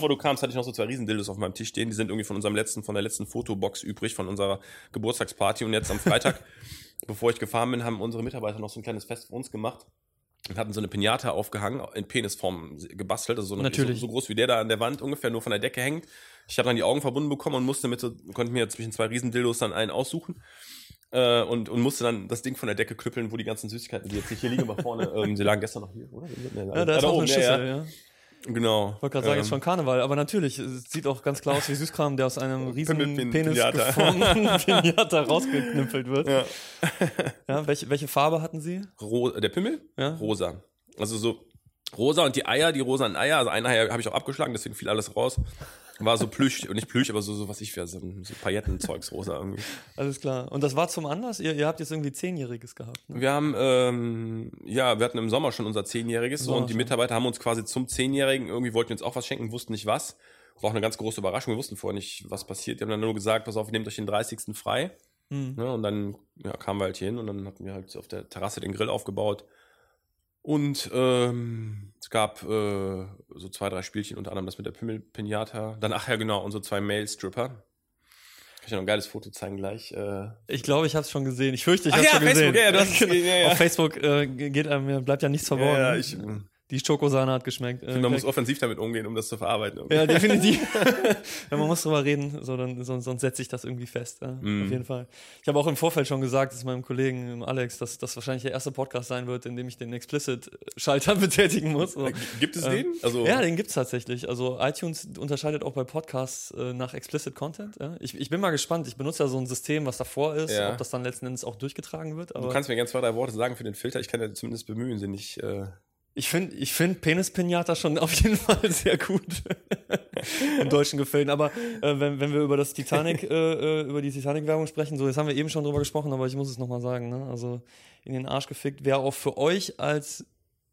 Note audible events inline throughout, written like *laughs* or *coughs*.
bevor du kamst, hatte ich noch so zwei Riesendildos auf meinem Tisch stehen. Die sind irgendwie von unserem letzten, von der letzten Fotobox übrig, von unserer Geburtstagsparty. Und jetzt am Freitag, *laughs* bevor ich gefahren bin, haben unsere Mitarbeiter noch so ein kleines Fest für uns gemacht und hatten so eine Pinata aufgehangen, in Penisform gebastelt, also so, eine, Natürlich. so, so groß wie der da an der Wand, ungefähr nur von der Decke hängt. Ich habe dann die Augen verbunden bekommen und musste mit so, konnte mir zwischen zwei Riesendildos dann einen aussuchen. Äh, und, und musste dann das Ding von der Decke knüppeln, wo die ganzen Süßigkeiten, die jetzt nicht hier liegen, aber vorne, *laughs* ähm, sie lagen gestern noch hier, oder? Ja, da ist auch oben, eine Schüssel, ja. ja. Genau. Ich wollte gerade sagen, Ähm, ist schon Karneval, aber natürlich, es sieht auch ganz klar aus wie Süßkram, der aus einem riesen Penis Pinata. geformten *laughs* Pinata rausgeknüppelt wird. Ja. Ja, welche, welche Farbe hatten sie? Ro der Pimmel? Ja. Rosa. Also so rosa und die Eier, die rosanen Eier, also ein Ei habe ich auch abgeschlagen, deswegen fiel alles raus. War so Plüsch, und *laughs* nicht Plüsch, aber so, so was ich wäre, so, so Paillettenzeugs rosa irgendwie. Alles klar. Und das war zum Anlass? Ihr, ihr habt jetzt irgendwie Zehnjähriges gehabt. Ne? Wir haben, ähm, ja, wir hatten im Sommer schon unser Zehnjähriges so, und die. Mitarbeiter haben uns quasi zum Zehnjährigen irgendwie wollten uns auch was schenken, wussten nicht was. War auch eine ganz große Überraschung, wir wussten vorher nicht, was passiert. Die haben dann nur gesagt, pass auf, nehmt euch den 30. frei. Hm. Ne, und dann ja, kamen wir halt hier hin und dann hatten wir halt auf der Terrasse den Grill aufgebaut. Und ähm, es gab äh, so zwei, drei Spielchen, unter anderem das mit der Pimmel-Pinata. Dann, ach ja, genau, unsere zwei Mail-Stripper. Kann ich dir noch ein geiles Foto zeigen gleich. Äh, Ich glaube, ich habe es schon gesehen. Ich fürchte, ich habe ja, schon Facebook, gesehen. ja, *laughs* es gesehen, ja, ja. Auf Facebook äh, geht einem, ja, bleibt ja nichts verborgen. ja, ich, Die Schokosahne hat geschmeckt. Äh, man muss offensiv damit umgehen, um das zu verarbeiten. irgendwie. ja, definitiv. *laughs* ja, man muss drüber reden, so, dann, sonst, sonst setzt sich das irgendwie fest. Ja, Mhm. Auf jeden Fall. Ich habe auch im Vorfeld schon gesagt, das meinem Kollegen Alex, dass das wahrscheinlich der erste Podcast sein wird, in dem ich den Explicit-Schalter *laughs* betätigen muss. So. Gibt es Ähm, den? Also, Ja, den gibt's tatsächlich. Also iTunes unterscheidet auch bei Podcasts äh, nach Explicit Content. Ja? Ich, ich bin mal gespannt. Ich benutze ja so ein System, was davor ist, Ja. ob das dann letzten Endes auch durchgetragen wird. du kannst mir gerne zwei, drei Worte sagen für den Filter. Ich kann ja zumindest bemühen, sie nicht. Äh, ich finde ich find Penis Pinata schon auf jeden Fall sehr gut *laughs* im Deutschen gefällt. Aber äh, wenn, wenn wir über das Titanic, äh, äh, über die Titanic-Werbung sprechen, so jetzt haben wir eben schon drüber gesprochen, aber ich muss es nochmal sagen. Ne? Also in den Arsch gefickt wäre auch für euch als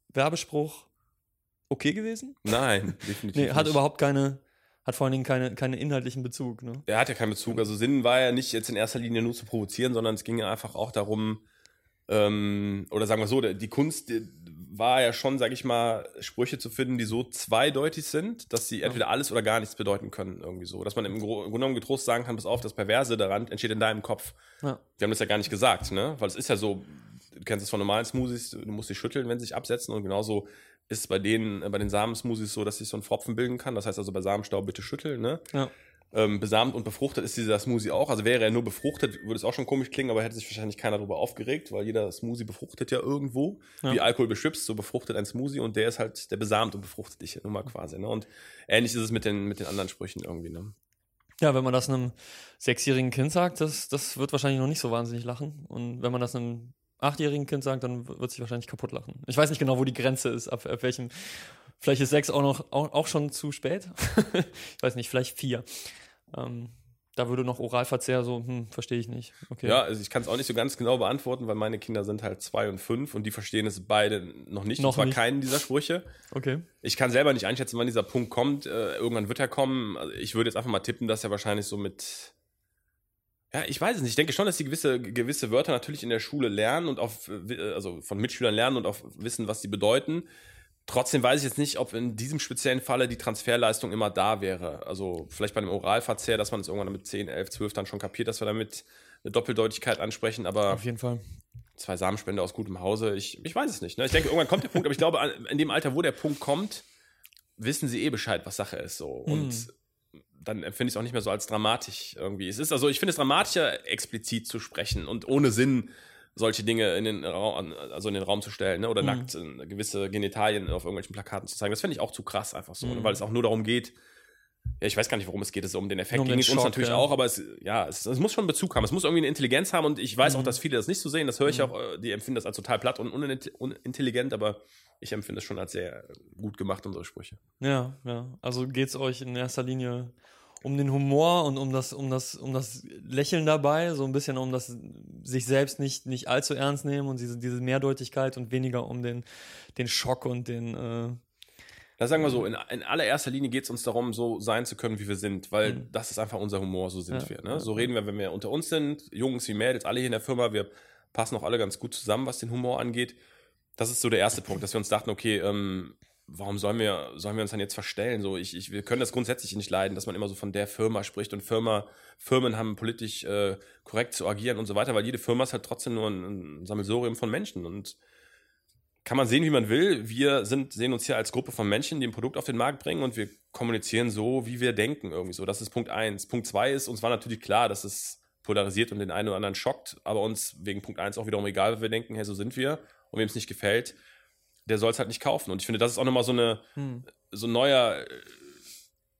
Werbespruch okay gewesen? nein, *laughs* definitiv. Nee, hat nicht. überhaupt keine, hat vor allen Dingen keine, keinen inhaltlichen Bezug. Ne? Er hat ja keinen Bezug. Also Sinn war ja nicht jetzt in erster Linie nur zu provozieren, sondern es ging ja einfach auch darum, ähm, oder sagen wir so, die Kunst war ja schon, sag ich mal, Sprüche zu finden, die so zweideutig sind, dass sie entweder alles oder gar nichts bedeuten können, irgendwie so. Dass man im Grunde genommen getrost sagen kann, pass auf, das Perverse daran entsteht in deinem Kopf. Ja. Wir haben das ja gar nicht gesagt, ne? Weil es ist ja so, du kennst es von normalen Smoothies, du musst dich schütteln, wenn sie sich absetzen und genauso ist es bei denen, bei den Samensmoothies so, dass sich so ein Pfropfen bilden kann. Das heißt also bei Samenstau bitte schütteln, ne? Ja. Ähm, besamt und befruchtet ist dieser Smoothie auch. Also wäre er nur befruchtet, würde es auch schon komisch klingen, aber hätte sich wahrscheinlich keiner darüber aufgeregt, weil jeder Smoothie befruchtet ja irgendwo. Ja. Wie Alkohol beschwipst, so befruchtet ein Smoothie und der ist halt, der besamt und befruchtet dich nun mal quasi. Ne? Und ähnlich ist es mit den, mit den anderen Sprüchen irgendwie. Ne? Ja, wenn man das einem sechsjährigen Kind sagt, das, das wird wahrscheinlich noch nicht so wahnsinnig lachen. Und wenn man das einem achtjährigen Kind sagt, dann wird sich wahrscheinlich kaputt lachen. Ich weiß nicht genau, wo die Grenze ist, ab, ab welchem. Vielleicht ist sechs auch noch auch, auch schon zu spät. *laughs* ich weiß nicht, vielleicht vier. Ähm, da würde noch Oralverzehr so, hm, verstehe ich nicht. Okay. Ja, also ich kann es auch nicht so ganz genau beantworten, weil meine Kinder sind halt zwei und fünf und die verstehen es beide noch nicht. Noch und zwar nicht. keinen dieser Sprüche. Okay. Ich kann selber nicht einschätzen, wann dieser Punkt kommt. Äh, irgendwann wird er kommen. Also ich würde jetzt einfach mal tippen, dass er wahrscheinlich so mit. Ja, ich weiß es nicht. Ich denke schon, dass die gewisse, gewisse Wörter natürlich in der Schule lernen und auf, äh, also von Mitschülern lernen und auch wissen, was sie bedeuten. Trotzdem weiß ich jetzt nicht, ob in diesem speziellen Falle die Transferleistung immer da wäre. Also vielleicht bei einem Oralverzehr, dass man es irgendwann mit 10, 11, 12 dann schon kapiert, dass wir damit eine Doppeldeutigkeit ansprechen, aber Auf jeden Fall. zwei Samenspender aus gutem Hause. Ich, ich weiß es nicht. Ne? Ich denke, irgendwann kommt der Punkt, aber ich glaube, in dem Alter, wo der Punkt kommt, wissen sie eh Bescheid, was Sache ist. So. Und Mhm. dann empfinde ich es auch nicht mehr so als dramatisch irgendwie. Es ist also, ich finde es dramatischer, explizit zu sprechen und ohne Sinn solche Dinge in den Raum, also in den Raum zu stellen, ne? oder Mhm. nackt äh, gewisse Genitalien auf irgendwelchen Plakaten zu zeigen. Das finde ich auch zu krass einfach so, ne? Mhm. weil es auch nur darum geht, ja, ich weiß gar nicht, worum es geht. Es ist um den Effekt um ging es uns natürlich ja. auch, aber es, ja, es, es muss schon einen Bezug haben. Es muss irgendwie eine Intelligenz haben und ich weiß auch, Mhm. dass viele das nicht so sehen. Das höre ich Mhm. auch, äh, die empfinden das als total platt und unint- unintelligent, aber ich empfinde es schon als sehr gut gemacht, unsere Sprüche. Ja, ja. Also geht es euch in erster Linie um den Humor und um das, um das, um das Lächeln dabei, so ein bisschen um das sich selbst nicht, nicht allzu ernst nehmen und diese, diese Mehrdeutigkeit und weniger um den, den Schock und den äh, Da sagen wir so, in, in allererster Linie geht es uns darum, so sein zu können, wie wir sind, weil Mhm. das ist einfach unser Humor, so sind Ja, wir. ja, Ne? So ja. reden wir, wenn wir unter uns sind, Jungs wie Mädels, alle hier in der Firma, wir passen auch alle ganz gut zusammen, was den Humor angeht. Das ist so der erste Punkt, dass wir uns dachten, okay, ähm, warum sollen wir, sollen wir uns dann jetzt verstellen? So, ich, ich, wir können das grundsätzlich nicht leiden, dass man immer so von der Firma spricht und Firma, Firmen haben politisch äh, korrekt zu agieren und so weiter, weil jede Firma ist halt trotzdem nur ein, ein Sammelsurium von Menschen und kann man sehen, wie man will. Wir sind, sehen uns hier als Gruppe von Menschen, die ein Produkt auf den Markt bringen und wir kommunizieren so, wie wir denken irgendwie so. Das ist Punkt eins. Punkt zwei ist, uns war natürlich klar, dass es polarisiert und den einen oder anderen schockt, aber uns wegen Punkt eins auch wiederum egal, weil wir denken, hey, so sind wir und wem es nicht gefällt, der soll es halt nicht kaufen. Und ich finde, das ist auch nochmal so eine, hm. so ein neuer,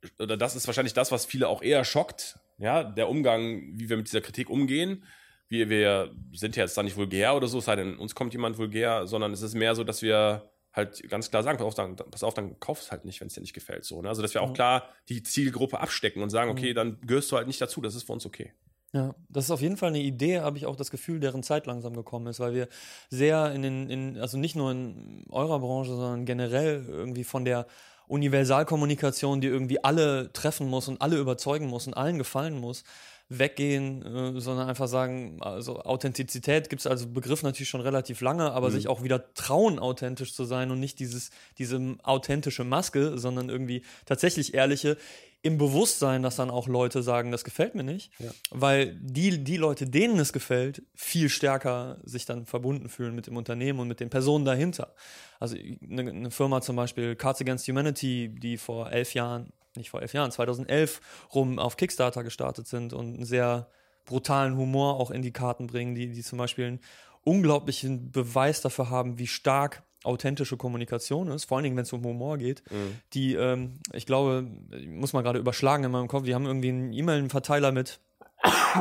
äh, oder das ist wahrscheinlich das, was viele auch eher schockt, ja, der Umgang, wie wir mit dieser Kritik umgehen wir, wir sind ja jetzt da nicht vulgär oder so, es sei denn, uns kommt jemand vulgär, sondern es ist mehr so, dass wir halt ganz klar sagen, pass auf, dann, pass auf, dann kauf es halt nicht, wenn es dir nicht gefällt. So, ne? Also, dass wir auch mhm. klar die Zielgruppe abstecken und sagen, okay, mhm. dann gehörst du halt nicht dazu, das ist für uns okay. Ja, das ist auf jeden Fall eine Idee, habe ich auch das Gefühl, deren Zeit langsam gekommen ist, weil wir sehr in den, in, also nicht nur in eurer Branche, sondern generell irgendwie von der Universalkommunikation, die irgendwie alle treffen muss und alle überzeugen muss und allen gefallen muss, weggehen, äh, sondern einfach sagen, also Authentizität gibt es als Begriff natürlich schon relativ lange, aber mhm. sich auch wieder trauen, authentisch zu sein und nicht dieses, diese authentische Maske, sondern irgendwie tatsächlich ehrliche, im Bewusstsein, dass dann auch Leute sagen, das gefällt mir nicht, ja. weil die, die Leute, denen es gefällt, viel stärker sich dann verbunden fühlen mit dem Unternehmen und mit den Personen dahinter. Also eine, eine Firma zum Beispiel, Cards Against Humanity, die vor elf Jahren nicht vor elf Jahren, 2011 rum auf Kickstarter gestartet sind und einen sehr brutalen Humor auch in die Karten bringen, die, die zum Beispiel einen unglaublichen Beweis dafür haben, wie stark authentische Kommunikation ist, vor allen Dingen, wenn es um Humor geht, mhm. die, ähm, ich glaube, ich muss mal gerade überschlagen in meinem Kopf, die haben irgendwie einen E-Mail-Verteiler mit *coughs*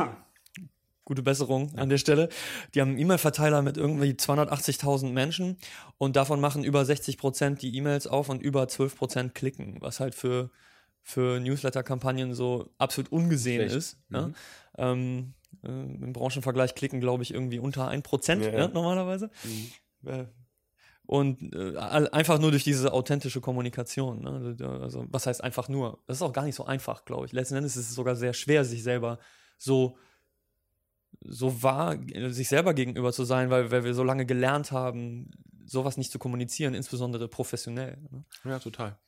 gute Besserung an der Stelle. Die haben einen E-Mail-Verteiler mit irgendwie 280.000 Menschen und davon machen über 60 Prozent die E-Mails auf und über 12 Prozent klicken, was halt für für Newsletter-Kampagnen so absolut ungesehen Schlecht. ist. Mhm. Ja? Ähm, äh, Im Branchenvergleich klicken, glaube ich, irgendwie unter 1% ja, ja. normalerweise. Mhm. Äh, und äh, einfach nur durch diese authentische Kommunikation. Ne? Also, was heißt einfach nur? Das ist auch gar nicht so einfach, glaube ich. Letzten Endes ist es sogar sehr schwer, sich selber so so wahr, sich selber gegenüber zu sein, weil, weil wir so lange gelernt haben, sowas nicht zu kommunizieren, insbesondere professionell. Ne? Ja, total.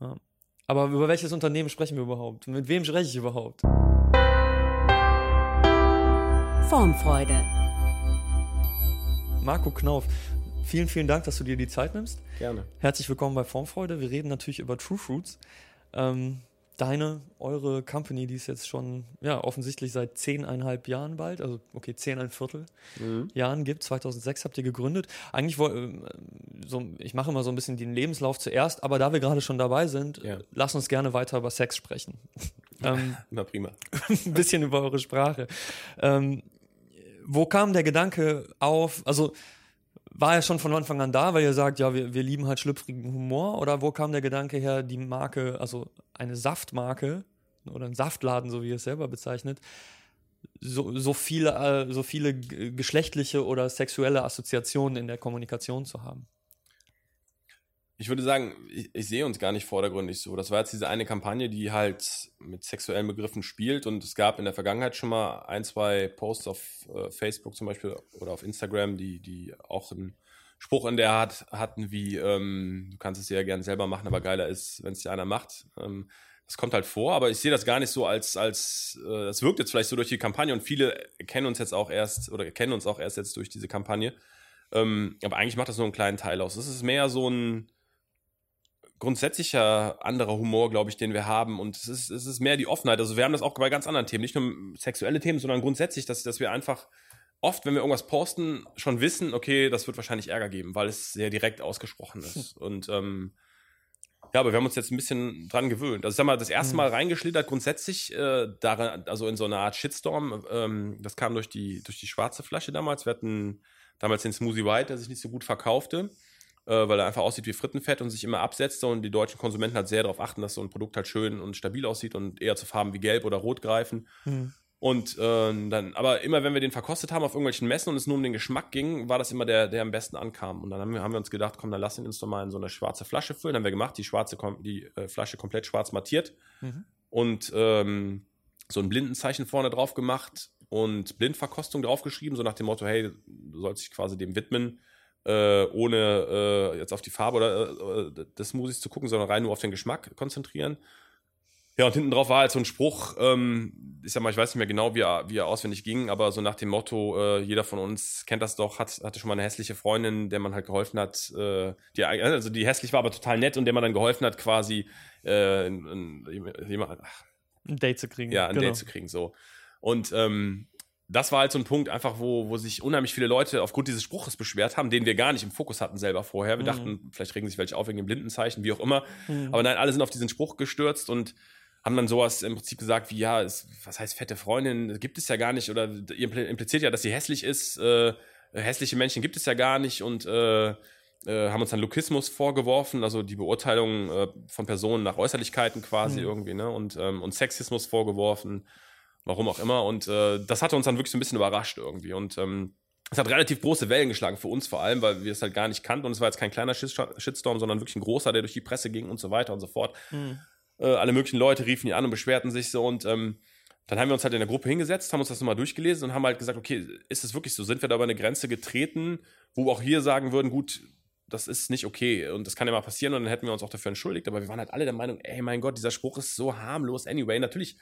Ja. Aber über welches Unternehmen sprechen wir überhaupt? Mit wem spreche ich überhaupt? Formfreude. Marco Knauf, vielen, vielen Dank, dass du dir die Zeit nimmst. Gerne. Herzlich willkommen bei Formfreude. Wir reden natürlich über True Fruits. Ähm, deine, eure Company, die ist jetzt schon ja, offensichtlich seit zehneinhalb Jahren bald, also okay, zehn Viertel mhm. Jahren gibt. 2006 habt ihr gegründet. Eigentlich, äh, so, ich mache immer so ein bisschen den Lebenslauf zuerst, aber da wir gerade schon dabei sind, ja. lass uns gerne weiter über Sex sprechen. *laughs* ähm, Na prima. *laughs* ein bisschen über eure Sprache. Ähm, wo kam der Gedanke auf, also war er schon von Anfang an da, weil ihr sagt, ja, wir, wir lieben halt schlüpfrigen Humor? Oder wo kam der Gedanke her, die Marke, also eine Saftmarke oder ein Saftladen, so wie ihr es selber bezeichnet, so, so, viele, äh, so viele geschlechtliche oder sexuelle Assoziationen in der Kommunikation zu haben? Ich würde sagen, ich, ich, sehe uns gar nicht vordergründig so. Das war jetzt diese eine Kampagne, die halt mit sexuellen Begriffen spielt und es gab in der Vergangenheit schon mal ein, zwei Posts auf äh, Facebook zum Beispiel oder auf Instagram, die, die auch einen Spruch in der Art hatten wie, ähm, du kannst es ja gerne selber machen, aber geiler ist, wenn es dir einer macht. Ähm, das kommt halt vor, aber ich sehe das gar nicht so als, als äh, das wirkt jetzt vielleicht so durch die Kampagne und viele kennen uns jetzt auch erst oder kennen uns auch erst jetzt durch diese Kampagne. Ähm, aber eigentlich macht das nur einen kleinen Teil aus. Es ist mehr so ein grundsätzlicher anderer Humor, glaube ich, den wir haben. Und es ist, es ist mehr die Offenheit. Also wir haben das auch bei ganz anderen Themen, nicht nur sexuelle Themen, sondern grundsätzlich, dass, dass wir einfach oft, wenn wir irgendwas posten, schon wissen, okay, das wird wahrscheinlich Ärger geben, weil es sehr direkt ausgesprochen ist. Und ähm, ja, aber wir haben uns jetzt ein bisschen dran gewöhnt. Also ich sag mal, das erste Mal mhm. reingeschlittert grundsätzlich äh, darin, also in so eine Art Shitstorm. Ähm, das kam durch die, durch die schwarze Flasche damals. Wir hatten damals den Smoothie White, der sich nicht so gut verkaufte äh, weil er einfach aussieht wie Frittenfett und sich immer absetzt und die deutschen Konsumenten halt sehr darauf achten, dass so ein Produkt halt schön und stabil aussieht und eher zu Farben wie Gelb oder Rot greifen. Mhm. Und äh, dann, aber immer wenn wir den verkostet haben auf irgendwelchen Messen und es nur um den Geschmack ging, war das immer der, der am besten ankam. Und dann haben wir, haben wir uns gedacht, komm, dann lass ihn uns doch mal in so eine schwarze Flasche füllen. Dann haben wir gemacht, die schwarze, die äh, Flasche komplett schwarz mattiert mhm. und ähm, so ein Blindenzeichen vorne drauf gemacht und Blindverkostung draufgeschrieben, so nach dem Motto, hey, du sollst dich quasi dem widmen äh, ohne äh, jetzt auf die Farbe oder äh, des Smoothies zu gucken, sondern rein nur auf den Geschmack konzentrieren. Ja, und hinten drauf war halt so ein Spruch, ähm, ich sag mal, ich weiß nicht mehr genau, wie er, wie er auswendig ging, aber so nach dem Motto, äh, jeder von uns kennt das doch, hat, hatte schon mal eine hässliche Freundin, der man halt geholfen hat, äh, die, also die hässlich war, aber total nett und der man dann geholfen hat, quasi äh, ein, ein, ein Date zu kriegen. Ja, ein genau. Date zu kriegen, so. Und ähm, das war halt so ein Punkt, einfach, wo, wo sich unheimlich viele Leute aufgrund dieses Spruches beschwert haben, den wir gar nicht im Fokus hatten selber vorher. Wir mhm. dachten, vielleicht regen sich welche auf wegen dem Blindenzeichen, wie auch immer. Mhm. Aber nein, alle sind auf diesen Spruch gestürzt und haben dann sowas im Prinzip gesagt wie, ja, es, was heißt fette Freundin, gibt es ja gar nicht oder ihr impliziert ja, dass sie hässlich ist, äh, hässliche Menschen gibt es ja gar nicht und äh, äh, haben uns dann Lokismus vorgeworfen, also die Beurteilung äh, von Personen nach Äußerlichkeiten quasi mhm. irgendwie, ne, und, ähm, und Sexismus vorgeworfen, warum auch immer und äh, das hatte uns dann wirklich so ein bisschen überrascht irgendwie und ähm, es hat relativ große Wellen geschlagen für uns vor allem, weil wir es halt gar nicht kannten und es war jetzt kein kleiner Shitstorm, sondern wirklich ein großer, der durch die Presse ging und so weiter und so fort. Mhm. Äh, alle möglichen Leute riefen ihn an und beschwerten sich so und ähm, dann haben wir uns halt in der Gruppe hingesetzt, haben uns das nochmal durchgelesen und haben halt gesagt, okay, ist es wirklich so? Sind wir da über eine Grenze getreten, wo auch hier sagen würden, gut, das ist nicht okay und das kann ja mal passieren und dann hätten wir uns auch dafür entschuldigt, aber wir waren halt alle der Meinung, ey, mein Gott, dieser Spruch ist so harmlos anyway. Natürlich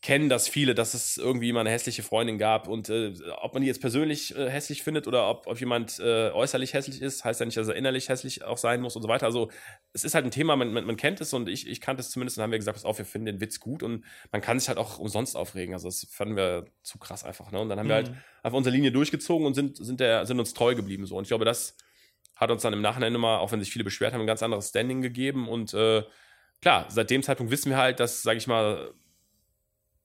kennen das viele, dass es irgendwie mal eine hässliche Freundin gab und äh, ob man die jetzt persönlich äh, hässlich findet oder ob, ob jemand äh, äußerlich hässlich ist, heißt ja nicht, dass er innerlich hässlich auch sein muss und so weiter. Also es ist halt ein Thema, man, man, man kennt es und ich, ich kannte es zumindest und haben wir gesagt, pass auf, wir finden den Witz gut und man kann sich halt auch umsonst aufregen. Also das fanden wir zu krass einfach. Ne? Und dann haben mhm. wir halt mhm. einfach unsere Linie durchgezogen und sind, sind, der, sind uns treu geblieben. So. Und ich glaube, das hat uns dann im Nachhinein immer, auch wenn sich viele beschwert haben, ein ganz anderes Standing gegeben und äh, klar, seit dem Zeitpunkt wissen wir halt, dass, sage ich mal,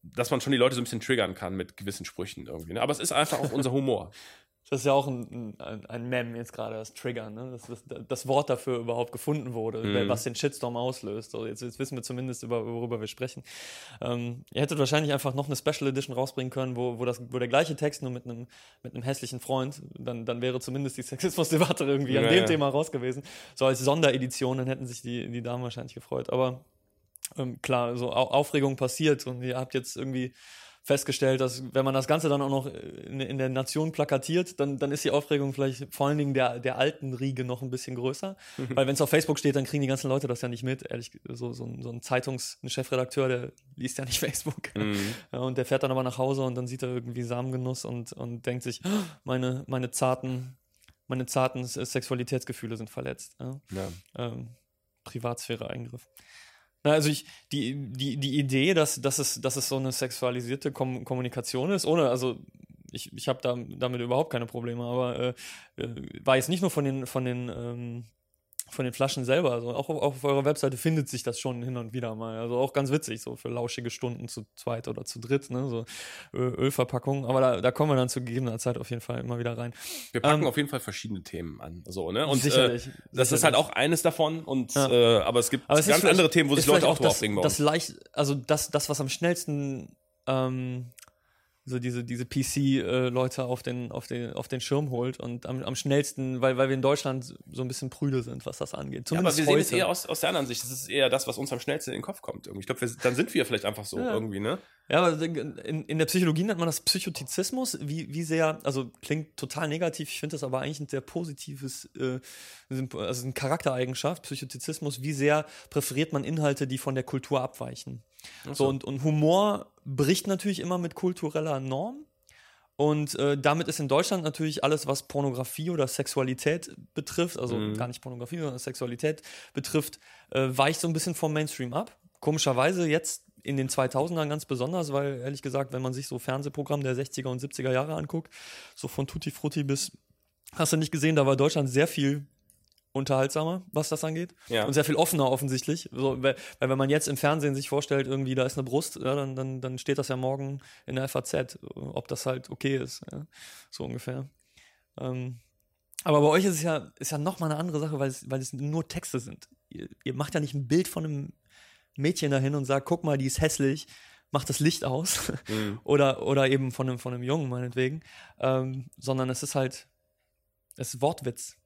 dass man schon die Leute so ein bisschen triggern kann mit gewissen Sprüchen irgendwie. Ne? Aber es ist einfach auch unser Humor. *laughs* Das ist ja auch ein, ein, ein Mem jetzt gerade, das Triggern, ne? dass das, das, Wort dafür überhaupt gefunden wurde, mhm. was den Shitstorm auslöst. So, jetzt, jetzt, wissen wir zumindest, über, worüber wir sprechen. Ähm, ihr hättet wahrscheinlich einfach noch eine Special Edition rausbringen können, wo, wo, das, wo der gleiche Text nur mit einem, mit einem hässlichen Freund, dann, dann wäre zumindest die *laughs* Sexismusdebatte irgendwie ja, an dem ja. Thema raus gewesen. So als Sonderedition, dann hätten sich die, die Damen wahrscheinlich gefreut. Aber ähm, klar, so Aufregung passiert und ihr habt jetzt irgendwie festgestellt, dass wenn man das Ganze dann auch noch in, in, der Nation plakatiert, dann, dann ist die Aufregung vielleicht vor allen Dingen der, der alten Riege noch ein bisschen größer. Weil wenn es auf Facebook steht, dann kriegen die ganzen Leute das ja nicht mit. Ehrlich, so, so, ein, so ein Zeitungs-, ein Chefredakteur, der liest ja nicht *laughs* Facebook. Mhm. Ja, und der fährt dann aber nach Hause und dann sieht er irgendwie Samengenuss und, und denkt sich, oh, meine, meine zarten, meine zarten Sexualitätsgefühle sind verletzt. Ja? Ja. Ähm, Privatsphäre-Eingriff. Also ich, die, die, die Idee, dass, dass, es, dass es so eine sexualisierte Kom Kommunikation ist, ohne, also ich, ich habe da, damit überhaupt keine Probleme, aber äh, äh, war jetzt nicht nur von den, von den ähm, von den Flaschen selber. Also auch, auch auf eurer Webseite findet sich das schon hin und wieder mal. Also auch ganz witzig, so für lauschige Stunden zu zweit oder zu dritt, ne? So Ölverpackungen. Aber da, da kommen wir dann zu gegebener Zeit auf jeden Fall immer wieder rein. Wir packen ähm, auf jeden Fall verschiedene Themen an. So, ne? Und sicherlich, äh, das sicherlich. ist halt auch eines davon. Und ja. äh, aber es gibt aber es ganz andere Themen, wo sich Leute auch drauf das, das leicht, also das, das, was am schnellsten ähm, so diese, diese PC-Leute äh, auf, den, auf, den, auf den Schirm holt und am, am schnellsten, weil, weil wir in Deutschland so ein bisschen prüde sind, was das angeht. Zumindest ja, aber wir heute. sehen es eher aus, aus der anderen Sicht. Das ist eher das, was uns am schnellsten in den Kopf kommt. Irgendwie. Ich glaube, dann sind wir vielleicht einfach so ja. irgendwie, ne? Ja, aber in, in der Psychologie nennt man das Psychotizismus. Wie, wie sehr, also klingt total negativ, ich finde das aber eigentlich ein sehr positives, äh, also eine Charaktereigenschaft, Psychotizismus. Wie sehr präferiert man Inhalte, die von der Kultur abweichen? So. so, und, und Humor bricht natürlich immer mit kultureller Norm. Und äh, damit ist in Deutschland natürlich alles, was Pornografie oder Sexualität betrifft, also mhm. gar nicht Pornografie, sondern Sexualität betrifft, äh, weicht so ein bisschen vom Mainstream ab. Komischerweise jetzt in den 2000ern ganz besonders, weil ehrlich gesagt, wenn man sich so Fernsehprogramm der 60er und 70er Jahre anguckt, so von Tutti Frutti bis, hast du nicht gesehen, da war Deutschland sehr viel unterhaltsamer, was das angeht. Ja. Und sehr viel offener offensichtlich. So, weil, weil, wenn man jetzt im Fernsehen sich vorstellt, irgendwie da ist eine Brust, ja, dann, dann, dann steht das ja morgen in der FAZ, ob das halt okay ist. Ja, so ungefähr. Ähm, aber bei euch ist es ja, ist ja nochmal eine andere Sache, weil es, weil es nur Texte sind. Ihr, ihr macht ja nicht ein Bild von einem Mädchen dahin und sagt, guck mal, die ist hässlich, macht das Licht aus. *laughs* Mhm. *laughs* oder, oder eben von einem, von einem Jungen, meinetwegen. Ähm, sondern es ist halt, es ist Wortwitz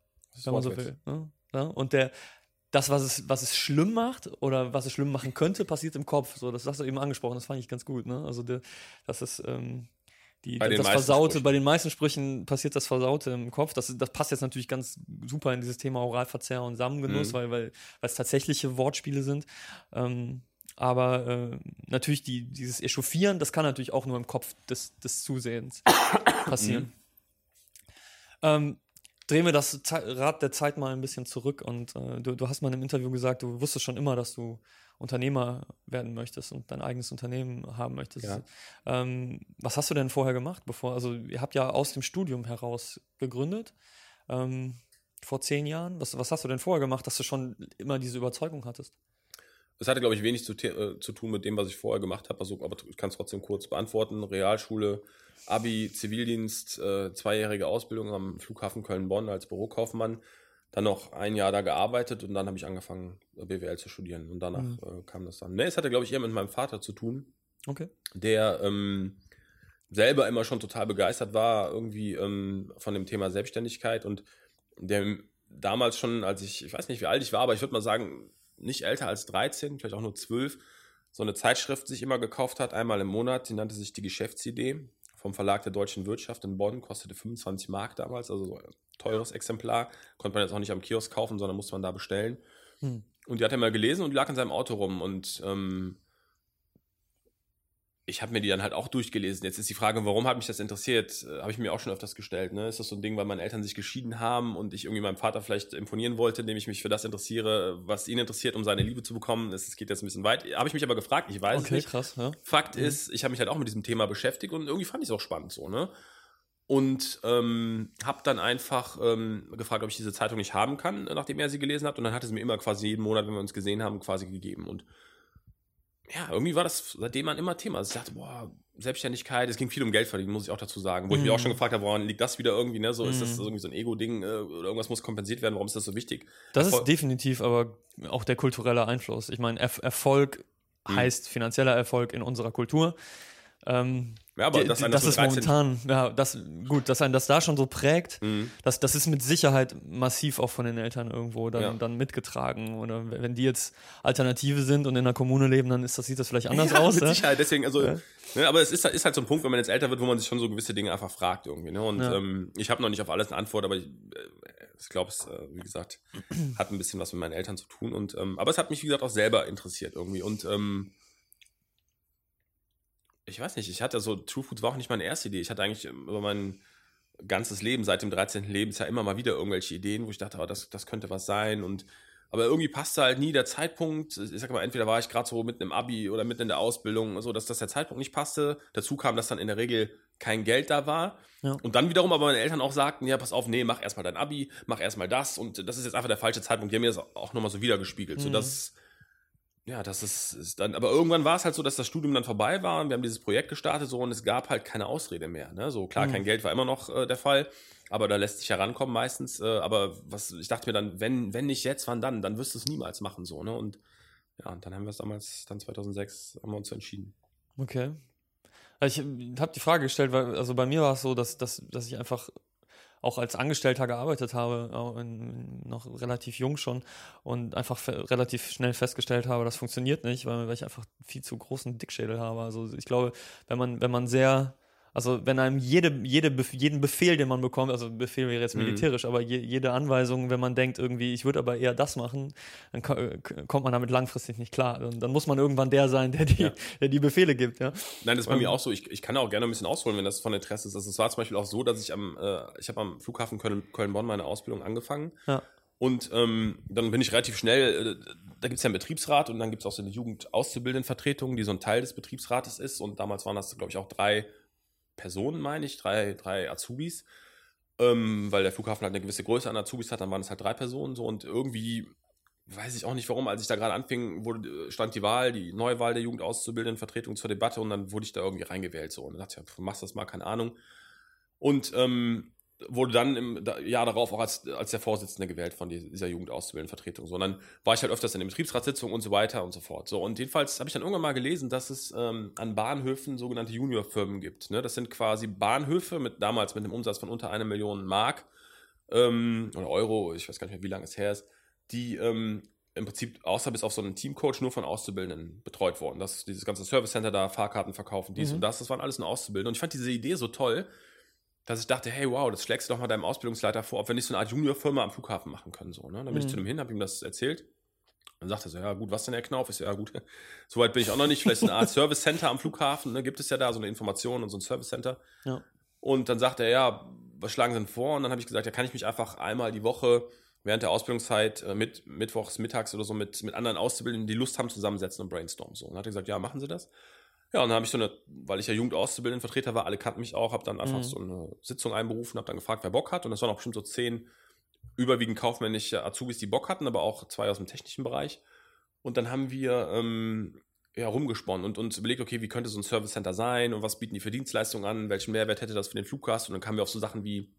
wenn man so will. Ne? Ja? Und der, das, was es, was es schlimm macht oder was es schlimm machen könnte, passiert im Kopf. So, das hast du eben angesprochen, das fand ich ganz gut. Ne? Also, der, das ist ähm, die, Bei den das meisten Versaute, Sprüchen. bei den meisten Sprüchen passiert das Versaute im Kopf. Das, das passt jetzt natürlich ganz super in dieses Thema Oralverzehr und Samengenuss, Mhm. weil, weil, weil es tatsächliche Wortspiele sind. Ähm, aber äh, natürlich die, dieses Echauffieren, das kann natürlich auch nur im Kopf des, des Zusehens passieren. Mhm. Ähm, drehen wir das Rad der Zeit mal ein bisschen zurück und äh, du, du hast mal in einem Interview gesagt, du wusstest schon immer, dass du Unternehmer werden möchtest und dein eigenes Unternehmen haben möchtest. Ja. Ähm, was hast du denn vorher gemacht, bevor, also ihr habt ja aus dem Studium heraus gegründet, ähm, vor zehn Jahren. Was, was hast du denn vorher gemacht, dass du schon immer diese Überzeugung hattest? Das hatte, glaube ich, wenig zu, äh, zu tun mit dem, was ich vorher gemacht habe. Also, aber ich kann es trotzdem kurz beantworten. Realschule, Abi, Zivildienst, äh, zweijährige Ausbildung am Flughafen Köln-Bonn als Bürokaufmann. Dann noch ein Jahr da gearbeitet und dann habe ich angefangen, äh, BWL zu studieren. Und danach Mhm. äh, kam das dann. Ne, es hatte, glaube ich, eher mit meinem Vater zu tun, Okay. der ähm, selber immer schon total begeistert war, irgendwie ähm, von dem Thema Selbstständigkeit und der damals schon, als ich, ich weiß nicht, wie alt ich war, aber ich würde mal sagen, nicht älter als 13, vielleicht auch nur 12, so eine Zeitschrift sich immer gekauft hat, einmal im Monat, die nannte sich die Geschäftsidee vom Verlag der deutschen Wirtschaft in Bonn, kostete 25 Mark damals, also so ein teures Exemplar, konnte man jetzt auch nicht am Kiosk kaufen, sondern musste man da bestellen. Hm. Und die hat er mal gelesen und lag in seinem Auto rum und ähm, ich habe mir die dann halt auch durchgelesen. Jetzt ist die Frage, warum hat mich das interessiert? Äh, habe ich mir auch schon öfters gestellt. Ne? Ist das so ein Ding, weil meine Eltern sich geschieden haben und ich irgendwie meinem Vater vielleicht imponieren wollte, indem ich mich für das interessiere, was ihn interessiert, um seine Liebe zu bekommen? Es geht jetzt ein bisschen weit. Habe ich mich aber gefragt, ich weiß Okay, nicht. krass, ja. Fakt Mhm. ist, ich habe mich halt auch mit diesem Thema beschäftigt und irgendwie fand ich es auch spannend so, ne? Und ähm, habe dann einfach ähm, gefragt, ob ich diese Zeitung nicht haben kann, nachdem er sie gelesen hat. Und dann hat es mir immer quasi jeden Monat, wenn wir uns gesehen haben, quasi gegeben. Und ja, irgendwie war das seitdem an immer Thema. Also ich dachte, boah, Selbstständigkeit, es ging viel um Geld verdienen, muss ich auch dazu sagen. Wo ich mich Mhm. auch schon gefragt habe, woran liegt das wieder irgendwie, ne? So ist das Mhm. irgendwie so ein Ego-Ding äh, oder irgendwas muss kompensiert werden, warum ist das so wichtig? Das Erfol- ist definitiv aber auch der kulturelle Einfluss. Ich meine, Erf Erfolg Mhm. heißt finanzieller Erfolg in unserer Kultur. Ähm, Ja, aber das, das mit ist 13 momentan, ja, das, gut, dass einen das da schon so prägt, Mhm. das, das ist mit Sicherheit massiv auch von den Eltern irgendwo dann, Ja. dann mitgetragen. Oder wenn die jetzt Alternative sind und in der Kommune leben, dann ist das, sieht das vielleicht anders ja, aus. Mit ja? Sicherheit, deswegen, also, ne, aber es ist, ist halt so ein Punkt, wenn man jetzt älter wird, wo man sich schon so gewisse Dinge einfach fragt irgendwie. Ne? Und ähm, ich habe noch nicht auf alles eine Antwort, aber ich, äh, ich glaube, es, äh, wie gesagt, hat ein bisschen was mit meinen Eltern zu tun. Und, ähm, aber es hat mich, wie gesagt, auch selber interessiert irgendwie. Und ähm, ich weiß nicht, ich hatte so, True Foods war auch nicht meine erste Idee. Ich hatte eigentlich über mein ganzes Leben, seit dem 13. Lebensjahr, immer mal wieder irgendwelche Ideen, wo ich dachte, oh, das, das könnte was sein. Und aber irgendwie passte halt nie der Zeitpunkt. Ich sag mal, entweder war ich gerade so mitten im Abi oder mitten in der Ausbildung, so dass, dass der Zeitpunkt nicht passte. Dazu kam, dass dann in der Regel kein Geld da war. Ja. Und dann wiederum aber meine Eltern auch sagten, ja, pass auf, nee, mach erstmal dein Abi, mach erstmal das. Und das ist jetzt einfach der falsche Zeitpunkt. Die haben mir das auch nochmal so wiedergespiegelt. So Mhm. dass, ja, das ist, ist dann, aber irgendwann war es halt so, dass das Studium dann vorbei war und wir haben dieses Projekt gestartet so und es gab halt keine Ausrede mehr. Ne? So klar, Mhm. kein Geld war immer noch äh, der Fall, aber da lässt sich herankommen meistens. Äh, aber was, ich dachte mir dann, wenn, wenn nicht jetzt, wann dann? Dann wirst du es niemals machen so. Ne? Und ja, und dann haben wir es damals, dann 2006, haben wir uns entschieden. Okay. Also Ich habe die Frage gestellt, weil also bei mir war es so, dass, dass, dass ich einfach auch als Angestellter gearbeitet habe, in, noch relativ jung schon und einfach relativ schnell festgestellt habe, das funktioniert nicht, weil, weil ich einfach viel zu großen Dickschädel habe. Also ich glaube, wenn man, wenn man sehr, also wenn einem jede, jede, jeden Befehl, den man bekommt, also Befehl wäre jetzt Mhm. militärisch, aber je, jede Anweisung, wenn man denkt irgendwie, ich würde aber eher das machen, dann ko kommt man damit langfristig nicht klar. Und dann muss man irgendwann der sein, der die, Ja. der die Befehle gibt, ja. Nein, das ist bei Ähm. mir auch so. Ich, ich kann auch gerne ein bisschen ausholen, wenn das von Interesse ist. Also es war zum Beispiel auch so, dass ich am, äh, ich habe am Flughafen Köln- Köln-Bonn meine Ausbildung angefangen. Ja. Und ähm, dann bin ich relativ schnell, äh, da gibt es ja einen Betriebsrat und dann gibt es auch so eine Jugendauszubildendenvertretung, die so ein Teil des Betriebsrates ist. Und damals waren das, glaube ich, auch drei Personen, meine ich, drei, drei Azubis. Ähm, weil der Flughafen halt eine gewisse Größe an Azubis hat, dann waren es halt drei Personen so und irgendwie weiß ich auch nicht warum, als ich da gerade anfing, wurde, stand die Wahl, die Neuwahl der Jugendauszubildendenvertretung zur Debatte und dann wurde ich da irgendwie reingewählt so und dann dachte ich, ja, machst das mal, keine Ahnung. Und ähm, wurde dann im Jahr darauf auch als, als der Vorsitzende gewählt von die- dieser Jugendauszubildendenvertretung. So, und dann war ich halt öfters in den Betriebsratssitzungen und so weiter und so fort. So, und jedenfalls habe ich dann irgendwann mal gelesen, dass es ähm, an Bahnhöfen sogenannte Juniorfirmen gibt. Ne? Das sind quasi Bahnhöfe mit damals mit einem Umsatz von unter einer Million Mark ähm, oder Euro, ich weiß gar nicht mehr, wie lange es her ist, die ähm, im Prinzip außer bis auf so einen Teamcoach nur von Auszubildenden betreut worden. Das, dieses ganze Service Center da, Fahrkarten verkaufen, dies Mhm. und das, das waren alles nur Auszubildende. Und ich fand diese Idee so toll, dass ich dachte, hey, wow, das schlägst du doch mal deinem Ausbildungsleiter vor, ob wir nicht so eine Art Juniorfirma am Flughafen machen können. So, ne? Dann bin ich Mhm. zu dem hin, habe ihm das erzählt. Dann sagte er so, ja gut, was denn, Herr Knauf? Ich so, ja gut, *laughs* so weit bin ich auch noch nicht. Vielleicht so eine Art *laughs* Service Center am Flughafen, ne? gibt es ja da so eine Information und so ein Service Center. Ja. Und dann sagte er, ja, was schlagen Sie denn vor? Und dann habe ich gesagt, ja, kann ich mich einfach einmal die Woche während der Ausbildungszeit äh, mit, mittwochs, mittags oder so mit, mit anderen Auszubildenden, die Lust haben, zusammensetzen und brainstormen. So. Und dann hat er gesagt, ja, machen Sie das. Ja, und dann habe ich so eine, weil ich ja Jugendauszubildendenvertreter war, alle kannten mich auch, habe dann einfach Mhm. so eine Sitzung einberufen, habe dann gefragt, wer Bock hat. Und das waren auch bestimmt so zehn überwiegend kaufmännische Azubis, die Bock hatten, aber auch zwei aus dem technischen Bereich. Und dann haben wir ähm, ja, rumgesponnen und uns überlegt, okay, wie könnte so ein Service Center sein und was bieten die für Dienstleistungen an, welchen Mehrwert hätte das für den Fluggast? Und dann kamen wir auf so Sachen wie,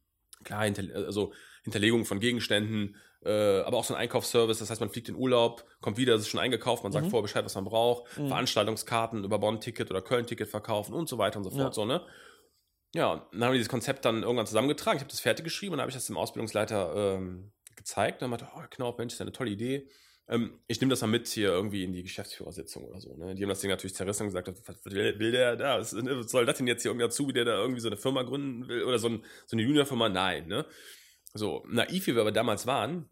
klar, hinter, also Hinterlegung von Gegenständen, äh, aber auch so ein Einkaufsservice, das heißt, man fliegt in Urlaub, kommt wieder, es ist schon eingekauft, man sagt Mhm. vorher Bescheid, was man braucht, Mhm. Veranstaltungskarten über Bonn-Ticket oder Köln-Ticket verkaufen und so weiter und so fort, Ja. so, ne? Ja, und dann haben wir dieses Konzept dann irgendwann zusammengetragen. Ich habe das fertig geschrieben und dann habe ich das dem Ausbildungsleiter ähm, gezeigt. Und dann meinte, oh, Knauf, Mensch, ist ja eine tolle Idee. Ähm, ich nehme das mal mit hier irgendwie in die Geschäftsführersitzung oder so. Ne? Die haben das Ding natürlich zerrissen und gesagt, was will, will der da? Was, ne, was soll das denn jetzt hier irgendwie dazu, wie der da irgendwie so eine Firma gründen will oder so, ein, so eine Juniorfirma? Nein, ne? So, naiv wie wir aber damals waren,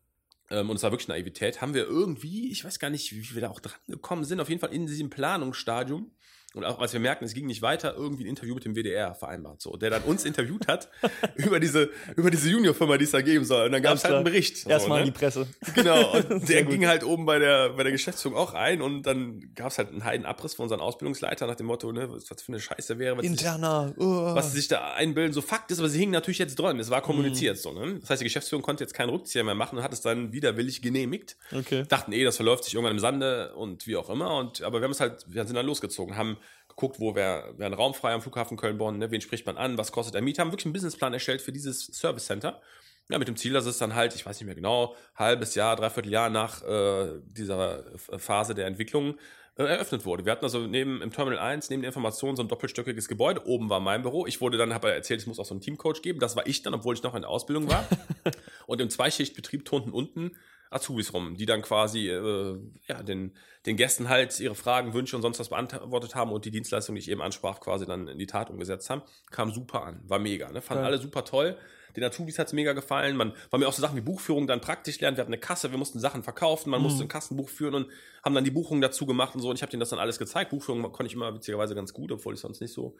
ähm, und es war wirklich Naivität, haben wir irgendwie, ich weiß gar nicht, wie wir da auch dran gekommen sind, auf jeden Fall in diesem Planungsstadium. Und auch als wir merkten, es ging nicht weiter, irgendwie ein Interview mit dem WDR vereinbart, so, der dann uns interviewt hat *laughs* über diese, über diese Juniorfirma, die es da geben soll. Und dann gab es halt einen. Bericht. so, Erstmal ne? in die Presse. Genau, *laughs* und der ging halt oben bei der, bei der Geschäftsführung auch ein und dann gab es halt einen heiden Abriss von unseren Ausbildungsleiter nach dem Motto, ne, was was für eine Scheiße wäre, was sich, Interner. Uh. was sie sich da einbilden. So Fakt ist, aber sie hingen natürlich jetzt dran. Es war kommuniziert so, ne? Das heißt, die Geschäftsführung konnte jetzt keinen Rückzieher mehr machen und hat es dann widerwillig genehmigt. Okay. Dachten, eh, das verläuft sich irgendwann im Sande und wie auch immer. Und, aber wir haben es halt, wir sind dann losgezogen, haben geguckt, wo wäre wär ein Raum frei am Flughafen Köln-Bonn, ne? wen spricht man an, was kostet der Miet, haben wirklich einen Businessplan erstellt für dieses Service Center. Ja, mit dem Ziel, dass es dann halt, ich weiß nicht mehr genau, halbes Jahr, dreiviertel Jahr nach äh, dieser Phase der Entwicklung äh, eröffnet wurde. Wir hatten also neben im Terminal 1, neben der Information, so ein doppelstöckiges Gebäude. Oben war mein Büro. Ich wurde dann, habe erzählt, es muss auch so einen Teamcoach geben. Das war ich dann, obwohl ich noch in der Ausbildung war. *laughs* Und im Zweischichtbetrieb turnten unten Azubis rum, die dann quasi äh, ja, den, den Gästen halt ihre Fragen, Wünsche und sonst was beantwortet haben und die Dienstleistung, die ich eben ansprach, quasi dann in die Tat umgesetzt haben. Kam super an, war mega. Ne? Fanden Geil. alle super toll. Den Azubis hat es mega gefallen. Man war mir auch so Sachen wie Buchführung dann praktisch lernen. Wir hatten eine Kasse, wir mussten Sachen verkaufen, man musste ein Kassenbuch führen und haben dann die Buchung dazu gemacht und so. Und ich habe denen das dann alles gezeigt. Buchführung konnte ich immer witzigerweise ganz gut, obwohl ich sonst nicht so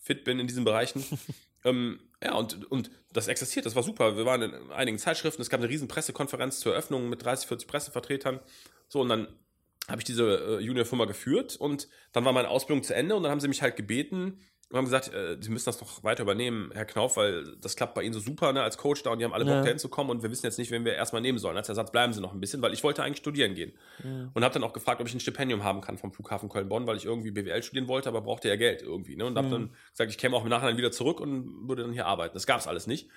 fit bin in diesen Bereichen. *laughs* ähm, ja, und, und das existiert, das war super. Wir waren in einigen Zeitschriften, es gab eine riesen Pressekonferenz zur Eröffnung mit 30, 40 Pressevertretern. So, und dann habe ich diese äh, Juniorfirma geführt und dann war meine Ausbildung zu Ende und dann haben sie mich halt gebeten und haben gesagt, äh, sie müssen das noch weiter übernehmen, Herr Knauf, weil das klappt bei Ihnen so super ne, als Coach da und die haben alle Bock Ja. dahin zu kommen und wir wissen jetzt nicht, wen wir erstmal nehmen sollen. Als Ersatz bleiben Sie noch ein bisschen, weil ich wollte eigentlich studieren gehen. Und habe dann auch gefragt, ob ich ein Stipendium haben kann vom Flughafen Köln-Bonn, weil ich irgendwie BWL studieren wollte, aber brauchte ja Geld irgendwie. Ne? Und habe dann gesagt, ich käme auch im Nachhinein wieder zurück und würde dann hier arbeiten. Das gab es alles nicht.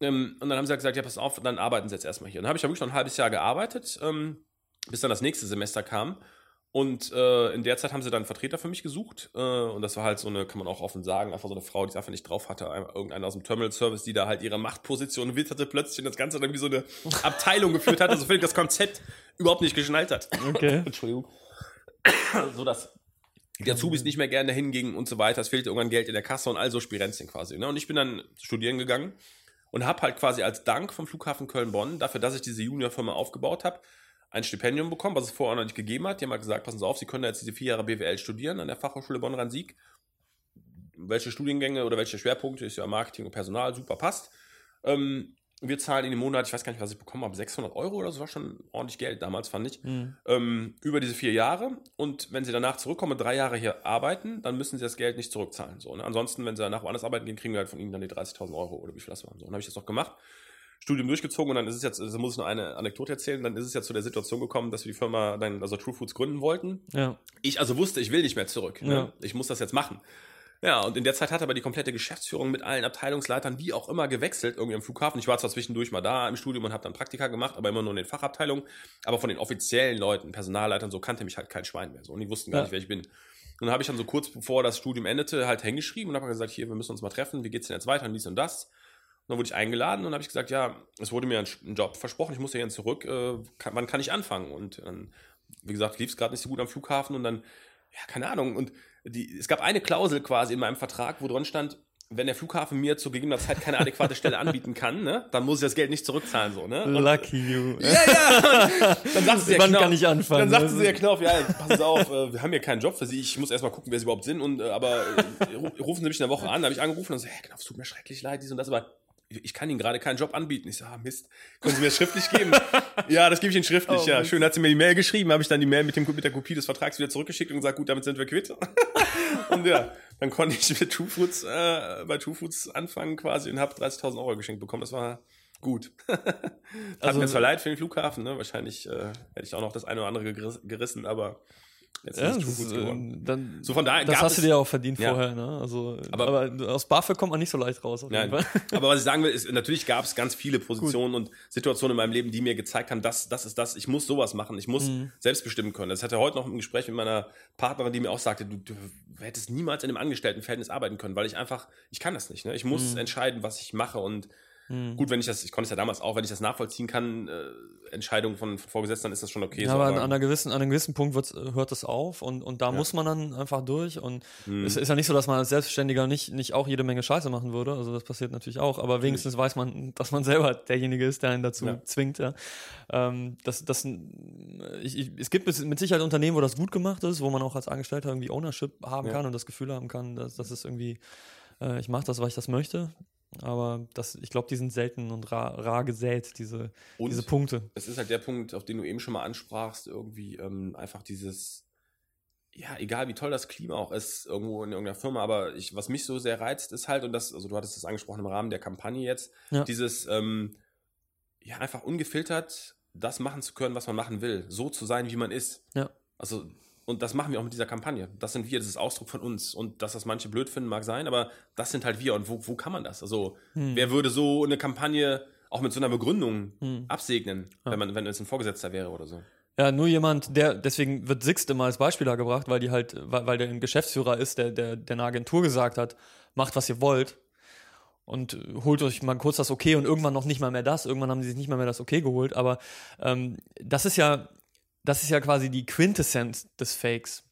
Ähm, und dann haben sie halt gesagt, ja, pass auf, dann arbeiten sie jetzt erstmal hier. Und dann habe ich ja wirklich noch ein halbes Jahr gearbeitet, ähm, bis dann das nächste Semester kam. Und äh, in der Zeit haben sie dann einen Vertreter für mich gesucht. Äh, und das war halt so eine, kann man auch offen sagen, einfach so eine Frau, die es einfach nicht drauf hatte. Ein- Irgendeiner aus dem Terminal Service, die da halt ihre Machtposition witterte plötzlich und das Ganze dann wie so eine *laughs* Abteilung geführt hat. Also völlig das Konzept überhaupt nicht geschnallt hat. Okay. *coughs* Entschuldigung. so dass die Azubis nicht mehr gerne hingingen und so weiter. Es fehlte irgendwann Geld in der Kasse und all so Spirenzien quasi. Ne? Und ich bin dann studieren gegangen und habe halt quasi als Dank vom Flughafen Köln-Bonn dafür, dass ich diese Juniorfirma aufgebaut habe, ein Stipendium bekommen, was es vorher noch nicht gegeben hat. Die haben halt gesagt, passen Sie auf, Sie können da jetzt diese vier Jahre BWL studieren an der Fachhochschule Bonn-Rhein-Sieg. Welche Studiengänge oder welche Schwerpunkte ist ja Marketing und Personal, super passt. Ähm, wir zahlen in dem Monat, ich weiß gar nicht, was ich bekommen habe, 600 Euro oder so, war schon ordentlich Geld damals, fand ich Mhm. ähm, über diese vier Jahre. Und wenn sie danach zurückkommen und drei Jahre hier arbeiten, dann müssen sie das Geld nicht zurückzahlen. So, ne? Ansonsten, wenn sie danach woanders arbeiten gehen, kriegen wir halt von ihnen dann die 30.000 Euro oder wie viel das waren. So, dann habe ich das noch gemacht. Studium durchgezogen und dann ist es jetzt, also muss ich noch eine Anekdote erzählen, dann ist es jetzt zu der Situation gekommen, dass wir die Firma dann, also True Foods gründen wollten. Ja. Ich also wusste, ich will nicht mehr zurück. Ne? Ja. Ich muss das jetzt machen. Ja, und in der Zeit hat aber die komplette Geschäftsführung mit allen Abteilungsleitern wie auch immer gewechselt, irgendwie am Flughafen. Ich war zwar zwischendurch mal da im Studium und habe dann Praktika gemacht, aber immer nur in den Fachabteilungen. Aber von den offiziellen Leuten, Personalleitern, so kannte mich halt kein Schwein mehr. So, und die wussten gar Ja. nicht, wer ich bin. Und dann habe ich dann so kurz bevor das Studium endete halt hingeschrieben und habe gesagt, hier, wir müssen uns mal treffen, wie geht's denn jetzt weiter und dies und das. Dann wurde ich eingeladen und habe ich gesagt, ja, es wurde mir ein, Job versprochen, ich muss ja jetzt zurück, äh, kann, wann kann ich anfangen? Und dann, wie gesagt, lief es gerade nicht so gut am Flughafen und dann, ja, keine Ahnung. Und die, es gab eine Klausel quasi in meinem Vertrag, wo drin stand, wenn der Flughafen mir zu gegebener Zeit keine adäquate Stelle anbieten kann, ne, dann muss ich das Geld nicht zurückzahlen, so, ne? Und, Lucky you. ja, ja. Dann sagte sie ja, Knauf, kann ich anfangen? Dann sagte Also- sie ja Knopf, ja, Sie auf, äh, wir haben hier keinen Job für Sie. Ich muss erstmal gucken, wer Sie überhaupt sind. Und, äh, aber äh, ru- rufen Sie mich in der Woche an. Da habe ich angerufen und so, hey, Knopf, es tut mir schrecklich leid, dies und das, aber ich kann Ihnen gerade keinen Job anbieten. Ich so, ah, Mist, können Sie mir das schriftlich geben? *laughs* ja, das gebe ich Ihnen schriftlich, Oh, ja. Mist. Schön hat sie mir die Mail geschrieben, habe ich dann die Mail mit, dem, mit der Kopie des Vertrags wieder zurückgeschickt und gesagt, gut, damit sind wir quitt. *laughs* und ja, dann konnte ich mit True Foods, äh, bei True Foods anfangen quasi und habe 30.000 Euro geschenkt bekommen. Das war gut. *laughs* Hat Also- mir zwar leid für den Flughafen, ne? wahrscheinlich äh, hätte ich auch noch das eine oder andere geriss- gerissen, aber jetzt Ja, ist Foods äh, geworden. dann, So von daher das hast du dir auch verdient Ja. vorher, ne? Also, Aber- aber, aus BAföG kommt man nicht so leicht raus. *laughs* Aber was ich sagen will, ist, natürlich gab es ganz viele Positionen und Situationen in meinem Leben, die mir gezeigt haben, das, das ist das, ich muss sowas machen, ich muss Mhm. selbst bestimmen können. Das hatte heute noch ein Gespräch mit meiner Partnerin, die mir auch sagte, du, du hättest niemals in einem Angestelltenverhältnis arbeiten können, weil ich einfach, ich kann das nicht. Ne? Ich muss Mhm. entscheiden, was ich mache und gut, wenn ich das, ich konnte es ja damals auch, wenn ich das nachvollziehen kann, äh, Entscheidungen von, von Vorgesetzten, dann ist das schon okay. Ja, so, aber an, an, einer gewissen, an einem gewissen Punkt wird's, äh, hört es auf und, und da Ja. muss man dann einfach durch. Und Hm. es ist ja nicht so, dass man als Selbstständiger nicht, nicht auch jede Menge Scheiße machen würde. Also das passiert natürlich auch, aber wenigstens weiß man, dass man selber derjenige ist, der einen dazu Ja. zwingt. Ja. Ähm, das, das, ich, ich, es gibt mit Sicherheit Unternehmen, wo das gut gemacht ist, wo man auch als Angestellter irgendwie Ownership haben Ja. kann und das Gefühl haben kann, dass das ist irgendwie, äh, ich mache das, weil ich das möchte. Aber das, ich glaube, die sind selten und rar, rar gesät, diese, Und diese Punkte. es ist halt der Punkt, auf den du eben schon mal ansprachst, irgendwie ähm, einfach dieses, ja, egal wie toll das Klima auch ist, irgendwo in irgendeiner Firma, aber ich, was mich so sehr reizt, ist halt, und das, also du hattest das angesprochen im Rahmen der Kampagne jetzt, Ja. dieses, ähm, ja, einfach ungefiltert das machen zu können, was man machen will, so zu sein, wie man ist. Ja. Also, und das machen wir auch mit dieser Kampagne. Das sind wir, das ist Ausdruck von uns. Und dass das manche blöd finden, mag sein, aber das sind halt wir. Und wo, wo kann man das? Also, Hm. wer würde so eine Kampagne auch mit so einer Begründung Hm. absegnen, Ja. wenn man, wenn es ein Vorgesetzter wäre oder so? Ja, nur jemand, der, deswegen wird Sixt immer als Beispiel da gebracht, weil die halt, weil, weil der ein Geschäftsführer ist, der, der, der einer Agentur gesagt hat, macht was ihr wollt und holt euch mal kurz das Okay und irgendwann noch nicht mal mehr das, irgendwann haben die sich nicht mal mehr das Okay geholt, aber ähm, das ist ja, das ist ja quasi die Quintessenz des Fakes.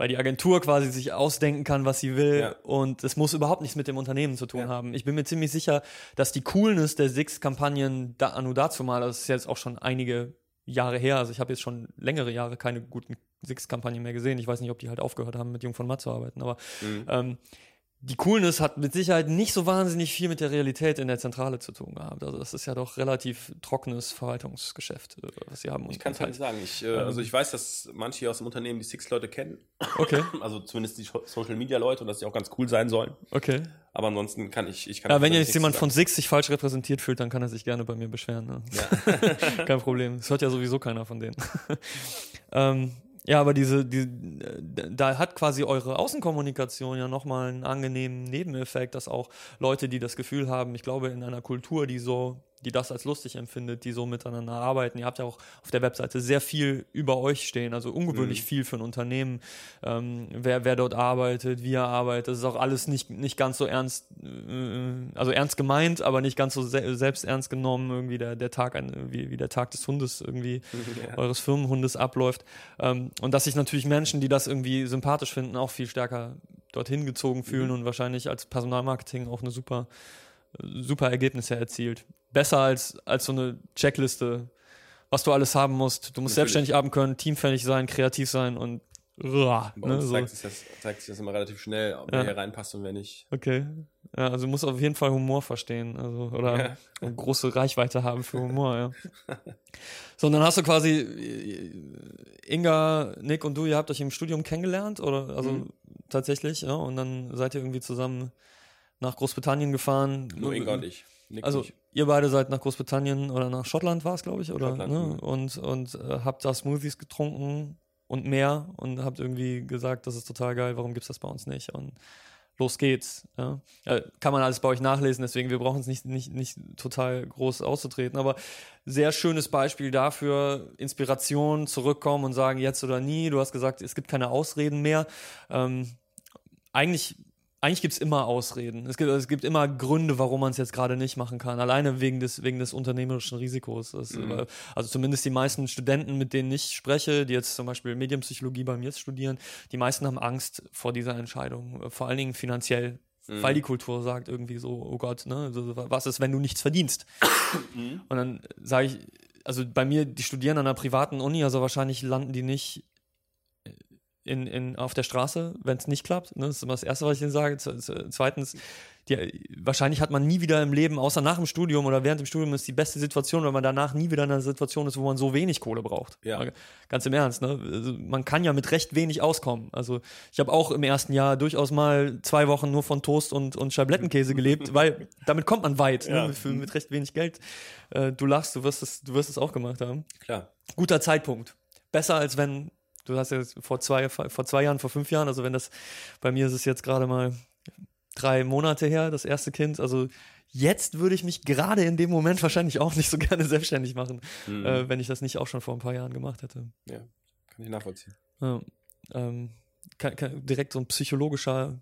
Weil die Agentur quasi sich ausdenken kann, was sie will Ja. und es muss überhaupt nichts mit dem Unternehmen zu tun Ja. haben. Ich bin mir ziemlich sicher, dass die Coolness der Six-Kampagnen da, anno dazu mal, das ist jetzt auch schon einige Jahre her, also ich habe jetzt schon längere Jahre keine guten Six-Kampagnen mehr gesehen. Ich weiß nicht, ob die halt aufgehört haben, mit Jung von Matt zu arbeiten, aber Mhm. ähm, die Coolness hat mit Sicherheit nicht so wahnsinnig viel mit der Realität in der Zentrale zu tun gehabt. Also das ist ja doch relativ trockenes Verwaltungsgeschäft, äh, was sie haben. Ich kann es halt nicht sagen. Ich, äh, also ich weiß, dass manche hier aus dem Unternehmen die Six-Leute kennen. Okay, *laughs* Also zumindest die Social-Media-Leute und dass die auch ganz cool sein sollen. okay. Aber ansonsten kann ich, ich kann Ja, wenn jetzt jemand sagen. von Six sich falsch repräsentiert fühlt, dann kann er sich gerne bei mir beschweren. Ne? Ja. *laughs* Kein Problem. Es hört ja sowieso keiner von denen. *laughs* ähm, ja, aber diese, die, äh, da hat quasi eure Außenkommunikation ja nochmal einen angenehmen Nebeneffekt, dass auch Leute, die das Gefühl haben, ich glaube, in einer Kultur, die so, die das als lustig empfindet, die so miteinander arbeiten. Ihr habt ja auch auf der Webseite sehr viel über euch stehen, also ungewöhnlich Mhm. viel für ein Unternehmen, ähm, wer, wer dort arbeitet, wie er arbeitet. Das ist auch alles nicht, nicht ganz so ernst, äh, also ernst gemeint, aber nicht ganz so se selbst ernst genommen, irgendwie der, der Tag, wie, wie der Tag des Hundes irgendwie *laughs* Ja. eures Firmenhundes abläuft. Ähm, und dass sich natürlich Menschen, die das irgendwie sympathisch finden, auch viel stärker dorthin gezogen fühlen Mhm. und wahrscheinlich als Personalmarketing auch eine super, super Ergebnisse erzielt. Besser als, als so eine Checkliste, was du alles haben musst. Du musst Natürlich. selbstständig arbeiten können, teamfähig sein, kreativ sein und uah, Bei ne, so. zeigt, sich das, zeigt sich das immer relativ schnell, wer Ja. hier reinpasst und wer nicht. Okay. Ja, also du musst auf jeden Fall Humor verstehen. Also, oder Ja. große Reichweite haben für Humor, ja. *laughs* So, und dann hast du quasi Inga, Nick und du, ihr habt euch im Studium kennengelernt, oder? Also Mhm. tatsächlich, ja. Und dann seid ihr irgendwie zusammen nach Großbritannien gefahren. Nur Inga und ich. Nick Also nicht. ihr beide seid nach Großbritannien oder nach Schottland war es, glaube ich, oder? Ne? mhm. Und, und äh, habt da Smoothies getrunken und mehr und habt irgendwie gesagt, das ist total geil, warum gibt's das bei uns nicht? Und los geht's. Ja? Ja, kann man alles bei euch nachlesen, deswegen wir brauchen es nicht, nicht, nicht total groß auszutreten, aber sehr schönes Beispiel dafür, Inspiration, zurückkommen und sagen jetzt oder nie. Du hast gesagt, es gibt keine Ausreden mehr. Ähm, eigentlich eigentlich gibt es immer Ausreden. Es gibt, es gibt immer Gründe, warum man es jetzt gerade nicht machen kann. Alleine wegen des, wegen des unternehmerischen Risikos. Das, Mhm. Also zumindest die meisten Studenten, mit denen ich spreche, die jetzt zum Beispiel Medienpsychologie bei mir studieren, die meisten haben Angst vor dieser Entscheidung. Vor allen Dingen finanziell. Mhm. Weil die Kultur sagt irgendwie so, oh Gott, ne, was ist, wenn du nichts verdienst? Mhm. Und dann sage ich, also bei mir, die studieren an einer privaten Uni, also wahrscheinlich landen die nicht in, in, auf der Straße, wenn es nicht klappt. Ne? Das ist immer das Erste, was ich ihnen sage. Zweitens, die, wahrscheinlich hat man nie wieder im Leben, außer nach dem Studium oder während dem Studium, ist die beste Situation, wenn man danach nie wieder in einer Situation ist, wo man so wenig Kohle braucht. Ja. Ganz im Ernst. Ne? Also man kann ja mit recht wenig auskommen. Also ich habe auch im ersten Jahr durchaus mal zwei Wochen nur von Toast und, und Scheiblettenkäse gelebt, *laughs* weil damit kommt man weit, Ja. ne? Für, mit recht wenig Geld. Äh, du lachst, du wirst es, du wirst es auch gemacht haben Klar. guter Zeitpunkt. Besser als wenn, du hast ja vor zwei, vor zwei Jahren, vor fünf Jahren, also wenn das, bei mir ist es jetzt gerade mal drei Monate her, das erste Kind, also jetzt würde ich mich gerade in dem Moment wahrscheinlich auch nicht so gerne selbstständig machen, Mhm. äh, wenn ich das nicht auch schon vor ein paar Jahren gemacht hätte. ja, kann ich nachvollziehen. Ja, ähm, kann, kann, direkt so ein psychologischer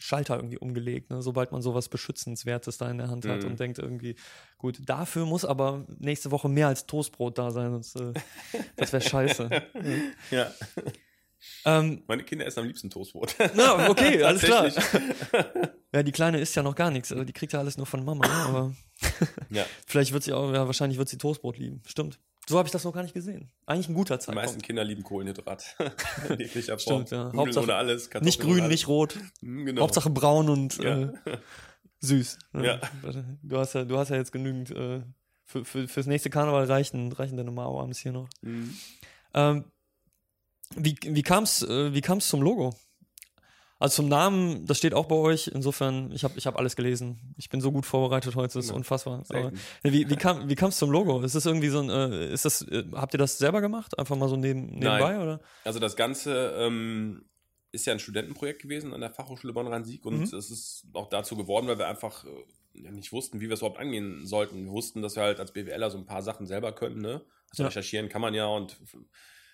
Schalter irgendwie umgelegt, ne? sobald man sowas Beschützenswertes da in der Hand hat Mhm. und denkt irgendwie, gut, dafür muss aber nächste Woche mehr als Toastbrot da sein, sonst äh, das wäre scheiße. *laughs* Ja. ähm, Meine Kinder essen am liebsten Toastbrot. *laughs* na, okay, alles klar. *laughs* Ja, die Kleine isst ja noch gar nichts, also die kriegt ja alles nur von Mama, ne? aber Ja. vielleicht wird sie auch, ja, wahrscheinlich wird sie Toastbrot lieben. Stimmt. So habe ich das noch gar nicht gesehen. Eigentlich ein guter Die meisten Zeitpunkt. Kinder lieben Kohlenhydrat. *laughs* In jeglicher Form. Stimmt, ja. Nudeln Hauptsache ohne alles. Kartoffeln Nicht grün, alles. nicht rot. *laughs* Genau. Hauptsache braun und Ja. äh, süß. ne? Ja. Du hast ja, du hast ja jetzt genügend. Äh, für, für, fürs nächste Karneval reichen, reichen deine Mao-Abends hier noch. Mhm. Ähm, wie wie kam es äh, wie kam's zum Logo? Also zum Namen, das steht auch bei euch. Insofern, ich habe ich hab alles gelesen. Ich bin so gut vorbereitet heute, das ist Ja. unfassbar. Aber, wie wie kam wie kam's zum Logo? Ist das irgendwie so ein, äh, ist das, äh, habt ihr das selber gemacht? Einfach mal so neben, nebenbei oder? Also das Ganze ähm, ist ja ein Studentenprojekt gewesen an der Fachhochschule Bonn-Rhein-Sieg und Mhm. es ist auch dazu geworden, weil wir einfach äh, nicht wussten, wie wir es überhaupt angehen sollten. Wir wussten, dass wir halt als BWLer so ein paar Sachen selber können. Ne? Also Ja. recherchieren kann man ja und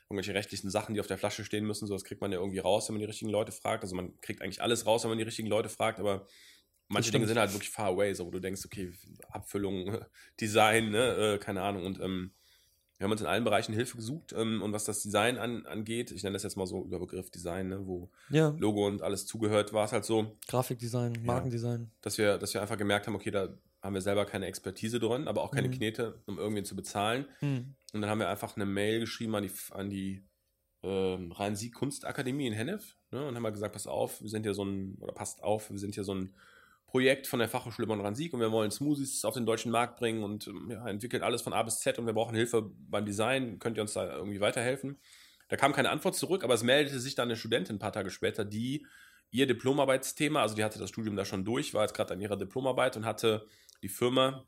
irgendwelche rechtlichen Sachen, die auf der Flasche stehen müssen, so das kriegt man ja irgendwie raus, wenn man die richtigen Leute fragt. Also man kriegt eigentlich alles raus, wenn man die richtigen Leute fragt, aber manche. Dinge sind halt wirklich far away, so wo du denkst, okay, Abfüllung, *laughs* Design, ne? äh, keine Ahnung. Und ähm, wir haben uns in allen Bereichen Hilfe gesucht ähm, und was das Design an, angeht, ich nenne das jetzt mal so über Begriff Design, ne, wo Ja, Logo und alles zugehört, war es halt so, Grafikdesign, Markendesign. dass wir, dass wir einfach gemerkt haben, okay, da haben wir selber keine Expertise drin, aber auch keine Mhm. Knete, um irgendwen zu bezahlen. Hm. Und dann haben wir einfach eine Mail geschrieben an die, an die ähm, Rhein-Sieg Kunstakademie in Hennef ne, und haben halt gesagt, pass auf, wir sind hier so ein, oder passt auf, wir sind hier so ein Projekt von der Fachhochschule Bonn-Rhein-Sieg und wir wollen Smoothies auf den deutschen Markt bringen und ähm, ja, entwickeln alles von A bis Z und wir brauchen Hilfe beim Design, könnt ihr uns da irgendwie weiterhelfen? Da kam keine Antwort zurück, aber es meldete sich dann eine Studentin ein paar Tage später, die ihr Diplomarbeitsthema, also die hatte das Studium da schon durch, war jetzt gerade an ihrer Diplomarbeit und hatte die Firma,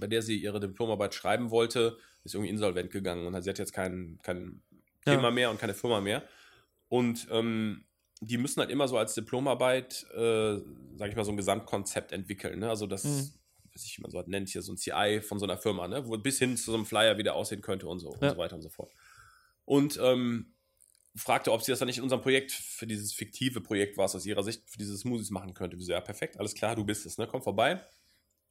bei der sie ihre Diplomarbeit schreiben wollte, ist irgendwie insolvent gegangen und sie hat jetzt kein, kein Ja. Thema mehr und keine Firma mehr. Und ähm, die müssen halt immer so als Diplomarbeit, äh, sag ich mal, so ein Gesamtkonzept entwickeln. Ne? Also das, Mhm. weiß ich, wie man so hat, nennt hier so ein CI von so einer Firma, ne? wo bis hin zu so einem Flyer wieder aussehen könnte und so Ja. und so weiter und so fort. Und ähm, fragte, ob sie das dann nicht in unserem Projekt, für dieses fiktive Projekt war es aus ihrer Sicht, für diese Smoothies machen könnte. Wir so, ja, perfekt, alles klar, du bist es, ne? Komm vorbei.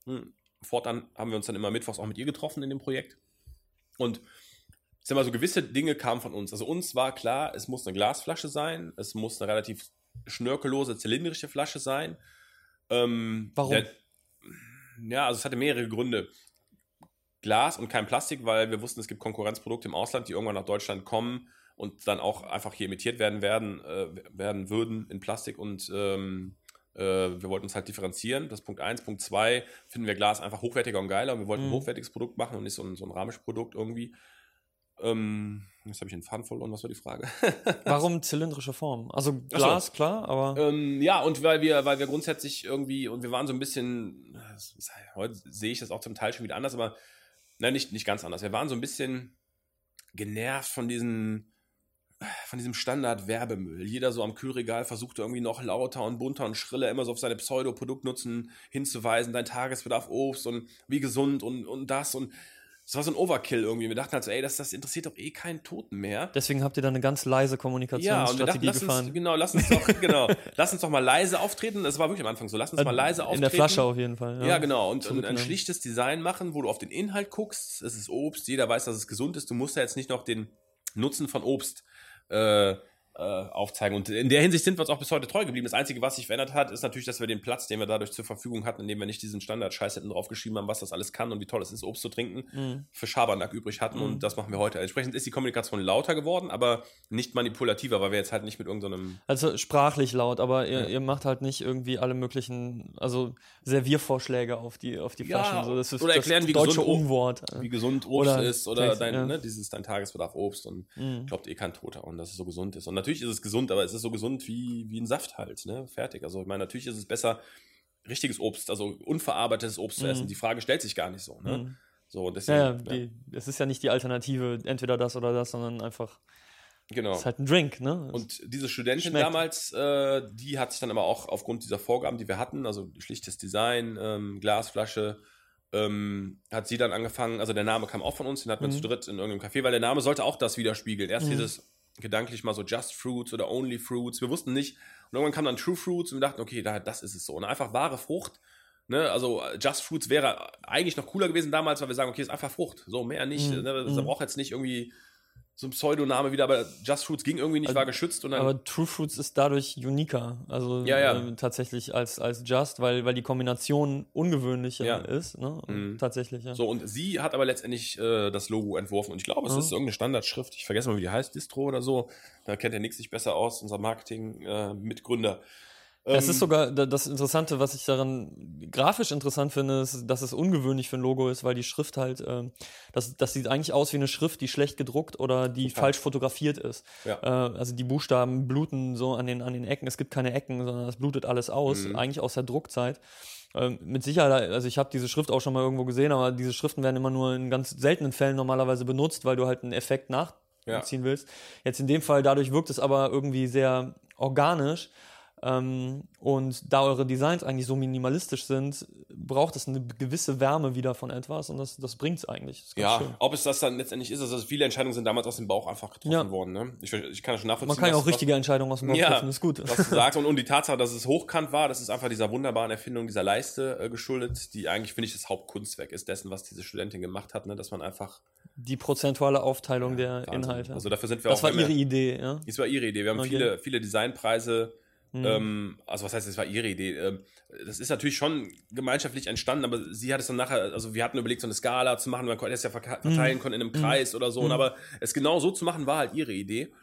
Hm. Fortan haben wir uns dann immer mittwochs auch mit ihr getroffen in dem Projekt. Und ich sag mal, so gewisse Dinge kamen von uns. Also uns war klar, es muss eine Glasflasche sein, es muss eine relativ schnörkellose, zylindrische Flasche sein. Ähm, Warum? Der, ja, also es hatte mehrere Gründe. Glas und kein Plastik, weil wir wussten, es gibt Konkurrenzprodukte im Ausland, die irgendwann nach Deutschland kommen und dann auch einfach hier imitiert werden werden, äh, werden würden in Plastik und ähm, äh, wir wollten uns halt differenzieren. Das ist Punkt 1. Punkt 2 finden wir Glas einfach hochwertiger und geiler und wir wollten Mhm. ein hochwertiges Produkt machen und nicht so ein, so ein Ramisch-Produkt irgendwie. Ähm, jetzt habe ich einen Faden verloren. Was war die Frage? *laughs* Warum zylindrische Form? Also Ach so. Glas, klar, aber Ähm, ja, und weil wir, weil wir grundsätzlich irgendwie, und wir waren so ein bisschen, heute sehe ich das auch zum Teil schon wieder anders, aber nein, nicht, nicht ganz anders. Wir waren so ein bisschen genervt von diesen, von diesem Standard-Werbemüll. Jeder so am Kühlregal versuchte irgendwie noch lauter und bunter und schriller immer so auf seine Pseudo-Produktnutzen hinzuweisen, dein Tagesbedarf Obst und wie gesund und, und das und das war so ein Overkill irgendwie. Wir dachten halt so, ey, das, das interessiert doch eh keinen Toten mehr. Deswegen habt ihr da eine ganz leise Ja, Kommunikationsstrategie dachten, lass gefahren. uns, genau, lass uns doch, *laughs* genau, lass uns doch mal leise auftreten. Das war wirklich am Anfang so, lass uns mal leise auftreten. In der Flasche auf jeden Fall. Ja, genau. Und, und ein schlichtes Design machen, wo du auf den Inhalt guckst. Es ist Obst, jeder weiß, dass es gesund ist. Du musst ja jetzt nicht noch den Nutzen von Obst äh, äh, aufzeigen. Und in der Hinsicht sind wir uns auch bis heute treu geblieben. Das Einzige, was sich verändert hat, ist natürlich, dass wir den Platz, den wir dadurch zur Verfügung hatten, indem wir nicht diesen Standard-Scheiß hätten draufgeschrieben haben, was das alles kann und wie toll es ist, Obst zu trinken, Mhm. für Schabernack übrig hatten. Und das machen wir heute. Entsprechend ist die Kommunikation lauter geworden, aber nicht manipulativer, weil wir jetzt halt nicht mit irgendeinem Also sprachlich laut, aber ihr, Ja. ihr macht halt nicht irgendwie alle möglichen, also Serviervorschläge auf die, auf die Ja, Flaschen. So, das ist oder erklären, das wie deutsche gesund Unwort. wie gesund Obst Oder ist oder Text, dein, ja. ne, dieses dein Tagesbedarf Obst und Mhm. glaubt eh kein Toter und dass es so gesund ist. Und natürlich ist es gesund, aber es ist so gesund wie, wie ein Saft halt, ne? Fertig. Also ich meine, natürlich ist es besser, richtiges Obst, also unverarbeitetes Obst zu Mhm. essen. Die Frage stellt sich gar nicht so, ne? Mhm. So, deswegen, Ja, die, es ist ja nicht die Alternative, entweder das oder das, sondern einfach, genau. ist halt ein Drink, ne? Und diese Studentin Schmeckt. damals, äh, die hat sich dann aber auch aufgrund dieser Vorgaben, die wir hatten, also schlichtes Design, ähm, Glasflasche, ähm, hat sie dann angefangen, also der Name kam auch von uns, den hatten wir Mhm. zu dritt in irgendeinem Café, weil der Name sollte auch das widerspiegeln. Erst Mhm. dieses gedanklich mal so Just Fruits oder Only Fruits, wir wussten nicht. Und irgendwann kam dann True Fruits und wir dachten, okay, da, das ist es so. Und einfach wahre Frucht. Ne, also äh, Just Fruits wäre eigentlich noch cooler gewesen damals, weil wir sagen, okay, ist einfach Frucht. So, mehr nicht. Mhm. Ne, das Mhm. braucht jetzt nicht irgendwie so ein Pseudoname wieder, aber Just Fruits ging irgendwie nicht, Also, war geschützt und dann. Aber True Fruits ist dadurch uniker, also Ja, ja. ähm, tatsächlich als, als Just, weil, weil die Kombination ungewöhnlicher Ja. ist, ne? Mhm. Tatsächlich, ja. So, und sie hat aber letztendlich äh, das Logo entworfen. Und ich glaube, es Ja. ist irgendeine Standardschrift. Ich vergesse mal, wie die heißt, Distro oder so. Da kennt der Nix sich besser aus, unser Marketing-Mitgründer. Es Ähm, ist sogar da- das Interessante, was ich daran grafisch interessant finde, ist, dass es ungewöhnlich für ein Logo ist, weil die Schrift halt, ähm, das, das sieht eigentlich aus wie eine Schrift, die schlecht gedruckt oder die Total. falsch fotografiert ist. Ja. Äh, also die Buchstaben bluten so an den, an den Ecken. Es gibt keine Ecken, sondern es blutet alles aus, Mhm. eigentlich aus der Druckzeit. Ähm, mit Sicherheit, also ich habe diese Schrift auch schon mal irgendwo gesehen, aber diese Schriften werden immer nur in ganz seltenen Fällen normalerweise benutzt, weil du halt einen Effekt nachziehen willst. Jetzt in dem Fall, dadurch wirkt es aber irgendwie sehr organisch. Ähm, und da eure Designs eigentlich so minimalistisch sind, braucht es eine gewisse Wärme wieder von etwas und das, das bringt es eigentlich. Das ja, schön. ob es das dann letztendlich ist, also viele Entscheidungen sind damals aus dem Bauch einfach getroffen Ja. worden. Ne? Ich, ich kann das schon nachvollziehen. Man kann ja was- auch richtige Entscheidungen aus dem Bauch Ja. treffen, ist gut. was, was du *laughs* sagst. Und, und die Tatsache, dass es hochkant war, das ist einfach dieser wunderbaren Erfindung dieser Leiste äh, geschuldet, die eigentlich, finde ich, das Hauptkunstwerk ist dessen, was diese Studentin gemacht hat, ne? dass man einfach Die prozentuale Aufteilung der Wahnsinn. Inhalte. Also dafür sind wir das auch war wenn wir- ihre Idee, ja. Das war ihre Idee. Wir haben Okay. viele, viele Designpreise. Mhm. Ähm, also was heißt, das war ihre Idee? Ähm, das ist natürlich schon gemeinschaftlich entstanden, aber sie hat es dann nachher, also wir hatten überlegt, so eine Skala zu machen, man konnte es ja verka- verteilen können in einem Kreis oder so. Und aber es genau so zu machen, war halt ihre Idee.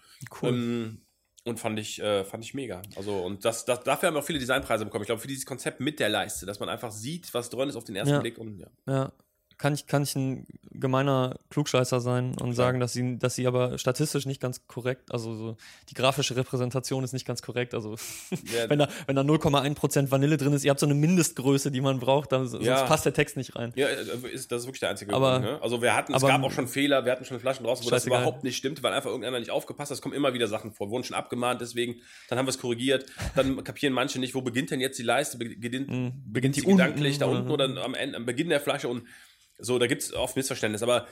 Cool. Ähm, und fand ich, äh, fand ich mega. Also, und das, das, dafür haben wir auch viele Designpreise bekommen. Ich glaube, für dieses Konzept mit der Leiste, dass man einfach sieht, was drin ist auf den ersten Ja. Blick. Und ja. Ja. Kann ich, kann ich ein gemeiner Klugscheißer sein und sagen, dass sie, dass sie aber statistisch nicht ganz korrekt, also so, die grafische Repräsentation ist nicht ganz korrekt. Also *laughs* Ja, wenn da, wenn da 0,1% Vanille drin ist, ihr habt so eine Mindestgröße, die man braucht, dann, sonst Ja. passt der Text nicht rein. Ja, äh, ist, das ist wirklich der einzige Aber- Grund. Ne? Also wir hatten, es aber- gab auch schon Fehler, wir hatten schon Flaschen draußen, wo das überhaupt nicht stimmt, weil einfach irgendeiner nicht aufgepasst hat. Es kommen immer wieder Sachen vor. Wir wurden schon abgemahnt, deswegen, dann haben wir es korrigiert. Dann *laughs* kapieren manche nicht, wo beginnt denn jetzt die Leiste? Be- Beginnt, Mhm. beginnt die unten gedanklich da oder- unten oder am, Ende, am Beginn der Flasche? Und so, da gibt es oft Missverständnis. Aber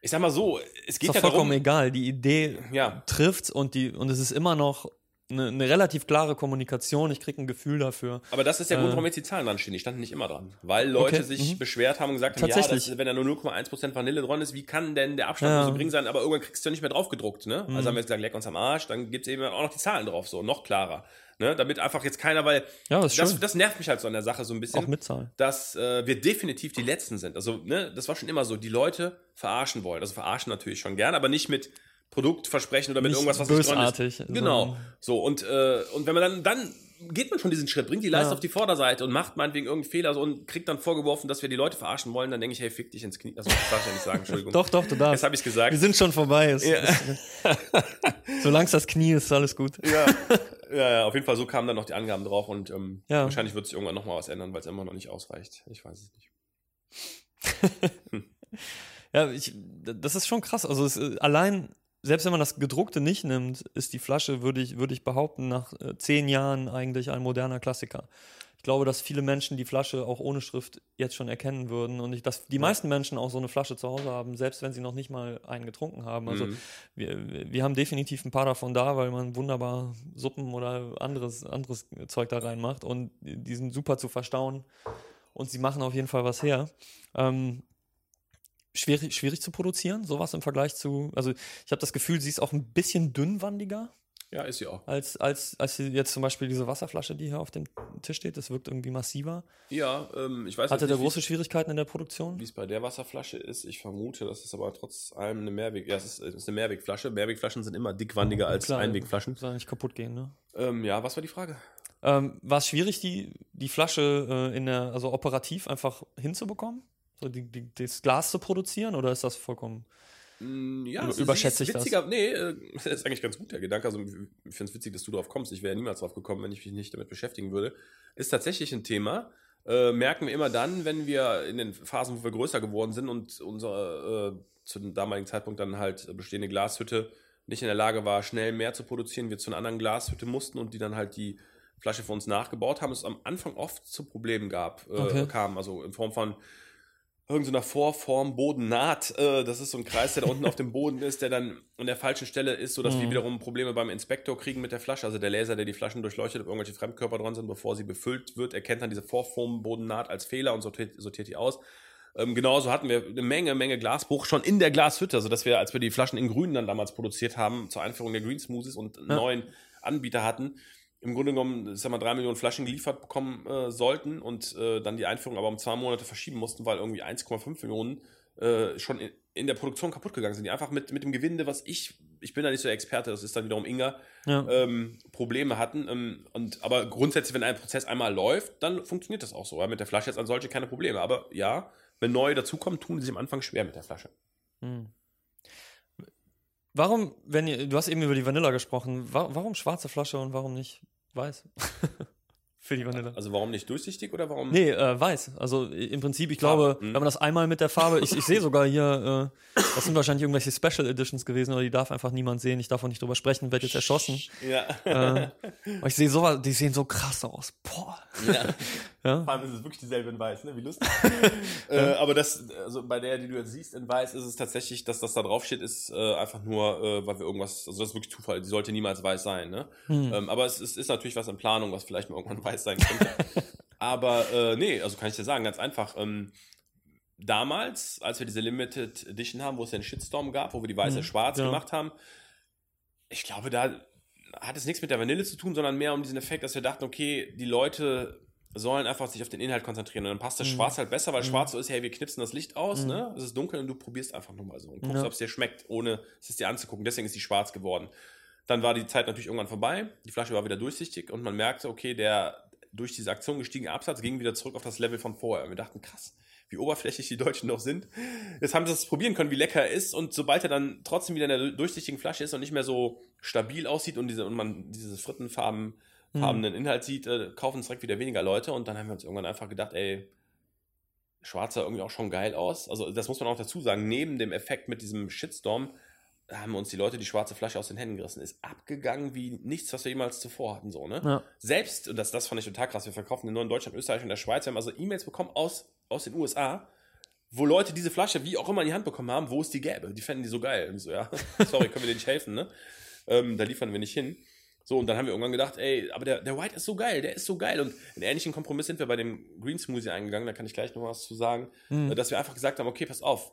ich sag mal so, es Ist geht doch ja vollkommen darum. egal. Die Idee Ja, trifft und, die, und es ist immer noch eine, eine relativ klare Kommunikation. Ich kriege ein Gefühl dafür. aber das ist der Grund, Äh. warum jetzt die Zahlen dran stehen. Die standen nicht immer dran. Weil Leute Okay, sich mhm. beschwert haben und gesagt haben, ja, das, wenn da nur 0,1% Vanille dran ist, wie kann denn der Abstand Ja. so gering sein? Aber irgendwann kriegst du ja nicht mehr drauf gedruckt. Ne? Mhm. Also haben wir jetzt gesagt, leck uns am Arsch, dann gibt es eben auch noch die Zahlen drauf, so noch klarer. Ne? Damit einfach jetzt keiner, weil Ja, das das, das nervt mich halt so an der Sache so ein bisschen. Auch mit Zahlen. dass äh, wir definitiv die Letzten sind. Also, ne, das war schon immer so, die Leute verarschen wollen. Also verarschen natürlich schon gern, aber nicht mit Produktversprechen oder mit Nicht irgendwas, was nicht dran bösartig, ist. Genau. So, und, äh, und wenn man dann, dann geht man schon diesen Schritt, bringt die Leiste Ja. auf die Vorderseite und macht meinetwegen irgendeinen Fehler so und kriegt dann vorgeworfen, dass wir die Leute verarschen wollen, dann denke ich, hey, fick dich ins Knie. Also, das darf ich ja nicht sagen, Entschuldigung. *laughs* Doch, doch, du darfst. Jetzt habe ich gesagt. Wir sind schon vorbei. Es, Ja. *laughs* solange es das Knie ist, ist alles gut. ja, ja, ja, auf jeden Fall, so kamen dann noch die Angaben drauf und ähm, Ja. wahrscheinlich wird sich irgendwann nochmal was ändern, weil es immer noch nicht ausreicht. Ich weiß es nicht. *laughs* Ja, ich, das ist schon krass. Also es, äh, allein selbst wenn man das gedruckte nicht nimmt, ist die Flasche, würde ich, würde ich behaupten, nach äh, zehn Jahren eigentlich ein moderner Klassiker. Ich glaube, dass viele Menschen die Flasche auch ohne Schrift jetzt schon erkennen würden und ich, dass die meisten Menschen auch so eine Flasche zu Hause haben, selbst wenn sie noch nicht mal einen getrunken haben. Also Mhm. wir, wir haben definitiv ein paar davon da, weil man wunderbar Suppen oder anderes, anderes Zeug da reinmacht und die sind super zu verstauen und sie machen auf jeden Fall was her. Ähm, schwierig, schwierig zu produzieren, sowas im Vergleich zu, also ich habe das Gefühl, sie ist auch ein bisschen dünnwandiger Ja, ist sie auch. als, als, als jetzt zum Beispiel diese Wasserflasche, die hier auf dem Tisch steht. Das wirkt irgendwie massiver. Ja, ähm, ich weiß Hatte jetzt der nicht, große Schwierigkeiten in der Produktion? wie es bei der Wasserflasche ist. Ich vermute, das ist aber trotz allem eine Mehrweg. Ja, es ist, es ist eine Mehrwegflasche. Mehrwegflaschen sind immer dickwandiger als Klar, Einwegflaschen. Soll nicht kaputt gehen, ne? Ähm, ja, was war die Frage? Ähm, war es schwierig, die, die Flasche äh, in der, also operativ einfach hinzubekommen? So die, die, das Glas zu produzieren oder ist das vollkommen. Mm, Ja, Über- überschätze ich das? witziger, Nee, äh, *laughs* das ist eigentlich ganz gut, der Gedanke. Also, ich finde es witzig, dass du drauf kommst. Ich wäre niemals drauf gekommen, wenn ich mich nicht damit beschäftigen würde. Ist tatsächlich ein Thema. Äh, merken wir immer dann, wenn wir in den Phasen, wo wir größer geworden sind und unsere äh, zu dem damaligen Zeitpunkt dann halt bestehende Glashütte nicht in der Lage war, schnell mehr zu produzieren, wir zu einer anderen Glashütte mussten und die dann halt die Flasche für uns nachgebaut haben, es am Anfang oft zu Problemen gab, äh, Okay. kam. Also in Form von irgendeiner Vorform, Bodennaht. Äh, das ist so ein Kreis, der da unten auf dem Boden ist, der dann an der falschen Stelle ist, sodass wir Mhm. wiederum Probleme beim Inspektor kriegen mit der Flasche. Also der Laser, der die Flaschen durchleuchtet, ob irgendwelche Fremdkörper dran sind, bevor sie befüllt wird, erkennt dann diese Vorform, Bodennaht als Fehler und sortiert, sortiert die aus. Ähm, genauso hatten wir eine Menge, Menge Glasbruch schon in der Glashütte, sodass wir, als wir die Flaschen in Grün dann damals produziert haben, zur Einführung der Green Smoothies und einen neuen Anbieter hatten, im Grunde genommen, ich sag mal, drei Millionen Flaschen geliefert bekommen äh, sollten und äh, dann die Einführung aber um zwei Monate verschieben mussten, weil irgendwie 1,5 Millionen äh, schon in, in der Produktion kaputt gegangen sind. Die einfach mit, mit dem Gewinde, was ich, ich bin da nicht so der Experte, das ist dann wiederum Inga, Ja. ähm, Probleme hatten. Ähm, und, aber grundsätzlich, wenn ein Prozess einmal läuft, dann funktioniert das auch so. Ja? Mit der Flasche jetzt an solche keine Probleme. Aber ja, wenn neue dazukommen, tun sie sich am Anfang schwer mit der Flasche. Hm. Warum, wenn ihr, du hast eben über die Vanilla gesprochen, wa warum schwarze Flasche und warum nicht weiß? *laughs* Für die Vanilla. Also warum nicht durchsichtig oder warum? Nee, äh, weiß. Also im Prinzip, ich Farbe, glaube, hm. wenn man das einmal mit der Farbe, ich, ich sehe *laughs* sogar hier, äh, das sind wahrscheinlich irgendwelche Special Editions gewesen, aber die darf einfach niemand sehen. Ich darf auch nicht drüber sprechen, werde jetzt erschossen. Ja. Äh, aber ich sehe sowas, die sehen so krass aus. Boah. ja. *laughs* Ja? Vor allem ist es wirklich dieselbe in weiß, ne? Wie lustig. *laughs* äh, aber das, also bei der, die du jetzt siehst in weiß, ist es tatsächlich, dass das da drauf steht, ist äh, einfach nur, äh, weil wir irgendwas, also das ist wirklich Zufall, die sollte niemals weiß sein, ne? Hm. Ähm, aber es ist, ist natürlich was in Planung, was vielleicht mal irgendwann weiß sein könnte. *laughs* aber äh, nee, also kann ich dir sagen, ganz einfach. Ähm, damals, als wir diese Limited Edition haben, wo es den Shitstorm gab, wo wir die weiße Mhm, schwarz ja. gemacht haben, ich glaube, da hat es nichts mit der Vanille zu tun, sondern mehr um diesen Effekt, dass wir dachten, okay, die Leute sollen einfach sich auf den Inhalt konzentrieren und dann passt das Mhm. Schwarz halt besser, weil Mhm. Schwarz so ist, hey, wir knipsen das Licht aus, Mhm. ne? Es ist dunkel und du probierst einfach nur mal so und guckst, Ja. ob es dir schmeckt, ohne es dir anzugucken. Deswegen ist die schwarz geworden. Dann war die Zeit natürlich irgendwann vorbei, die Flasche war wieder durchsichtig und man merkte, okay, der durch diese Aktion gestiegene Absatz ging wieder zurück auf das Level von vorher. Und wir dachten, krass, wie oberflächlich die Deutschen noch sind. Jetzt haben sie das probieren können, wie lecker er ist. Und sobald er dann trotzdem wieder in der durchsichtigen Flasche ist und nicht mehr so stabil aussieht und, diese, und man diese frittenfarben farbenen Inhalt sieht, äh, kaufen es direkt wieder weniger Leute. Und dann haben wir uns irgendwann einfach gedacht, ey, schwarz sah irgendwie auch schon geil aus. Also das muss man auch dazu sagen. Neben dem Effekt mit diesem Shitstorm haben uns die Leute die schwarze Flasche aus den Händen gerissen. Ist abgegangen wie nichts, was wir jemals zuvor hatten. So, ne? Ja. Selbst, und das, das fand ich total krass, wir verkaufen in Deutschland, Österreich und der Schweiz. Wir haben also E-Mails bekommen aus, aus den USA, wo Leute diese Flasche wie auch immer in die Hand bekommen haben, wo es die gäbe. Die fänden die so geil. Und so, ja, *laughs* sorry, können wir dir nicht helfen, ne? Ähm, da liefern wir nicht hin. So, und dann haben wir irgendwann gedacht, ey, aber der, der White ist so geil, der ist so geil. Und einen ähnlichen Kompromiss sind wir bei dem Green Smoothie eingegangen, da kann ich gleich noch was zu sagen, Mhm. dass wir einfach gesagt haben, okay, pass auf,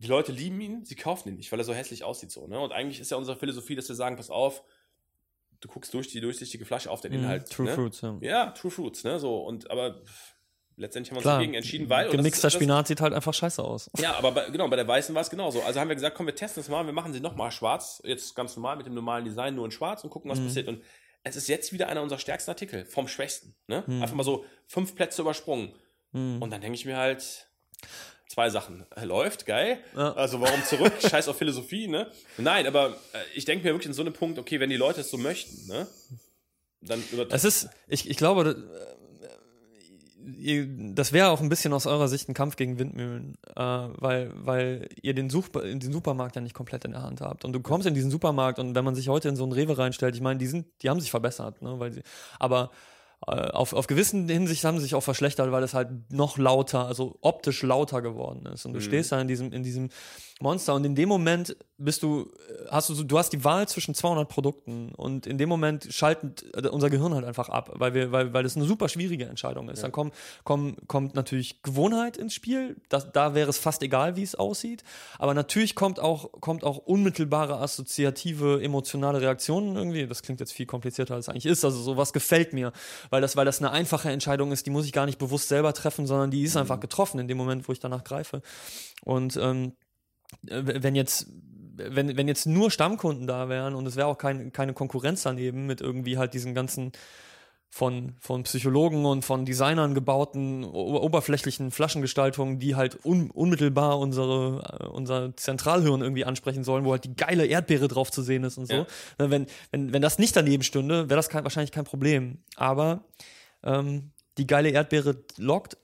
die Leute lieben ihn, sie kaufen ihn nicht, weil er so hässlich aussieht so, ne? Und eigentlich ist ja unsere Philosophie, dass wir sagen, pass auf, du guckst durch die durchsichtige Flasche auf den Mhm. Inhalt. True ne? Fruits, ja. Ja, True Fruits, ne? So, und aber pff, letztendlich haben wir uns Klar, dagegen entschieden, weil. das- gemixter das- Spinat sieht halt einfach scheiße aus. Ja, aber bei, genau, bei der weißen war es genauso. Also haben wir gesagt, komm, wir testen es mal, wir machen sie nochmal schwarz, jetzt ganz normal mit dem normalen Design, nur in schwarz und gucken, was Mhm. passiert. Und es ist jetzt wieder einer unserer stärksten Artikel, vom schwächsten. Ne? Mhm. Einfach mal so fünf Plätze übersprungen. Mhm. Und dann denke ich mir halt, zwei Sachen. Äh, Läuft, geil. Ja. Also warum zurück? *laughs* Scheiß auf Philosophie, ne? Nein, aber äh, ich denke mir wirklich in so einem Punkt, okay, wenn die Leute es so möchten, ne? Dann Es ist, ich, ich glaube, äh, das wäre auch ein bisschen aus eurer Sicht ein Kampf gegen Windmühlen, äh, weil, weil ihr den, Such, den Supermarkt ja nicht komplett in der Hand habt. Und du kommst in diesen Supermarkt und wenn man sich heute in so einen Rewe reinstellt, ich meine, die sind, die haben sich verbessert, ne, weil sie, aber äh, auf, auf gewissen Hinsicht haben sie sich auch verschlechtert, weil es halt noch lauter, also optisch lauter geworden ist. Und du Mhm. stehst da in diesem, in diesem Monster. Und in dem Moment bist du, äh, hast du, so- du hast die Wahl zwischen 200 Produkten. Und in dem Moment schaltet äh, unser Gehirn halt einfach ab, weil wir, weil, weil das eine super schwierige Entscheidung ist. Dann kommt, kommt, kommt natürlich Gewohnheit ins Spiel, das, da wäre es fast egal, wie es aussieht, aber natürlich kommt auch, kommt auch unmittelbare assoziative, emotionale Reaktionen irgendwie, das klingt jetzt viel komplizierter als es eigentlich ist, also sowas gefällt mir, weil das, weil das eine einfache Entscheidung ist, die muss ich gar nicht bewusst selber treffen, sondern die ist einfach getroffen in dem Moment, wo ich danach greife. Und ähm, äh, wenn jetzt wenn, wenn jetzt nur Stammkunden da wären und es wäre auch kein, keine Konkurrenz daneben mit irgendwie halt diesen ganzen von, von Psychologen und von Designern gebauten oberflächlichen Flaschengestaltungen, die halt un, unmittelbar unsere, äh, unser Zentralhirn irgendwie ansprechen sollen, wo halt die geile Erdbeere drauf zu sehen ist und so. Ja. Na, Wenn, wenn, wenn das nicht daneben stünde, wäre das kein, wahrscheinlich kein Problem. Aber ähm, die geile Erdbeere lockt.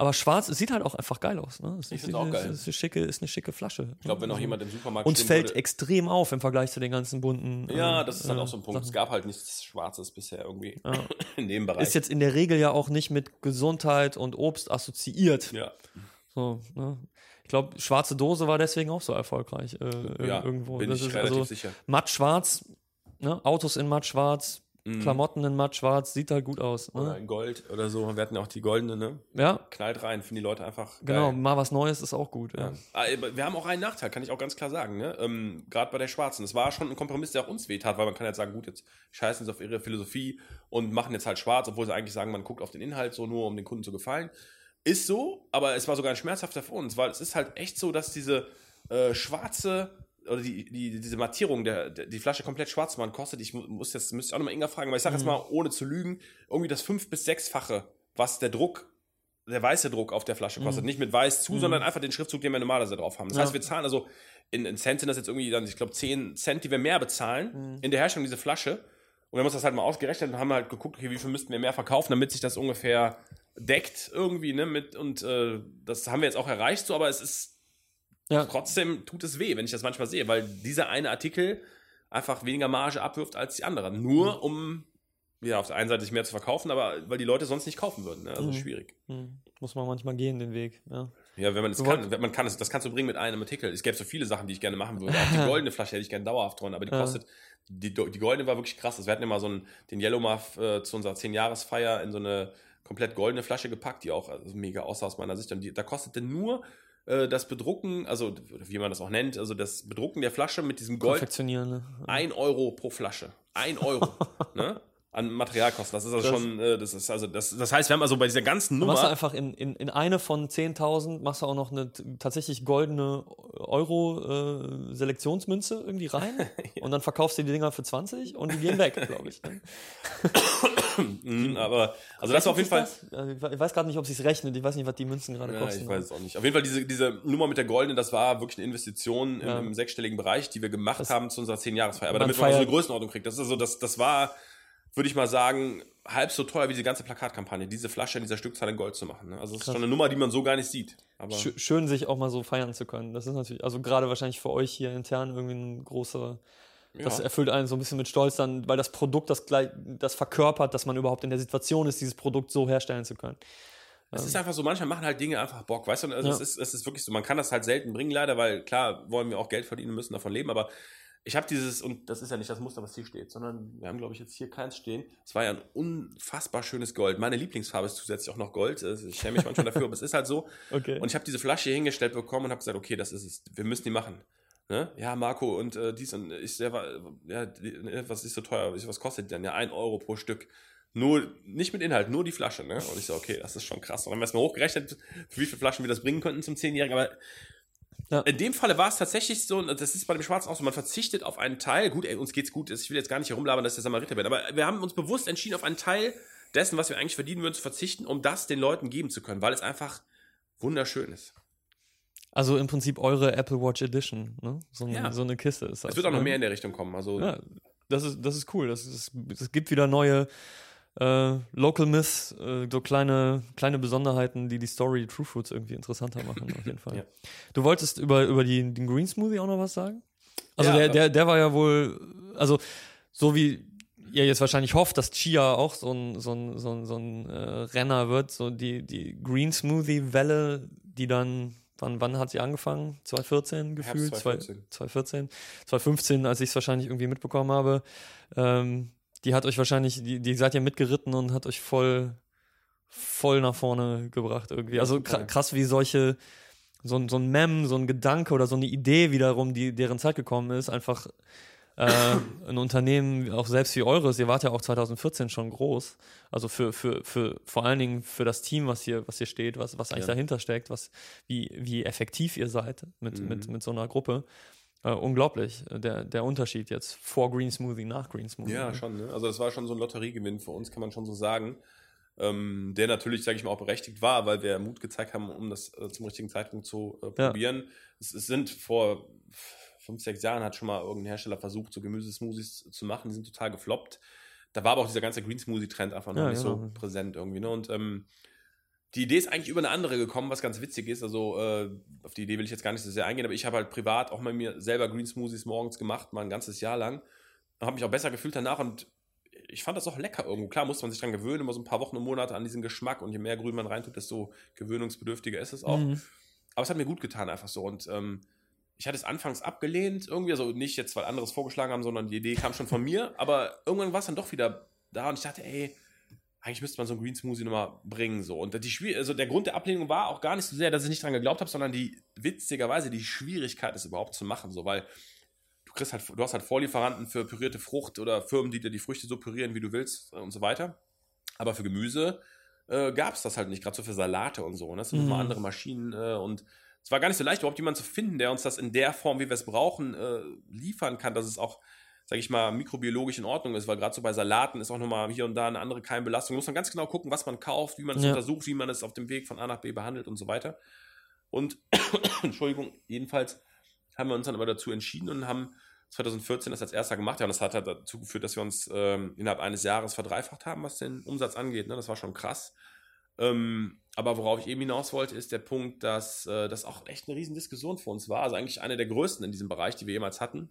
Aber schwarz, es sieht halt auch einfach geil aus. Ne? Es Ich ist, find's auch es geil. Ist eine schicke, ist eine schicke Flasche. Ich glaube, wenn auch jemand im Supermarkt Uns fällt würde- extrem auf im Vergleich zu den ganzen bunten. Ja, äh, das ist halt äh, auch so ein Punkt. Es Sachen. gab halt nichts Schwarzes bisher irgendwie Ja. *laughs* in dem Bereich. Ist jetzt in der Regel ja auch nicht mit Gesundheit und Obst assoziiert. ja. So, ne? Ich glaube, schwarze Dose war deswegen auch so erfolgreich äh, ja, irgendwo. bin das ich relativ also sicher. matt schwarz, ne? Autos in matt schwarz. Klamotten in matt schwarz, sieht halt gut aus. Oder Ne? in Gold oder so. Wir hatten ja auch die goldene, ne? Ja, Knallt rein, finden die Leute einfach genau, geil. mal was Neues ist auch gut. Ja. Ja. Ah, Wir haben auch einen Nachteil, kann ich auch ganz klar sagen. Ne? Ähm, Gerade bei der Schwarzen. Es war schon ein Kompromiss, der auch uns wehtat, weil man kann jetzt sagen, gut, jetzt scheißen sie auf ihre Philosophie und machen jetzt halt schwarz, obwohl sie eigentlich sagen, man guckt auf den Inhalt so nur, um den Kunden zu gefallen. Ist so, aber es war sogar ein schmerzhafter für uns, weil es ist halt echt so, dass diese äh, schwarze oder die, die, diese Mattierung, der, der, die Flasche komplett schwarz machen, kostet, ich mu- muss jetzt, müsste ich auch nochmal Inga fragen, aber ich sage jetzt mal, ohne zu lügen, irgendwie das fünf- bis sechsfache, was der Druck, der weiße Druck auf der Flasche kostet. Nicht mit weiß zu, sondern einfach den Schriftzug, den wir normalerweise drauf haben. Das Ja. heißt, wir zahlen also, in, in Cent sind das jetzt irgendwie dann, ich glaube, 10 Cent, die wir mehr bezahlen in der Herstellung dieser Flasche. Und wir haben uns das halt mal ausgerechnet und haben halt geguckt, okay, wie viel müssten wir mehr verkaufen, damit sich das ungefähr deckt irgendwie, ne, mit, und äh, das haben wir jetzt auch erreicht, so, aber es ist Ja. trotzdem tut es weh, wenn ich das manchmal sehe, weil dieser eine Artikel einfach weniger Marge abwirft als die anderen. Nur um ja, auf der einen Seite sich mehr zu verkaufen, aber weil die Leute sonst nicht kaufen würden. Ne? Also Mhm. schwierig. Hm. Muss man manchmal gehen, den Weg. Ja. Ja, wenn man es kann, wenn man kann es, das kannst du bringen mit einem Artikel. Es gäbe so viele Sachen, die ich gerne machen würde. Auch die *laughs* goldene Flasche hätte ich gerne dauerhaft drin, aber die Ja. kostet, die, die goldene war wirklich krass. Wir hatten immer so einen, den Yellow Muff äh, zu unserer 10-Jahres-Feier in so eine komplett goldene Flasche gepackt, die auch also mega aussah aus meiner Sicht. Und die, da kostete nur äh, das Bedrucken, also wie man das auch nennt, also das Bedrucken der Flasche mit diesem Gold Konfektionieren. Ne? ein Euro pro Flasche. Ein Euro. *laughs* ne? An Materialkosten. Das ist also Das- schon, äh, das ist also, das, das heißt, wir haben also bei dieser ganzen Du machst du Nummer. einfach in, in, in eine von 10.000, machst du auch noch eine tatsächlich goldene Euro-Selektionsmünze irgendwie rein *laughs* und dann verkaufst du die Dinger für 20 und die gehen weg, glaube ich. *coughs* Ne? Mhm, aber, also das war auf jeden Fall. Das? Ja, Ich we- ich weiß gerade nicht, ob es sich rechnet. Ich weiß nicht, was die Münzen gerade Ja, kosten. ich weiß es auch nicht. Auf jeden Fall diese, diese Nummer mit der goldenen, das war wirklich eine Investition Ja. im, im sechsstelligen Bereich, die wir gemacht Das- haben zu unserer 10-Jahresfeier. Aber Man damit man so eine Größenordnung kriegt. Das ist also, das, das war, würde ich mal sagen, halb so teuer wie die ganze Plakatkampagne, diese Flasche in dieser Stückzahl in Gold zu machen. Ne? Also das ist schon eine Nummer, die man so gar nicht sieht. Schön, sich auch mal so feiern zu können. Das ist natürlich, also gerade wahrscheinlich für euch hier intern irgendwie ein großer, das ja. erfüllt einen so ein bisschen mit Stolz dann, weil das Produkt das gleich, das verkörpert, dass man überhaupt in der Situation ist, dieses Produkt so herstellen zu können. Es ist einfach so, manchmal machen halt Dinge einfach Bock, weißt du? Also Ja. es, ist, es ist wirklich so, man kann das halt selten bringen, leider, weil klar wollen wir auch Geld verdienen, müssen davon leben, aber ich habe dieses, und das ist ja nicht das Muster, was hier steht, sondern wir haben, glaube ich, jetzt hier keins stehen. Es war ja ein unfassbar schönes Gold. Meine Lieblingsfarbe ist zusätzlich auch noch Gold. Also Ich schäme mich manchmal dafür, aber es ist halt so. *laughs* Okay. Und ich habe diese Flasche hier hingestellt bekommen und habe gesagt, okay, das ist es. Wir müssen die machen. Ne? Ja, Marco, und äh, dies und ich selber, ja, die, ne, was ist so teuer? Was kostet die denn? Ja, ein Euro pro Stück. Nur, nicht mit Inhalt, nur die Flasche, ne? Und ich so, okay, das ist schon krass. Und dann haben wir erstmal hochgerechnet, für wie viele Flaschen wir das bringen könnten zum Zehnjährigen. Aber Ja. in dem Falle war es tatsächlich so, und das ist bei dem Schwarzen auch so, man verzichtet auf einen Teil. Gut, ey, uns geht's gut, ich will jetzt gar nicht herumlabern, dass ich der Samariter bin, aber wir haben uns bewusst entschieden, auf einen Teil dessen, was wir eigentlich verdienen würden, zu verzichten, um das den Leuten geben zu können, weil es einfach wunderschön ist. Also im Prinzip eure Apple Watch Edition, ne? So, ein, Ja. so eine Kiste ist das. Es wird auch noch ne? mehr in der Richtung kommen. Also, Ja, das ist, das ist cool. Das ist, es gibt wieder neue, äh, Local Myths, äh, so kleine, kleine Besonderheiten, die die Story True Fruits irgendwie interessanter machen, auf jeden *laughs* Fall. Ja. Du wolltest über, über die, den Green Smoothie auch noch was sagen? Also Ja, der, aber- der, der war ja wohl, also so wie ihr jetzt wahrscheinlich hofft, dass Chia auch so ein, so ein, so ein, so ein äh, Renner wird, so die, die Green Smoothie-Welle, die dann, wann, wann hat sie angefangen? 2014 gefühlt? 2014. 2014. 2015, als ich es wahrscheinlich irgendwie mitbekommen habe. Ähm, die hat euch wahrscheinlich, die, die seid ihr mitgeritten und hat euch voll, voll nach vorne gebracht irgendwie. Also krass, wie solche, so ein, so ein Mem, so ein Gedanke oder so eine Idee wiederum, die deren Zeit gekommen ist, einfach äh, ein Unternehmen, auch selbst wie eures, ihr wart ja auch 2014 schon groß, also für, für, für vor allen Dingen für das Team, was hier, was hier steht, was, was eigentlich Ja. dahinter steckt, was, wie, wie effektiv ihr seid mit, Mhm. mit, mit so einer Gruppe. Äh, unglaublich, der, der Unterschied jetzt vor Green Smoothie, nach Green Smoothie. Ja, schon. Ne? Also das war schon so ein Lotteriegewinn für uns, kann man schon so sagen. Ähm, der natürlich, sage ich mal, auch berechtigt war, weil wir Mut gezeigt haben, um das äh, zum richtigen Zeitpunkt zu äh, Ja. probieren. Es, es sind vor fünf, sechs Jahren hat schon mal irgendein Hersteller versucht, so Gemüsesmoothies zu machen, die sind total gefloppt. Da war aber auch dieser ganze Green Smoothie-Trend einfach noch Ja, nicht genau. so präsent irgendwie. Ne? Und ähm, die Idee ist eigentlich über eine andere gekommen, was ganz witzig ist. Also äh, auf die Idee will ich jetzt gar nicht so sehr eingehen, aber ich habe halt privat auch mal mir selber Green Smoothies morgens gemacht, mal ein ganzes Jahr lang. Habe mich auch besser gefühlt danach und ich fand das auch lecker irgendwo. Klar musste man sich dran gewöhnen, immer so ein paar Wochen und Monate an diesen Geschmack und je mehr Grün man reintut, desto gewöhnungsbedürftiger ist es auch. Mhm. Aber es hat mir gut getan einfach so und ähm, ich hatte es anfangs abgelehnt irgendwie, also nicht jetzt, weil anderes vorgeschlagen haben, sondern die Idee kam schon von mir, aber irgendwann war es dann doch wieder da und ich dachte, ey, eigentlich müsste man so einen Green Smoothie nochmal bringen so und die Schwier also der Grund der Ablehnung war auch gar nicht so sehr, dass ich nicht dran geglaubt habe, sondern die witzigerweise die Schwierigkeit, es überhaupt zu machen, so weil du kriegst halt, du hast halt Vorlieferanten für pürierte Frucht oder Firmen, die dir die Früchte so pürieren, wie du willst äh, und so weiter. Aber für Gemüse äh, gab es das halt nicht, gerade so für Salate und so. Ne? Das sind Mhm. nochmal andere Maschinen äh, und es war gar nicht so leicht, überhaupt jemanden zu finden, der uns das in der Form, wie wir es brauchen, äh, liefern kann, dass es auch, sage ich mal, mikrobiologisch in Ordnung ist, weil gerade so bei Salaten ist auch nochmal hier und da eine andere Keimbelastung. Muss man ganz genau gucken, was man kauft, wie man es Ja. untersucht, wie man es auf dem Weg von A nach B behandelt und so weiter. Und, *coughs* Entschuldigung, jedenfalls haben wir uns dann aber dazu entschieden und haben 2014 das als erster gemacht. Ja, und das hat halt dazu geführt, dass wir uns ähm, innerhalb eines Jahres verdreifacht haben, was den Umsatz angeht. Ne? Das war schon krass. Ähm, aber worauf ich eben hinaus wollte, ist der Punkt, dass äh, das auch echt eine riesen Diskussion für uns war. Also eigentlich eine der größten in diesem Bereich, die wir jemals hatten.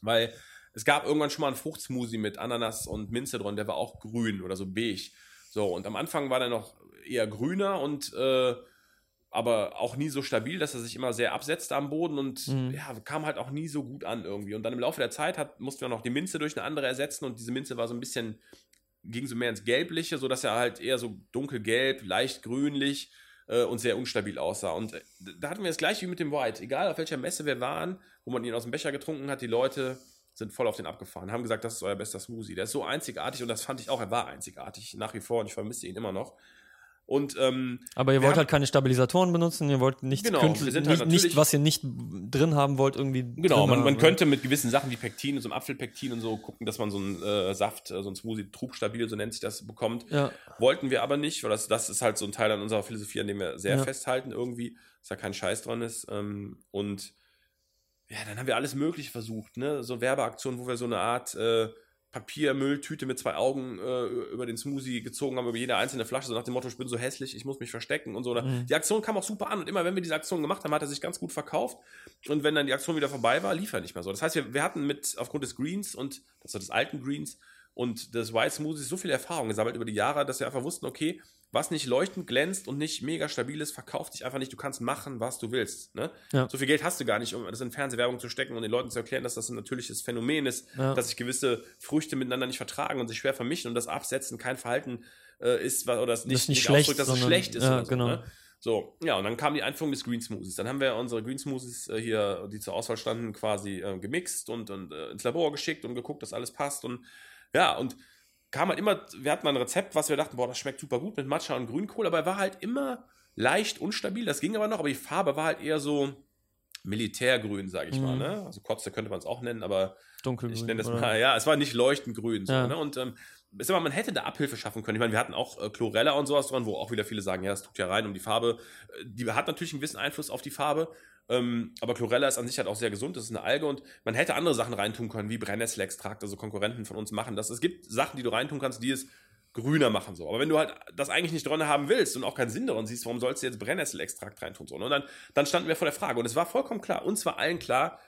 Weil es gab irgendwann schon mal einen Fruchtsmoothie mit Ananas und Minze drin, der war auch grün oder so beige. So, und am Anfang war der noch eher grüner und äh, aber auch nie so stabil, dass er sich immer sehr absetzte am Boden und Mhm. ja, kam halt auch nie so gut an irgendwie. Und dann im Laufe der Zeit hat, mussten wir noch die Minze durch eine andere ersetzen und diese Minze war so ein bisschen, ging so mehr ins Gelbliche, sodass er halt eher so dunkelgelb, leicht grünlich äh, und sehr unstabil aussah. Und äh, da hatten wir das gleiche wie mit dem White. Egal auf welcher Messe wir waren, wo man ihn aus dem Becher getrunken hat, die Leute sind voll auf den abgefahren, haben gesagt, das ist euer bester Smoothie. Der ist so einzigartig und das fand ich auch, er war einzigartig nach wie vor und ich vermisse ihn immer noch. Und ähm, Aber ihr wollt halt keine Stabilisatoren benutzen, ihr wollt nichts Genau, künstlich, halt nicht, nicht, was ihr nicht drin haben wollt, irgendwie. Genau, man, man könnte mit gewissen Sachen wie Pektin, so einem Apfelpektin und so gucken, dass man so einen äh, Saft, äh, so einen Smoothie trugstabil, so nennt sich das, bekommt. Ja, Wollten wir aber nicht, weil das, das ist halt so ein Teil an unserer Philosophie, an dem wir sehr Ja. festhalten irgendwie, dass da kein Scheiß dran ist. Ähm, und ja, dann haben wir alles Mögliche versucht, ne? So Werbeaktionen, wo wir so eine Art äh, Papiermülltüte mit zwei Augen äh, über den Smoothie gezogen haben, über jede einzelne Flasche, so nach dem Motto, ich bin so hässlich, ich muss mich verstecken und so. Mhm. Die Aktion kam auch super an und immer wenn wir diese Aktion gemacht haben, hat er sich ganz gut verkauft. Und wenn dann die Aktion wieder vorbei war, lief er nicht mehr so. Das heißt, wir, wir hatten mit, aufgrund des Greens und, also des alten Greens und des White Smoothies so viel Erfahrung gesammelt über die Jahre, dass wir einfach wussten, okay, was nicht leuchtend glänzt und nicht mega stabil ist, verkauft dich einfach nicht. Du kannst machen, was du willst. Ne? Ja. So viel Geld hast du gar nicht, um das in Fernsehwerbung zu stecken und den Leuten zu erklären, dass das ein natürliches Phänomen ist, Ja. dass sich gewisse Früchte miteinander nicht vertragen und sich schwer vermischen und das Absetzen kein Verhalten äh, ist oder das nicht, ist nicht nicht schlecht, ausdrückt, dass es sondern- schlecht ist. ja, so, genau. ne? So, ja, und dann kam die Einführung des Green Smoothies. Dann haben wir unsere Green Smoothies äh, hier, die zur Auswahl standen, quasi äh, gemixt und, und äh, ins Labor geschickt und geguckt, dass alles passt. Und ja, und kam halt immer, wir hatten mal ein Rezept, was wir dachten, boah, das schmeckt super gut mit Matcha und Grünkohl, aber er war halt immer leicht unstabil. Das ging aber noch, aber die Farbe war halt eher so militärgrün, sage ich mal. Mhm. Ne? Also Kotze könnte man es auch nennen, aber dunkelgrün. ich nenne das oder? mal, ja, es war nicht leuchtend grün. So, Ja. ne? Und ähm, sag mal, man hätte da Abhilfe schaffen können. Ich meine, wir hatten auch äh, Chlorella und sowas dran, wo auch wieder viele sagen, ja, das tut ja rein um die Farbe. Äh, Die hat natürlich einen gewissen Einfluss auf die Farbe. Ähm, aber Chlorella ist an sich halt auch sehr gesund, das ist eine Alge und man hätte andere Sachen reintun können, wie Brennnesselextrakt, also Konkurrenten von uns machen das. Es gibt Sachen, die du reintun kannst, die es grüner machen. So. Aber wenn du halt das eigentlich nicht drin haben willst und auch keinen Sinn darin siehst, warum sollst du jetzt Brennnesselextrakt reintun? So, ne? Und dann, dann standen wir vor der Frage. Und es war vollkommen klar, uns war allen klar,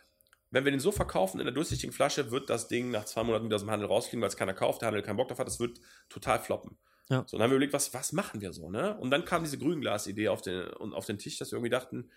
wenn wir den so verkaufen in der durchsichtigen Flasche, wird das Ding nach zwei Monaten wieder aus dem Handel rausfliegen, weil es keiner kauft, der Handel keinen Bock drauf hat, das wird total floppen. Ja. So, dann haben wir überlegt, was, was machen wir so, ne? Und dann kam diese Grünglas-Idee auf den, auf den Tisch, dass wir irgendwie dachten,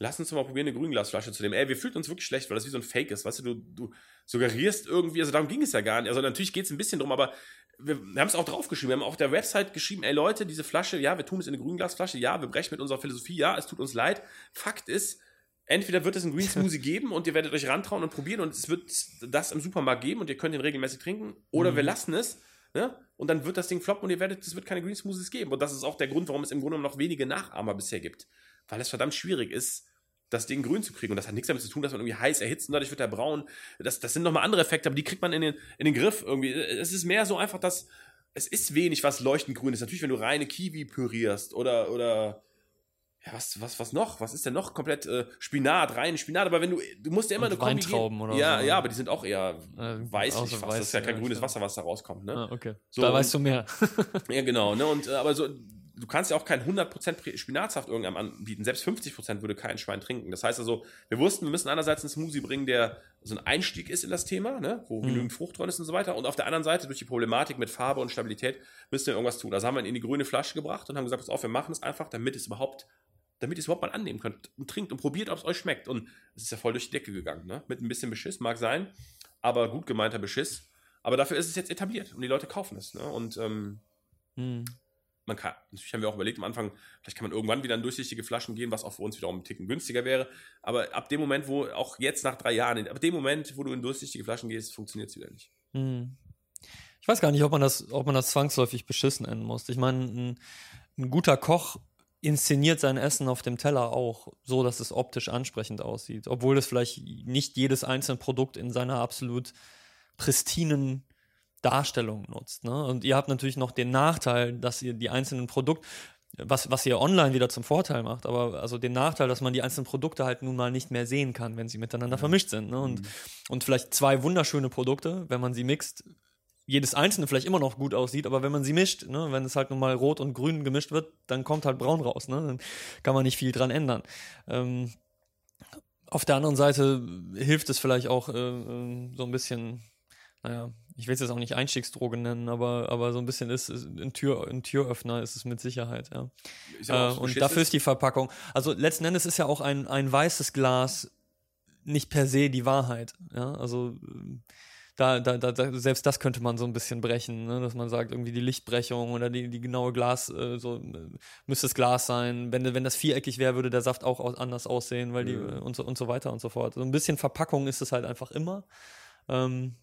lass uns mal probieren, eine Grünglasflasche zu nehmen. Ey, wir fühlten uns wirklich schlecht, weil das wie so ein Fake ist. Weißt du, du, du suggerierst irgendwie, also darum ging es ja gar nicht. Also natürlich geht es ein bisschen drum, aber wir, haben es auch draufgeschrieben. Wir haben auf der Website geschrieben, ey Leute, diese Flasche, ja, wir tun es in eine Grünglasflasche, ja, wir brechen mit unserer Philosophie, ja, es tut uns leid. Fakt ist, entweder wird es einen Green Smoothie geben und ihr werdet euch rantrauen und probieren und es wird das im Supermarkt geben und ihr könnt ihn regelmäßig trinken, oder Mhm. wir lassen es. Ne? Und dann wird das Ding floppen und ihr werdet, es wird keine Green Smoothies geben. Und das ist auch der Grund, warum es im Grunde genommen noch wenige Nachahmer bisher gibt. Weil es verdammt schwierig ist, das Ding grün zu kriegen. Und das hat nichts damit zu tun, dass man irgendwie heiß erhitzt und dadurch wird er braun. Das, das sind nochmal andere Effekte, aber die kriegt man in den, in den Griff irgendwie. Es ist mehr so einfach, dass es ist wenig, was leuchtend grün ist. Natürlich, wenn du reine Kiwi pürierst oder, oder ja, was, was, was noch? Was ist denn noch komplett äh, Spinat, rein Spinat, aber wenn du, du musst ja immer Und eine Kombi Weintrauben oder ja, so. Ja, aber die sind auch eher Äh, außer fast. das ist ja weiß, kein ja, grünes. Wasser, was da rauskommt, ne? Ah, okay. So, da weißt du mehr. *laughs* Ja, genau, ne? Und, äh, aber so, du kannst ja auch kein 100% Pri- Spinatsaft irgendwann anbieten. Selbst 50% würde kein Schwein trinken. Das heißt also, wir wussten, wir müssen einerseits einen Smoothie bringen, der so ein Einstieg ist in das Thema, ne? wo Mhm. genügend Frucht drin ist und so weiter. Und auf der anderen Seite, durch die Problematik mit Farbe und Stabilität, müssen wir irgendwas tun. Also haben wir ihn in die grüne Flasche gebracht und haben gesagt, pass auf, wir machen es einfach, damit es überhaupt damit ihr es überhaupt mal annehmen könnt und trinkt und probiert, ob es euch schmeckt. Und es ist ja voll durch die Decke gegangen, ne? Mit ein bisschen Beschiss, mag sein, aber gut gemeinter Beschiss. Aber dafür ist es jetzt etabliert und die Leute kaufen es. Ne? Und ähm, Hm. Man kann, natürlich haben wir auch überlegt am Anfang, vielleicht kann man irgendwann wieder in durchsichtige Flaschen gehen, was auch für uns wiederum ein Ticken günstiger wäre. Aber ab dem Moment, wo, auch jetzt nach drei Jahren, ab dem Moment, wo du in durchsichtige Flaschen gehst, funktioniert es wieder nicht. Hm. Ich weiß gar nicht, ob man das, ob man das zwangsläufig beschissen nennen muss. Ich meine, ein, ein guter Koch inszeniert sein Essen auf dem Teller auch so, dass es optisch ansprechend aussieht, obwohl es vielleicht nicht jedes einzelne Produkt in seiner absolut pristinen Darstellung nutzt. Ne? Und ihr habt natürlich noch den Nachteil, dass ihr die einzelnen Produkte, was, was ihr online wieder zum Vorteil macht, aber also den Nachteil, dass man die einzelnen Produkte halt nun mal nicht mehr sehen kann, wenn sie miteinander vermischt sind. Ne? Und, und vielleicht zwei wunderschöne Produkte, wenn man sie mixt, jedes einzelne vielleicht immer noch gut aussieht, aber wenn man sie mischt, ne, wenn es halt nun mal rot und grün gemischt wird, dann kommt halt braun raus. Ne? Dann kann man nicht viel dran ändern. Ähm, auf der anderen Seite hilft es vielleicht auch äh, äh, so ein bisschen, naja, ich will es jetzt auch nicht Einstiegsdroge nennen, aber, aber so ein bisschen ist, ist ein, Tür, ein Türöffner ist es mit Sicherheit, ja. Äh, und dafür ist die Verpackung. Also letzten Endes ist ja auch ein, ein weißes Glas nicht per se die Wahrheit. Ja, also da, da, da, selbst das könnte man so ein bisschen brechen, ne? dass man sagt, irgendwie die Lichtbrechung oder die, die genaue Glas, äh, so äh, müsste es Glas sein. Wenn, wenn das viereckig wäre, würde der Saft auch aus, anders aussehen, weil die Mhm. äh, und so, und so weiter und so fort. So ein bisschen Verpackung ist es halt einfach immer. Ähm,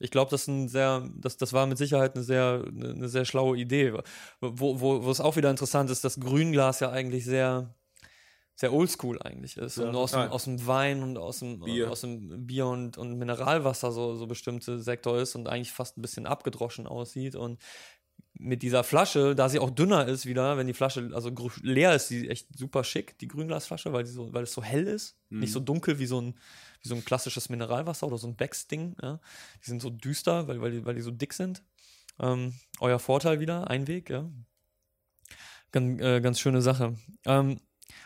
ich glaube, das, ist ein sehr, das, das war mit Sicherheit eine sehr, eine, sehr schlaue Idee. Wo, wo, wo es auch wieder interessant ist, dass Grünglas ja eigentlich sehr, sehr oldschool eigentlich ist. Ja, und aus dem, aus dem Wein und aus dem Bier. aus dem Bier und, und Mineralwasser so, so bestimmte Sektor ist und eigentlich fast ein bisschen abgedroschen aussieht. Und mit dieser Flasche, da sie auch dünner ist wieder, wenn die Flasche also leer ist, die echt super schick, die Grünglasflasche, weil, die so, weil es so hell ist, Mhm. nicht so dunkel wie so ein, wie so ein klassisches Mineralwasser oder so ein Becks-Ding. Ja. Die sind so düster, weil, weil, die, weil die so dick sind. Ähm, euer Vorteil wieder, Einweg, ja. Ganz, äh, ganz schöne Sache. Ähm,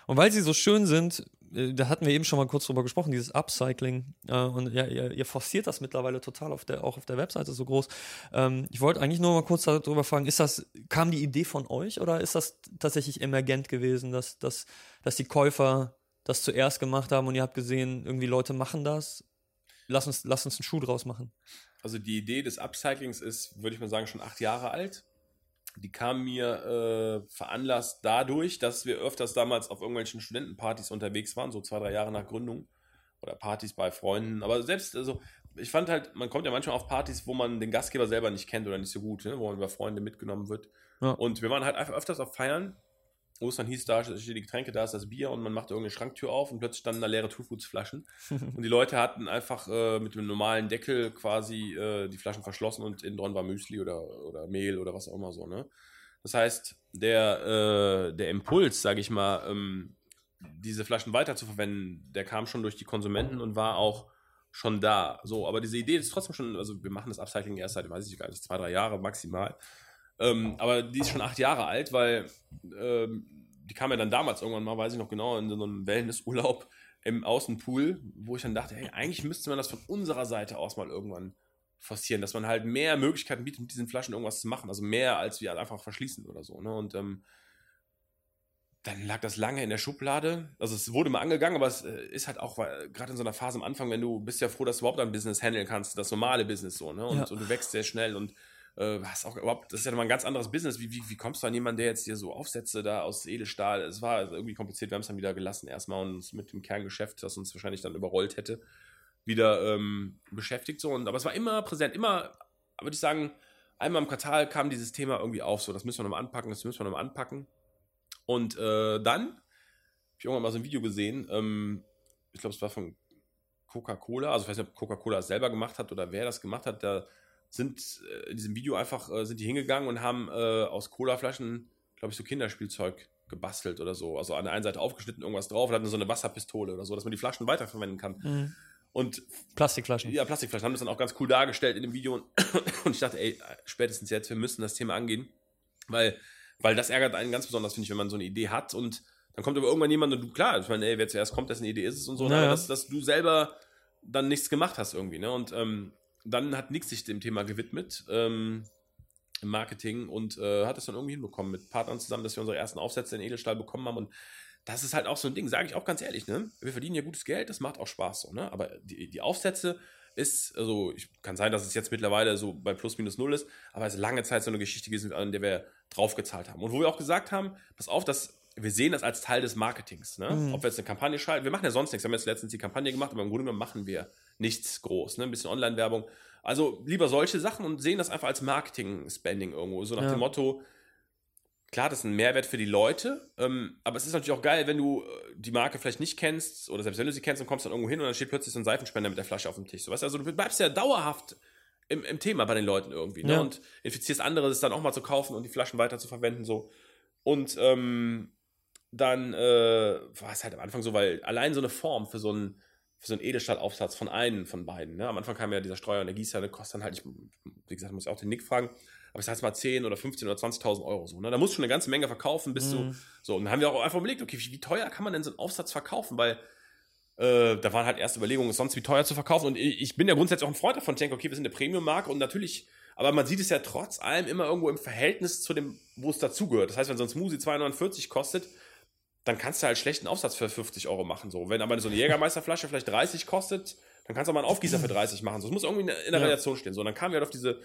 und weil sie so schön sind, äh, da hatten wir eben schon mal kurz drüber gesprochen, dieses Upcycling. Äh, und ja, ihr, ihr forciert das mittlerweile total auf der, auch auf der Webseite so groß. Ähm, ich wollte eigentlich nur mal kurz darüber fragen, ist das, kam die Idee von euch oder ist das tatsächlich emergent gewesen, dass, dass, dass die Käufer das zuerst gemacht haben und ihr habt gesehen, irgendwie Leute machen das? Lass uns, lass uns einen Schuh draus machen. Also die Idee des Upcyclings ist, würde ich mal sagen, schon acht Jahre alt. Die kam mir äh, veranlasst dadurch, dass wir öfters damals auf irgendwelchen Studentenpartys unterwegs waren, so zwei, drei Jahre nach Gründung. Oder Partys bei Freunden. Aber selbst, also ich fand halt, man kommt ja manchmal auf Partys, wo man den Gastgeber selber nicht kennt oder nicht so gut, ne? wo man über Freunde mitgenommen wird. Ja. Und wir waren halt einfach öfters auf Feiern, dann hieß, da stehen die Getränke, da ist das Bier und man macht irgendeine Schranktür auf und plötzlich standen da leere Two Foods Flaschen. *laughs* Und die Leute hatten einfach äh, mit dem normalen Deckel quasi äh, die Flaschen verschlossen und innen drin war Müsli oder, oder Mehl oder was auch immer so. Ne? Das heißt, der, äh, der Impuls, sage ich mal, ähm, diese Flaschen weiter zu verwenden, der kam schon durch die Konsumenten und war auch schon da. So, aber diese Idee ist trotzdem schon, also wir machen das Upcycling erst seit, weiß ich gar nicht, zwei, drei Jahre maximal. Ähm, aber die ist schon acht Jahre alt, weil ähm, die kam ja dann damals irgendwann mal, weiß ich noch genau, in so einem Wellnessurlaub im Außenpool, wo ich dann dachte, hey, eigentlich müsste man das von unserer Seite aus mal irgendwann forcieren, dass man halt mehr Möglichkeiten bietet, mit diesen Flaschen irgendwas zu machen. Also mehr, als wir einfach verschließen oder so. Ne? Und ähm, dann lag das lange in der Schublade. Also es wurde mal angegangen, aber es äh, ist halt auch gerade in so einer Phase am Anfang, wenn du bist ja froh, dass du überhaupt ein Business handeln kannst, das normale Business so, ne? Und, ja. und du wächst sehr schnell und äh, auch überhaupt, das ist ja nochmal ein ganz anderes Business. Wie, wie, wie kommst du an jemanden, der jetzt hier so Aufsätze da aus Edelstahl? Es war irgendwie kompliziert, wir haben es dann wieder gelassen erstmal und mit dem Kerngeschäft, das uns wahrscheinlich dann überrollt hätte, wieder ähm, beschäftigt so. Und, aber es war immer präsent, immer, würde ich sagen, einmal im Quartal kam dieses Thema irgendwie auf, so das müssen wir nochmal anpacken, das müssen wir nochmal anpacken. Und äh, dann habe ich irgendwann mal so ein Video gesehen, ähm, ich glaube, es war von Coca-Cola, also ich weiß nicht, ob Coca-Cola es selber gemacht hat oder wer das gemacht hat, da sind äh, in diesem Video einfach, äh, sind die hingegangen und haben äh, aus Cola-Flaschen, glaube ich, so Kinderspielzeug gebastelt oder so. Also an der einen Seite aufgeschnitten, irgendwas drauf und hatten so eine Wasserpistole oder so, dass man die Flaschen weiterverwenden kann. Mhm. Und Plastikflaschen. Ja, Plastikflaschen haben das dann auch ganz cool dargestellt in dem Video. Und ich dachte, ey, spätestens jetzt, wir müssen das Thema angehen. Weil weil das ärgert einen ganz besonders, finde ich, wenn man so eine Idee hat und dann kommt aber irgendwann jemand und du, klar, ich meine, ey, wer zuerst kommt, dessen Idee ist es und so, naja. aber dass, dass, du selber dann nichts gemacht hast irgendwie, ne? Und ähm, dann hat Nick sich dem Thema gewidmet, ähm, im Marketing und äh, hat es dann irgendwie hinbekommen mit Partnern zusammen, dass wir unsere ersten Aufsätze in Edelstahl bekommen haben und das ist halt auch so ein Ding, sage ich auch ganz ehrlich, ne? Wir verdienen ja gutes Geld, das macht auch Spaß so, ne? Aber die, die Aufsätze, ist, also ich, kann sein, dass es jetzt mittlerweile so bei plus minus null ist, aber es ist lange Zeit so eine Geschichte gewesen, an der wir draufgezahlt haben. Und wo wir auch gesagt haben, pass auf, dass wir sehen das als Teil des Marketings. Ne? Mhm. Ob wir jetzt eine Kampagne schalten, wir machen ja sonst nichts. Wir haben jetzt letztens die Kampagne gemacht, aber im Grunde genommen machen wir nichts groß. Ne? Ein bisschen Online-Werbung. Also lieber solche Sachen und sehen das einfach als Marketing-Spending irgendwo. So nach ja. dem Motto, klar, das ist ein Mehrwert für die Leute, ähm, aber es ist natürlich auch geil, wenn du äh, die Marke vielleicht nicht kennst oder selbst wenn du sie kennst und kommst dann irgendwo hin und dann steht plötzlich so ein Seifenspender mit der Flasche auf dem Tisch. So, weißt? Also du bleibst ja dauerhaft im, im Thema bei den Leuten irgendwie ne? ja. und infizierst andere, das dann auch mal zu kaufen und die Flaschen weiter zu verwenden. So. Und ähm, dann äh, war es halt am Anfang so, weil allein so eine Form für so einen für so einen Edelstahlaufsatz von einem von beiden. Ne? Am Anfang kam ja dieser Streuer und der Gießer, der kostet dann halt, ich, wie gesagt, muss ich auch den Nick fragen, aber ich sag jetzt mal 10 oder 15 oder 20.000 Euro so. Ne? Da musst du schon eine ganze Menge verkaufen, bis mhm. du so. Und dann haben wir auch einfach überlegt, okay, wie, wie teuer kann man denn so einen Aufsatz verkaufen? Weil äh, da waren halt erste Überlegungen, sonst wie teuer zu verkaufen. Und ich, ich bin ja grundsätzlich auch ein Freund davon, ich denke, okay, wir sind eine Premium-Marke und natürlich, aber man sieht es ja trotz allem immer irgendwo im Verhältnis zu dem, wo es dazugehört. Das heißt, wenn so ein Smoothie 249 kostet, dann kannst du halt schlechten Aufsatz für 50 Euro machen. So. Wenn aber so eine Jägermeisterflasche vielleicht 30 kostet, dann kannst du mal einen Aufgießer für 30 machen. So, es muss irgendwie in der ja. Relation stehen. So, und dann kamen wir halt auf diese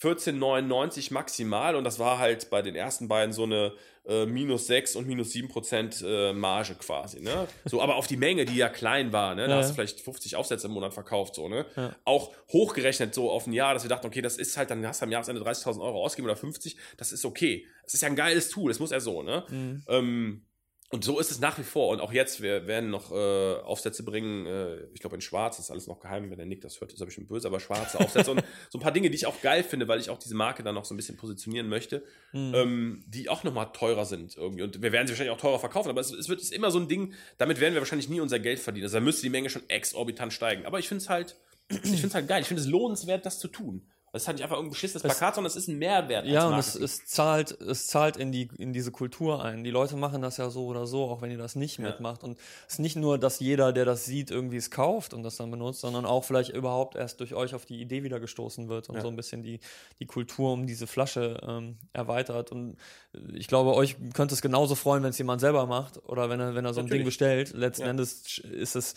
14,99 maximal und das war halt bei den ersten beiden so eine äh, minus 6 und minus 7 Prozent äh, Marge quasi, ne? So, aber auf die Menge, die ja klein war, ne? Da ja. hast du vielleicht 50 Aufsätze im Monat verkauft, so, ne? Ja. Auch hochgerechnet so auf ein Jahr, dass wir dachten, okay, das ist halt, dann hast du am Jahresende 30.000 Euro ausgegeben oder 50, das ist okay. Es ist ja ein geiles Tool, das muss ja so, ne? Mhm. Ähm, und so ist es nach wie vor. Und auch jetzt, wir werden noch äh, Aufsätze bringen, äh, ich glaube in Schwarz, ist alles noch geheim, wenn der Nick das hört, ist er bestimmt böse, aber schwarze Aufsätze und *laughs* so ein paar Dinge, die ich auch geil finde, weil ich auch diese Marke dann noch so ein bisschen positionieren möchte, mhm. ähm, die auch nochmal teurer sind irgendwie. Und wir werden sie wahrscheinlich auch teurer verkaufen, aber es, es wird ist immer so ein Ding, damit werden wir wahrscheinlich nie unser Geld verdienen. Also da müsste die Menge schon exorbitant steigen. Aber ich finde es halt, *clears throat* ich finde es halt geil. Ich finde es lohnenswert, das zu tun. Das ist halt nicht einfach irgendein beschissenes Plakat, sondern es ist ein Mehrwert. Ja, und es, es, zahlt, es zahlt in, die, in diese Kultur ein. Die Leute machen das ja so oder so, auch wenn ihr das nicht ja. mitmacht. Und es ist nicht nur, dass jeder, der das sieht, irgendwie es kauft und das dann benutzt, sondern auch vielleicht überhaupt erst durch euch auf die Idee wieder gestoßen wird und ja. so ein bisschen die, die Kultur um diese Flasche ähm, erweitert. Und ich glaube, euch könnte es genauso freuen, wenn es jemand selber macht oder wenn er, wenn er so ein Natürlich. Ding bestellt. Letzten ja. Endes ist es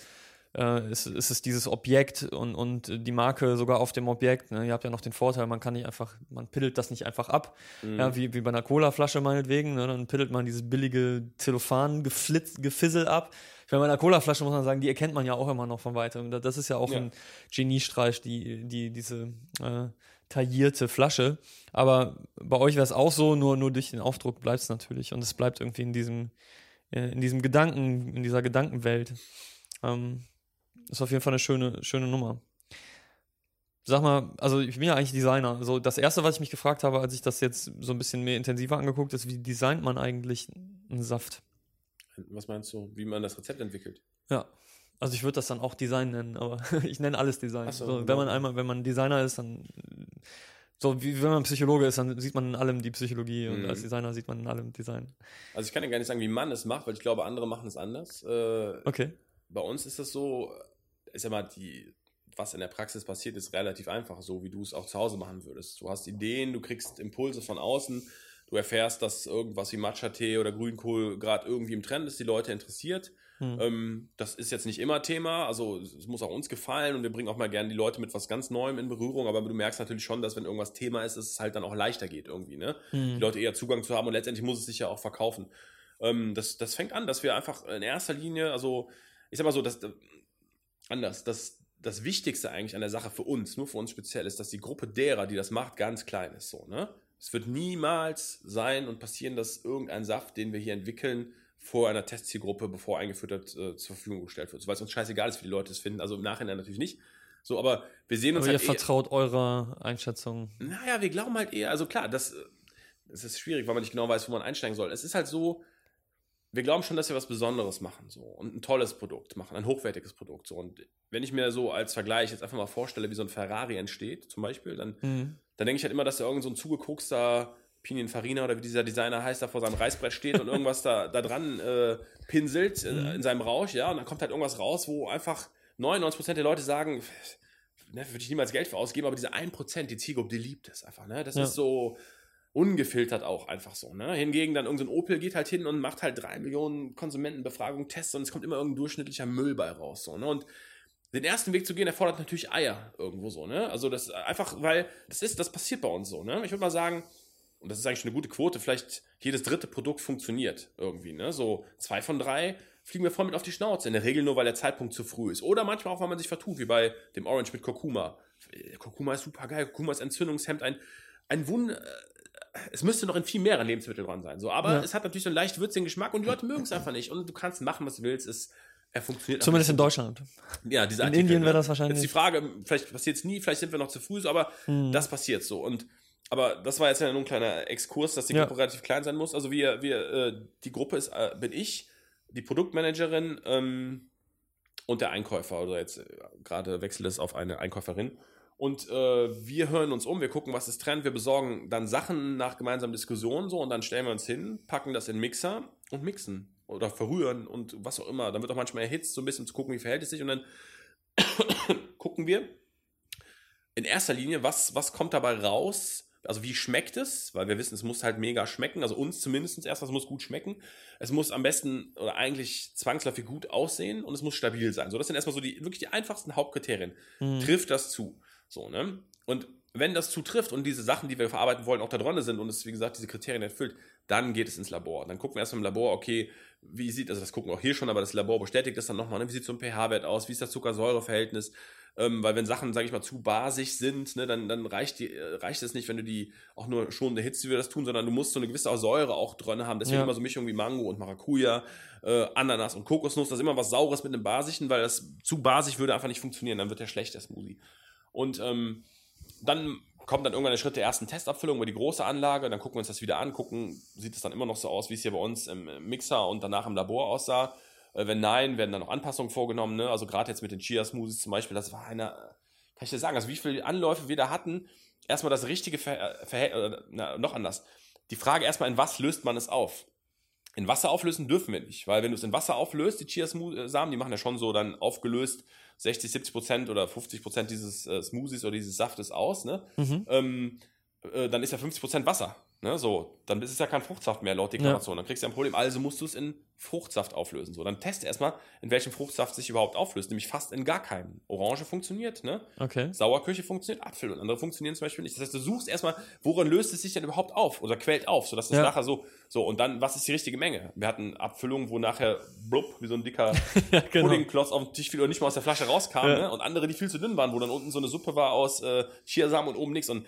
äh, ist, ist es dieses Objekt und, und die Marke sogar auf dem Objekt. Ne? Ihr habt ja noch den Vorteil, man kann nicht einfach, man piddelt das nicht einfach ab, mhm. ja, wie, wie bei einer Cola-Flasche meinetwegen. Ne? Dann piddelt man dieses billige Zellophan-Gefissel ab. Ich meine, bei einer Cola-Flasche muss man sagen, die erkennt man ja auch immer noch von weitem. Das ist ja auch ja. ein Geniestreich, die, die, diese äh, taillierte Flasche. Aber bei euch wäre es auch so, nur, nur durch den Aufdruck bleibt es natürlich. Und es bleibt irgendwie in diesem, äh, in diesem Gedanken, in dieser Gedankenwelt. Ähm, ist auf jeden Fall eine schöne, schöne Nummer. Sag mal, also ich bin ja eigentlich Designer. Also das erste, was ich mich gefragt habe, als ich das jetzt so ein bisschen mehr intensiver angeguckt ist, wie designt man eigentlich einen Saft? Was meinst du, wie man das Rezept entwickelt? Ja. Also ich würde das dann auch Design nennen, aber *laughs* ich nenne alles Design. So, so, wenn man einmal, wenn man Designer ist, dann So wie wenn man Psychologe ist, dann sieht man in allem die Psychologie und Mhm. als Designer sieht man in allem Design. Also ich kann ja gar nicht sagen, wie man es macht, weil ich glaube, andere machen es anders. Äh, Okay. bei uns ist es so, ist mal die, was in der Praxis passiert, ist relativ einfach, so wie du es auch zu Hause machen würdest. Du hast Ideen, du kriegst Impulse von außen, du erfährst, dass irgendwas wie Matcha-Tee oder Grünkohl gerade irgendwie im Trend ist, die Leute interessiert. Hm. Ähm, das ist jetzt nicht immer Thema, also es muss auch uns gefallen und wir bringen auch mal gerne die Leute mit was ganz Neuem in Berührung, aber du merkst natürlich schon, dass wenn irgendwas Thema ist, dass es halt dann auch leichter geht irgendwie, ne? Hm. die Leute eher Zugang zu haben und letztendlich muss es sich ja auch verkaufen. Ähm, das, das fängt an, dass wir einfach in erster Linie, also ich sag mal so, dass, anders, das, das Wichtigste eigentlich an der Sache für uns, nur für uns speziell, ist, dass die Gruppe derer, die das macht, ganz klein ist. So, ne? Es wird niemals sein und passieren, dass irgendein Saft, den wir hier entwickeln, vor einer Testzielgruppe, bevor eingeführt wird, äh, zur Verfügung gestellt wird. So, Weil es uns scheißegal ist, wie die Leute es finden. Also im Nachhinein natürlich nicht. So, aber wir sehen uns Aber ihr halt eher- vertraut eurer Einschätzung. naja, wir glauben halt eher, also klar, das, äh, das ist schwierig, weil man nicht genau weiß, wo man einsteigen soll. Es ist halt so, wir glauben schon, dass wir was Besonderes machen so und ein tolles Produkt machen, ein hochwertiges Produkt so. Und wenn ich mir so als Vergleich jetzt einfach mal vorstelle, wie so ein Ferrari entsteht, zum Beispiel, dann, Hm. dann denke ich halt immer, dass da irgend so ein zugekokster Pininfarina oder wie dieser Designer heißt, da vor seinem Reißbrett steht und irgendwas da, da dran äh, pinselt äh, Mhm. in seinem Rausch, ja, und dann kommt halt irgendwas raus, wo einfach 99% der Leute sagen, ne, würde ich niemals Geld für ausgeben, aber diese 1%, die Zielgruppe, die liebt es einfach, ne? Das Ja. ist so ungefiltert auch einfach so, ne? Hingegen dann irgendein Opel geht halt hin und macht halt drei Millionen Konsumentenbefragungen, Tests und es kommt immer irgendein durchschnittlicher Müll bei raus, so, ne? Und den ersten Weg zu gehen, erfordert natürlich Eier irgendwo so, ne? Also das einfach, weil das ist, das passiert bei uns so, ne? Ich würde mal sagen, und das ist eigentlich eine gute Quote, vielleicht jedes dritte Produkt funktioniert irgendwie, ne? So zwei von drei fliegen wir voll mit auf die Schnauze. In der Regel nur, weil der Zeitpunkt zu früh ist. Oder manchmal auch, weil man sich vertut, wie bei dem Orange mit Kurkuma. Äh, Kurkuma ist super geil. Kurkuma ist Entzündungshemd, ein, ein Wunder. Es müsste noch in viel mehreren Lebensmitteln dran sein. So, aber Ja. es hat natürlich so einen leicht würzigen Geschmack und die Leute mögen es einfach nicht. Und du kannst machen, was du willst. Es, er funktioniert Zumindest in Deutschland. Ja, diese In Artikel, Indien ne? wäre das wahrscheinlich. Jetzt die Frage, vielleicht passiert es nie, vielleicht sind wir noch zu früh, so, aber Hm. das passiert so. Und aber das war jetzt ja nur ein kleiner Exkurs, dass die Ja. Gruppe relativ klein sein muss. Also wir, wir, äh, die Gruppe ist, äh, bin ich, die Produktmanagerin ähm, und der Einkäufer. Oder jetzt äh, gerade wechselt es auf eine Einkäuferin. Und äh, wir hören uns um, wir gucken, was ist Trend, wir besorgen dann Sachen nach gemeinsamen Diskussionen so und dann stellen wir uns hin, packen das in Mixer und mixen oder verrühren und was auch immer. Dann wird auch manchmal erhitzt, so ein bisschen zu gucken, wie verhält es sich und dann *coughs* gucken wir in erster Linie, was, was kommt dabei raus? Also wie schmeckt es? Weil wir wissen, es muss halt mega schmecken. Also uns zumindest erstmal, es muss gut schmecken. Es muss am besten oder eigentlich zwangsläufig gut aussehen und es muss stabil sein. So, das sind erstmal so die wirklich die einfachsten Hauptkriterien. Hm. Trifft das zu? So, ne? Und wenn das zutrifft und diese Sachen, die wir verarbeiten wollen, auch da dran sind und es, wie gesagt, diese Kriterien erfüllt, dann geht es ins Labor. Dann gucken wir erstmal im Labor, okay, wie sieht, also das gucken wir auch hier schon, aber das Labor bestätigt das dann nochmal, ne? wie sieht so ein pH-Wert aus, wie ist das Zucker-Säure-Verhältnis, ähm, weil wenn Sachen, sage ich mal, zu basisch sind, ne, dann, dann reicht, die, äh, reicht es nicht, wenn du die auch nur schon Hitze wie wir das tun, sondern du musst so eine gewisse Säure auch drin haben. Deswegen Ja. immer so Mischungen wie Mango und Maracuja, äh, Ananas und Kokosnuss, das ist immer was Saures mit einem Basischen, weil das zu basisch würde einfach nicht funktionieren, dann wird der schlecht, der Smoothie. Und ähm, dann kommt dann irgendwann der Schritt der ersten Testabfüllung über die große Anlage, dann gucken wir uns das wieder an, gucken, sieht es dann immer noch so aus, wie es hier bei uns im Mixer und danach im Labor aussah. Äh, wenn nein, werden dann noch Anpassungen vorgenommen. Ne? Also gerade jetzt mit den Chia-Smoothies zum Beispiel, das war eine, kann ich dir sagen, also wie viele Anläufe wir da hatten, erstmal das richtige Verhältnis, äh, noch anders. Die Frage erstmal, in was löst man es auf? In Wasser auflösen dürfen wir nicht, weil wenn du es in Wasser auflöst, die Chia-Samen, die machen ja schon so dann aufgelöst 60, 70 Prozent oder 50 Prozent dieses äh, Smoothies oder dieses Saftes aus, ne? Mhm. ähm, äh, dann ist ja 50 Prozent Wasser. Ne? So, dann ist es ja kein Fruchtsaft mehr laut Deklaration. Dann kriegst du ja ein Problem. Also musst du es in Fruchtsaft auflösen. So, dann teste erstmal, in welchem Fruchtsaft sich überhaupt auflöst. Nämlich fast in gar keinem. Orange funktioniert, ne? Okay. Sauerkirche funktioniert, Apfel und andere funktionieren zum Beispiel nicht. Das heißt, du suchst erstmal, woran löst es sich denn überhaupt auf oder quält auf, sodass es Ja. nachher so, so, und dann, was ist die richtige Menge? Wir hatten Abfüllungen, wo nachher blub, wie so ein dicker *laughs* ja, genau. Puddingklotz auf dem Tisch fiel oder nicht mal aus der Flasche rauskam, Ja. ne? Und andere, die viel zu dünn waren, wo dann unten so eine Suppe war aus äh, Chiasamen und oben nichts. Und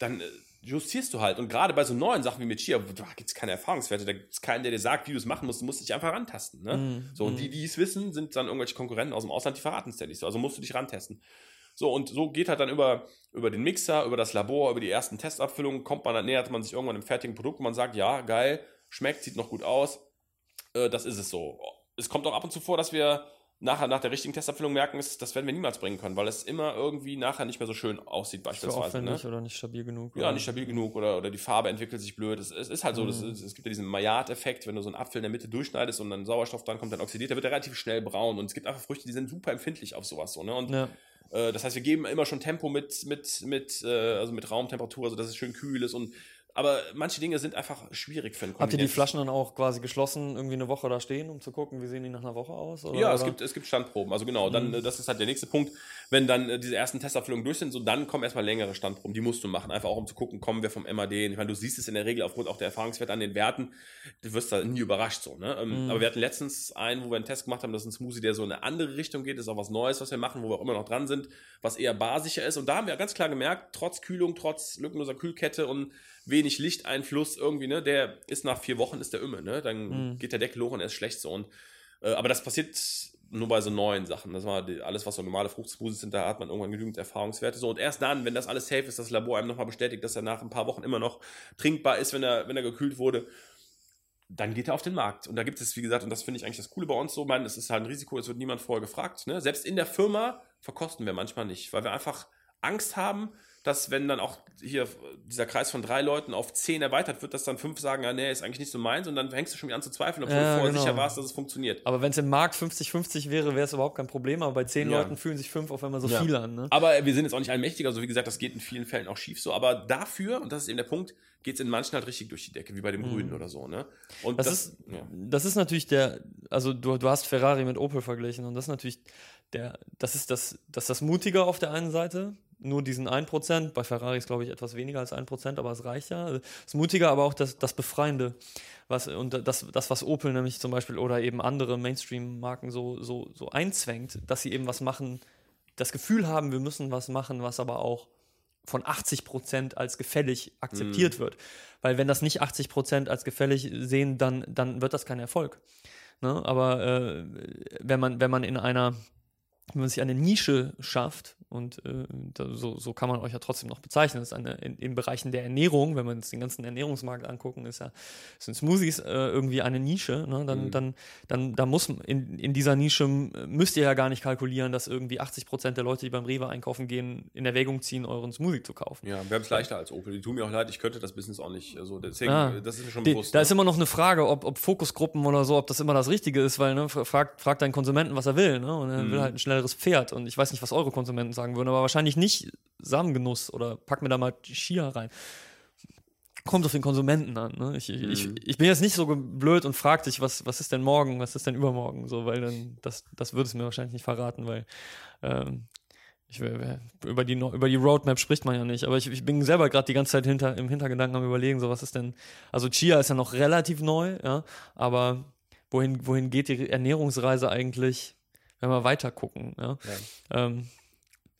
dann äh, justierst du halt. Und gerade bei so neuen Sachen wie mit Chia, da gibt es keine Erfahrungswerte, da gibt es keinen, der dir sagt, wie du es machen musst. Du musst dich einfach rantasten. Ne? Mhm. So, und die, die es wissen, sind dann irgendwelche Konkurrenten aus dem Ausland, die verraten es dir nicht so. Also musst du dich rantesten. So, und so geht halt dann über, über den Mixer, über das Labor, über die ersten Testabfüllungen, kommt man dann, nähert man sich irgendwann im fertigen Produkt und man sagt, ja, geil, schmeckt, sieht noch gut aus. Äh, das ist es so. Es kommt auch ab und zu vor, dass wir nachher nach der richtigen Testabfüllung merken, ist, das werden wir niemals bringen können, weil es immer irgendwie nachher nicht mehr so schön aussieht beispielsweise. Ne? aufwendig oder nicht stabil genug. Ja, oder- nicht stabil genug oder, oder die Farbe entwickelt sich blöd. Es, es ist halt so, das Mhm. es gibt ja diesen Maillard-Effekt, wenn du so einen Apfel in der Mitte durchschneidest und dann Sauerstoff dran kommt, dann oxidiert, der wird er relativ schnell braun. Und es gibt einfach Früchte, die sind super empfindlich auf sowas so. Ne? Und Ja. äh, das heißt, wir geben immer schon Tempo mit, mit, mit, äh, also mit Raumtemperatur, also dass es schön kühl ist. Und, aber manche Dinge sind einfach schwierig für einen Habt ihr die Flaschen dann auch quasi geschlossen irgendwie eine Woche da stehen, um zu gucken, wie sehen die nach einer Woche aus? Oder, Ja, es gibt, es gibt Standproben. Also genau, dann, Mhm. das ist halt der nächste Punkt. Wenn dann äh, diese ersten Testabfüllungen durch sind, so dann kommen erstmal längere Standproben. Die musst du machen, einfach auch um zu gucken, kommen wir vom MAD. Ich meine, du siehst es in der Regel aufgrund auch der Erfahrungswerte an den Werten. Du wirst da nie überrascht so. Ne? Ähm, Mhm. Aber wir hatten letztens einen, wo wir einen Test gemacht haben, das ist ein Smoothie, der so in eine andere Richtung geht. Das ist auch was Neues, was wir machen, wo wir auch immer noch dran sind, was eher basischer ist. Und da haben wir ganz klar gemerkt, trotz Kühlung, trotz lückenloser Kühlkette und wenig Lichteinfluss irgendwie, ne, der ist nach vier Wochen ist der Ümme, ne? Dann Mhm. geht der Deckel hoch und er ist schlecht so. Und äh, aber das passiert nur bei so neuen Sachen. Das war die, alles, was so normale Fruchtsmoothies sind, da hat man irgendwann genügend Erfahrungswerte. So, und erst dann, wenn das alles safe ist, das Labor einem nochmal bestätigt, dass er nach ein paar Wochen immer noch trinkbar ist, wenn er, wenn er gekühlt wurde, dann geht er auf den Markt. Und da gibt es, wie gesagt, und das finde ich eigentlich das Coole bei uns so, man, es ist halt ein Risiko, es wird niemand vorher gefragt. Ne? Selbst in der Firma verkosten wir manchmal nicht, weil wir einfach Angst haben, dass wenn dann auch hier dieser Kreis von drei Leuten auf zehn erweitert wird, dass dann fünf sagen, ja, nee, ist eigentlich nicht so meins und dann fängst du schon wieder an zu zweifeln, obwohl Ja, du vorher genau. sicher warst, dass es funktioniert. Aber wenn es im Markt 50-50 wäre, wäre es überhaupt kein Problem. Aber bei zehn Ja. Leuten fühlen sich fünf auf einmal so Ja. viele an. Ne? Aber wir sind jetzt auch nicht allmächtig, also wie gesagt, das geht in vielen Fällen auch schief so, aber dafür, und das ist eben der Punkt, geht es in manchen halt richtig durch die Decke, wie bei dem Grünen oder so, ne? Und Mhm. Das, ist, das ist natürlich der, also du, du hast Ferrari mit Opel verglichen und das ist natürlich der, das ist das, das, ist das Mutige auf der einen Seite, nur diesen 1%, bei Ferrari ist glaube ich etwas weniger als 1%, aber es reicht ja. Das Mutige, aber auch das, das Befreiende. Was, und das, das, was Opel nämlich zum Beispiel oder eben andere Mainstream-Marken so, so, so einzwängt, dass sie eben was machen, das Gefühl haben, wir müssen was machen, was aber auch von 80 Prozent als gefällig akzeptiert wird. Weil wenn das nicht 80 Prozent als gefällig sehen, dann, dann wird das kein Erfolg. Ne? Aber äh, wenn, man, wenn man in einer, wenn man sich eine Nische schafft, und äh, da, so, so kann man euch ja trotzdem noch bezeichnen, das ist eine, in, in Bereichen der Ernährung, wenn wir uns den ganzen Ernährungsmarkt angucken, ist ja, sind Smoothies äh, irgendwie eine Nische, ne? dann, Mhm. dann, dann da muss in, in dieser Nische müsst ihr ja gar nicht kalkulieren, dass irgendwie 80 Prozent der Leute, die beim Rewe einkaufen gehen, in Erwägung ziehen, euren Smoothie zu kaufen. Ja, wir haben es leichter als Opel. Die tun mir auch leid, ich könnte das Business auch nicht. Also deswegen, Ah. das ist mir schon Die, bewusst. da ne? ist immer noch eine Frage, ob, ob Fokusgruppen oder so, ob das immer das Richtige ist, weil ne, fragt frag deinen Konsumenten, was er will, ne? Und er Mhm. will halt ein schnelleres Pferd. Und ich weiß nicht, was eure Konsumenten sagen würden, aber wahrscheinlich nicht Samengenuss oder pack mir da mal Chia rein. Kommt auf den Konsumenten an. Ne? Ich, ich, ich, Mhm. ich bin jetzt nicht so blöd und frag dich, was, was ist denn morgen, was ist denn übermorgen, so, weil dann, das, das würde es mir wahrscheinlich nicht verraten, weil ähm, ich, über, die, über die Roadmap spricht man ja nicht, aber ich, ich bin selber gerade die ganze Zeit hinter, im Hintergedanken am überlegen, so was ist denn, also Chia ist ja noch relativ neu, ja, aber wohin, wohin geht die Ernährungsreise eigentlich, wenn wir weiter gucken, ja? Ähm,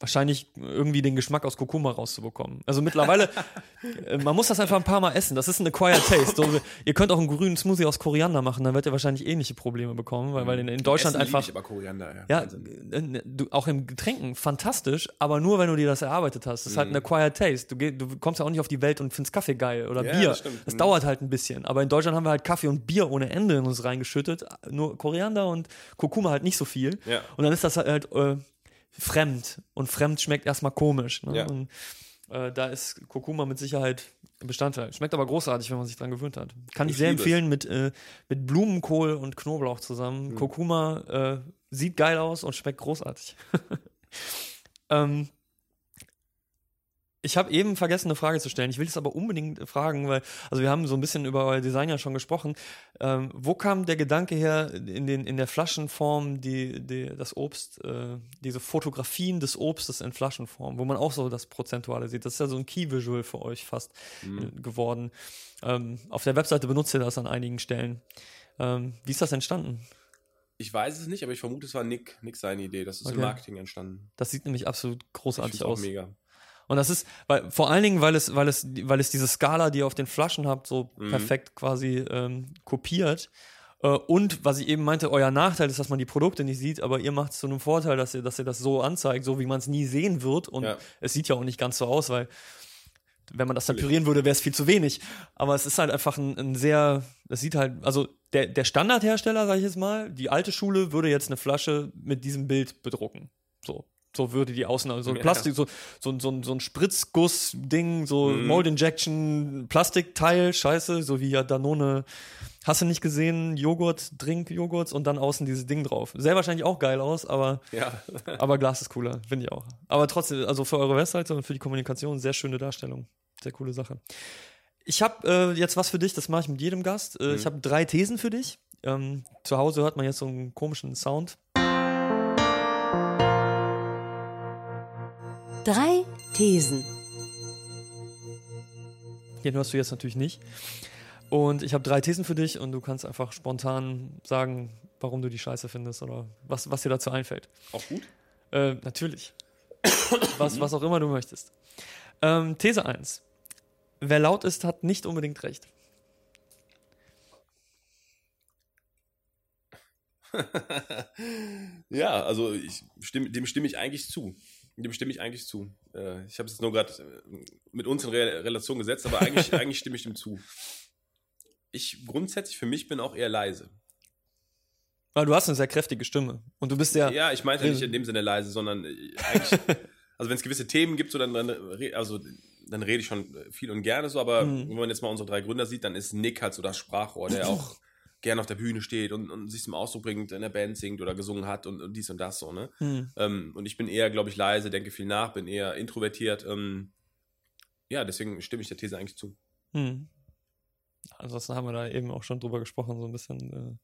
wahrscheinlich irgendwie den Geschmack aus Kurkuma rauszubekommen. Also mittlerweile, *laughs* äh, man muss das einfach ein paar Mal essen. Das ist ein acquired taste. So, *laughs* ihr könnt auch einen grünen Smoothie aus Koriander machen, dann werdet ihr wahrscheinlich ähnliche Probleme bekommen, weil, weil in, in Deutschland Essen einfach Ich aber Koriander, ja. ja, Wahnsinn. äh, du, auch im Getränken fantastisch, aber nur wenn du dir das erarbeitet hast. Das ist halt Mhm. ein acquired taste. Du, du kommst ja auch nicht auf die Welt und findest Kaffee geil oder Ja, Bier. das stimmt. Mhm. dauert halt ein bisschen. Aber in Deutschland haben wir halt Kaffee und Bier ohne Ende in uns reingeschüttet. Nur Koriander und Kurkuma halt nicht so viel. Ja. Und dann ist das halt äh, fremd. Und fremd schmeckt erstmal komisch. Ne? Ja. Und äh, da ist Kurkuma mit Sicherheit ein Bestandteil. Schmeckt aber großartig, wenn man sich dran gewöhnt hat. Kann ich, Ich sehr empfehlen mit, äh, mit Blumenkohl und Knoblauch zusammen. Mhm. Kurkuma äh, sieht geil aus und schmeckt großartig. *laughs* ähm, ich habe eben vergessen, eine Frage zu stellen. Ich will es aber unbedingt fragen, weil, also wir haben so ein bisschen über euer Design ja schon gesprochen. Ähm, wo kam der Gedanke her, in, den, in der Flaschenform, die, die, das Obst, äh, diese Fotografien des Obstes in Flaschenform, wo man auch so das Prozentuale sieht? Das ist ja so ein Key-Visual für euch fast äh, geworden. Ähm, auf der Webseite benutzt ihr das an einigen Stellen. Ähm, wie ist das entstanden? Ich weiß es nicht, aber ich vermute, es war Nick, Nick seine Idee. Das ist Okay. im Marketing entstanden. Das sieht nämlich absolut Ich großartig auch aus. mega. Und das ist, weil, vor allen Dingen, weil es, weil es, weil es diese Skala, die ihr auf den Flaschen habt, so Mhm. perfekt quasi ähm, kopiert. Äh, und was ich eben meinte, euer Nachteil ist, dass man die Produkte nicht sieht, aber ihr macht es zu einem Vorteil, dass ihr, dass ihr das so anzeigt, so wie man es nie sehen wird. Und Ja. es sieht ja auch nicht ganz so aus, weil wenn man das dann pürieren würde, wäre es viel zu wenig. Aber es ist halt einfach ein, ein sehr, das sieht halt, also der, der Standardhersteller, sage ich jetzt mal, die alte Schule würde jetzt eine Flasche mit diesem Bild bedrucken. So. So würde die außen, also so ein. Plastik, so, so, so, so ein Spritzguss-Ding, so Mhm. Mold Injection, Plastikteil, scheiße, so wie ja Danone, hast du nicht gesehen, Joghurt, Drink-Joghurts und dann außen dieses Ding drauf. Sähe wahrscheinlich auch geil aus, aber, Ja. *laughs* aber Glas ist cooler, finde ich auch. Aber trotzdem, also für eure Webseite und für die Kommunikation, sehr schöne Darstellung. Sehr coole Sache. Ich habe äh, jetzt was für dich, das mache ich mit jedem Gast. Äh, Ich habe drei Thesen für dich. Ähm, zu Hause hört man jetzt so einen komischen Sound. Drei Thesen. Den hörst du jetzt natürlich nicht. Und ich habe drei Thesen für dich und du kannst einfach spontan sagen, warum du die scheiße findest oder was, was dir dazu einfällt. Auch gut. Äh, natürlich. was, was auch immer du möchtest. Ähm, These 1. Wer laut ist, hat nicht unbedingt recht. *laughs* ja, also ich stimme, dem stimme ich eigentlich zu. Dem stimme ich eigentlich zu. Äh, ich habe es jetzt nur gerade äh, mit uns in Re Relation gesetzt, aber eigentlich, *laughs* eigentlich stimme ich dem zu. Ich grundsätzlich für mich bin auch eher leise. Weil du hast eine sehr kräftige Stimme. Und du bist ja. Ja, ich meinte nicht in dem Sinne leise, sondern äh, eigentlich, *laughs* also wenn es gewisse Themen gibt, so dann, dann, also, dann rede ich schon viel und gerne so, aber Mhm. wenn man jetzt mal unsere drei Gründer sieht, dann ist Nick halt so das Sprachrohr, der *laughs* auch gerne auf der Bühne steht und, und sich zum Ausdruck bringt, in der Band singt oder gesungen hat und, und dies und das so, ne? Hm. Ähm, und ich bin eher, glaube ich, leise, denke viel nach, bin eher introvertiert. Ähm, ja, deswegen stimme ich der These eigentlich zu. Hm. Ansonsten haben wir da eben auch schon drüber gesprochen, so ein bisschen. Äh,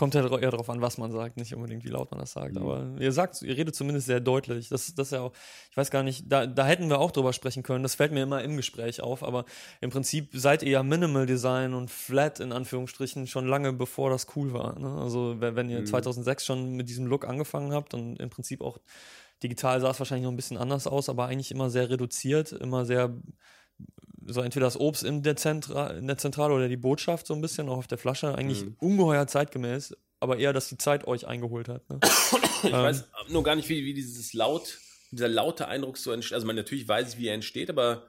kommt ja eher darauf an, was man sagt, nicht unbedingt, wie laut man das sagt. Mhm. Aber ihr sagt, ihr redet zumindest sehr deutlich. Das, das ist ja auch, ich weiß gar nicht, da, da hätten wir auch drüber sprechen können. Das fällt mir immer im Gespräch auf. Aber im Prinzip seid ihr ja Minimal Design und Flat in Anführungsstrichen schon lange bevor das cool war. Ne? Also wenn, wenn ihr Mhm. 2006 schon mit diesem Look angefangen habt und im Prinzip auch digital sah es wahrscheinlich noch ein bisschen anders aus, aber eigentlich immer sehr reduziert, immer sehr so entweder das Obst in der, Zentra in der Zentrale oder die Botschaft so ein bisschen, auch auf der Flasche, eigentlich Mhm. ungeheuer zeitgemäß, aber eher, dass die Zeit euch eingeholt hat. Ne? *coughs* Ich Ähm. weiß nur gar nicht, wie, wie dieses laut, dieser laute Eindruck so entsteht. Also man, natürlich weiß wie er entsteht, aber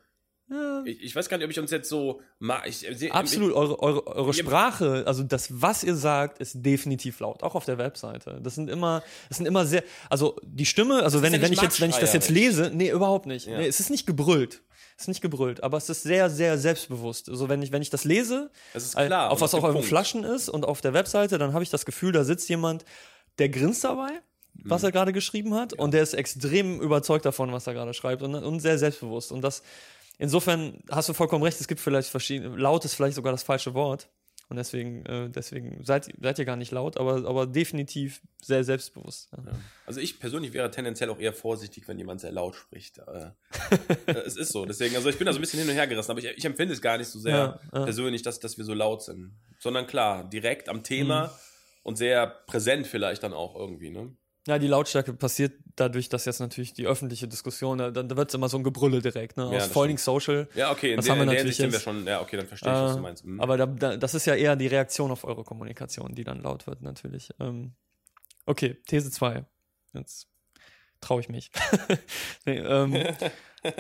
Ja, ich, ich weiß gar nicht, ob ich uns jetzt so. Ich, ich, absolut, eure, eure, eure Sprache, also das, was ihr sagt, ist definitiv laut, auch auf der Webseite. Das sind immer, das sind immer sehr, also die Stimme, also wenn, ja wenn ich jetzt, wenn ich das jetzt lese, nee, überhaupt nicht. Ja. Nee, es ist nicht gebrüllt. Es ist nicht gebrüllt, aber es ist sehr, sehr selbstbewusst. Also wenn ich, wenn ich das lese, Das klar. auf was auf euren. Flaschen ist und auf der Webseite, dann habe ich das Gefühl, da sitzt jemand, der grinst dabei, was Mhm. er gerade geschrieben hat, und der ist extrem überzeugt davon, was er gerade schreibt und, und sehr selbstbewusst. Und das, insofern hast du vollkommen recht, es gibt vielleicht verschiedene, laut ist vielleicht sogar das falsche Wort. Und deswegen, äh, deswegen seid, seid ihr gar nicht laut, aber, aber definitiv sehr selbstbewusst. Ja. Ja. Also ich persönlich wäre tendenziell auch eher vorsichtig, wenn jemand sehr laut spricht. Äh, *laughs* es ist so. Deswegen, also ich bin da so ein bisschen hin und her gerissen, aber ich, ich empfinde es gar nicht so sehr ja. persönlich, dass, dass wir so laut sind. Sondern klar, direkt am Thema Mhm. und sehr präsent vielleicht dann auch irgendwie, ne? Ja, die Lautstärke passiert dadurch, dass jetzt natürlich die öffentliche Diskussion, da, da wird es immer so ein Gebrülle direkt, ne? Ja, Aus das Folding Social. Ja, okay, in Das der, haben wir natürlich sind wir jetzt. schon, ja, okay, dann verstehe ich, was Äh, du meinst. Mhm. Aber da, da, das ist ja eher die Reaktion auf eure Kommunikation, die dann laut wird, natürlich. Ähm, okay, These 2. Jetzt traue ich mich. *laughs* nee, ähm, *laughs*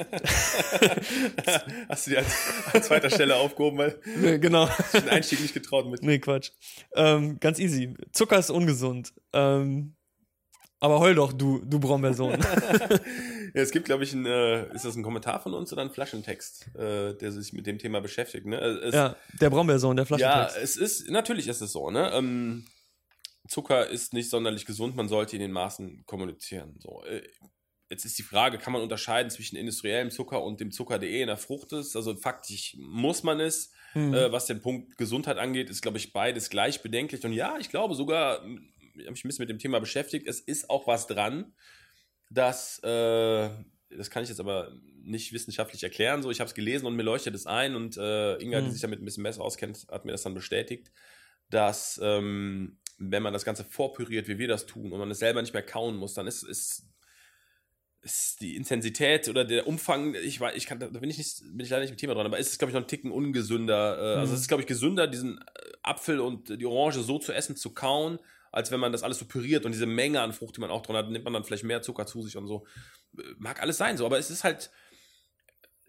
Hast du die als, an zweiter Stelle aufgehoben, weil *laughs* nee, genau. ich den Einstieg nicht getraut mit. Nee, Quatsch. Ähm, ganz easy. Zucker ist ungesund. Ähm, aber heul doch, du, du Brombeersohn. *laughs* Ja, es gibt, glaube ich, ein, äh, ist das ein Kommentar von uns oder ein Flaschentext, äh, der sich mit dem Thema beschäftigt, ne? Äh, Es, ja, der Brombeersohn, der Ja, Flaschentext. es ist, natürlich ist es so, ne? Ähm, Zucker ist nicht sonderlich gesund, man sollte in Maßen kommunizieren. So, äh, jetzt ist die Frage, kann man unterscheiden zwischen industriellem Zucker und dem Zucker, der eh in der Frucht ist? Also faktisch muss man es. Hm. Äh, was den Punkt Gesundheit angeht, ist, glaube ich, beides gleich bedenklich. Und ja, ich glaube sogar, habe mich ein bisschen mit dem Thema beschäftigt, es ist auch was dran, dass, äh, das kann ich jetzt aber nicht wissenschaftlich erklären, so ich habe es gelesen und mir leuchtet es ein und äh, Inga, die Mhm. sich damit ein bisschen besser auskennt, hat mir das dann bestätigt, dass ähm, wenn man das Ganze vorpüriert, wie wir das tun, und man es selber nicht mehr kauen muss, dann ist, ist, ist die Intensität oder der Umfang, ich weiß, ich kann, da bin ich nicht, bin ich leider nicht im Thema dran, aber ist es, glaube ich, noch einen Ticken ungesünder. Äh, Also Mhm. es ist, glaube ich, gesünder, diesen äh, Apfel und die Orange so zu essen, zu kauen, als wenn man das alles so püriert und diese Menge an Frucht, die man auch drin hat, nimmt man dann vielleicht mehr Zucker zu sich und so. Mag alles sein so, aber es ist halt,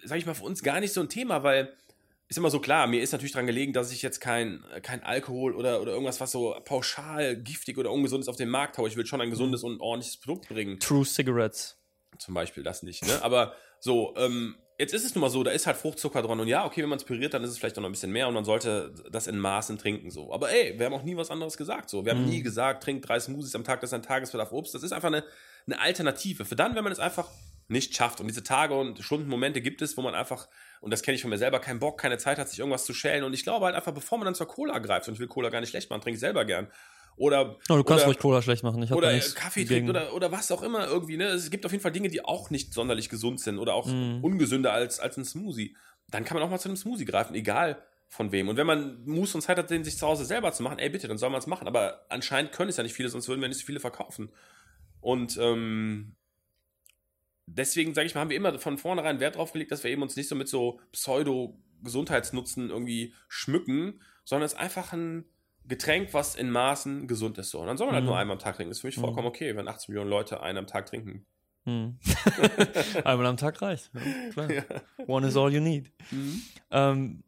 sage ich mal, für uns gar nicht so ein Thema, weil ist immer so klar, mir ist natürlich daran gelegen, dass ich jetzt kein, kein Alkohol oder, oder irgendwas, was so pauschal giftig oder ungesund ist, auf den Markt haue. Ich will schon ein gesundes und ordentliches Produkt bringen. True Cigarettes. Zum Beispiel das nicht, ne? Aber so, ähm, jetzt ist es nun mal so, da ist halt Fruchtzucker dran und ja, okay, wenn man es püriert, dann ist es vielleicht noch ein bisschen mehr und man sollte das in Maßen trinken, so. Aber ey, wir haben auch nie was anderes gesagt, so. Wir haben Mhm. nie gesagt, trink drei Smoothies am Tag, das ist ein Tagesbedarf Obst. Das ist einfach eine, eine Alternative. Für dann, wenn man es einfach nicht schafft. Und diese Tage und Stunden, Momente gibt es, wo man einfach, und das kenne ich von mir selber, keinen Bock, keine Zeit hat, sich irgendwas zu schälen. Und ich glaube halt einfach, bevor man dann zur Cola greift, und ich will Cola gar nicht schlecht machen, trinke ich selber gern. Oder, Oh, du kannst oder, ruhig Cola schlecht machen. Ich oder nichts Kaffee trinkt oder, oder was auch immer irgendwie. Ne? Es gibt auf jeden Fall Dinge, die auch nicht sonderlich gesund sind oder auch Mhm. ungesünder als, als ein Smoothie. Dann kann man auch mal zu einem Smoothie greifen, egal von wem. Und wenn man Muße und Zeit hat, den sich zu Hause selber zu machen, ey bitte, dann soll man es machen. Aber anscheinend können es ja nicht viele, sonst würden wir nicht so viele verkaufen. Und ähm, deswegen, sage ich mal, haben wir immer von vornherein Wert drauf gelegt, dass wir eben uns nicht so mit so Pseudo-Gesundheitsnutzen irgendwie schmücken, sondern es ist einfach ein Getränk, was in Maßen gesund ist. So. Und dann soll man halt Mhm. nur einmal am Tag trinken. Das ist für mich Mhm. vollkommen okay, wenn 80 Millionen Leute einen am Tag trinken. Hm. *laughs* Einmal am Tag reicht. Ja, klar. Ja. One is all you need. Ähm,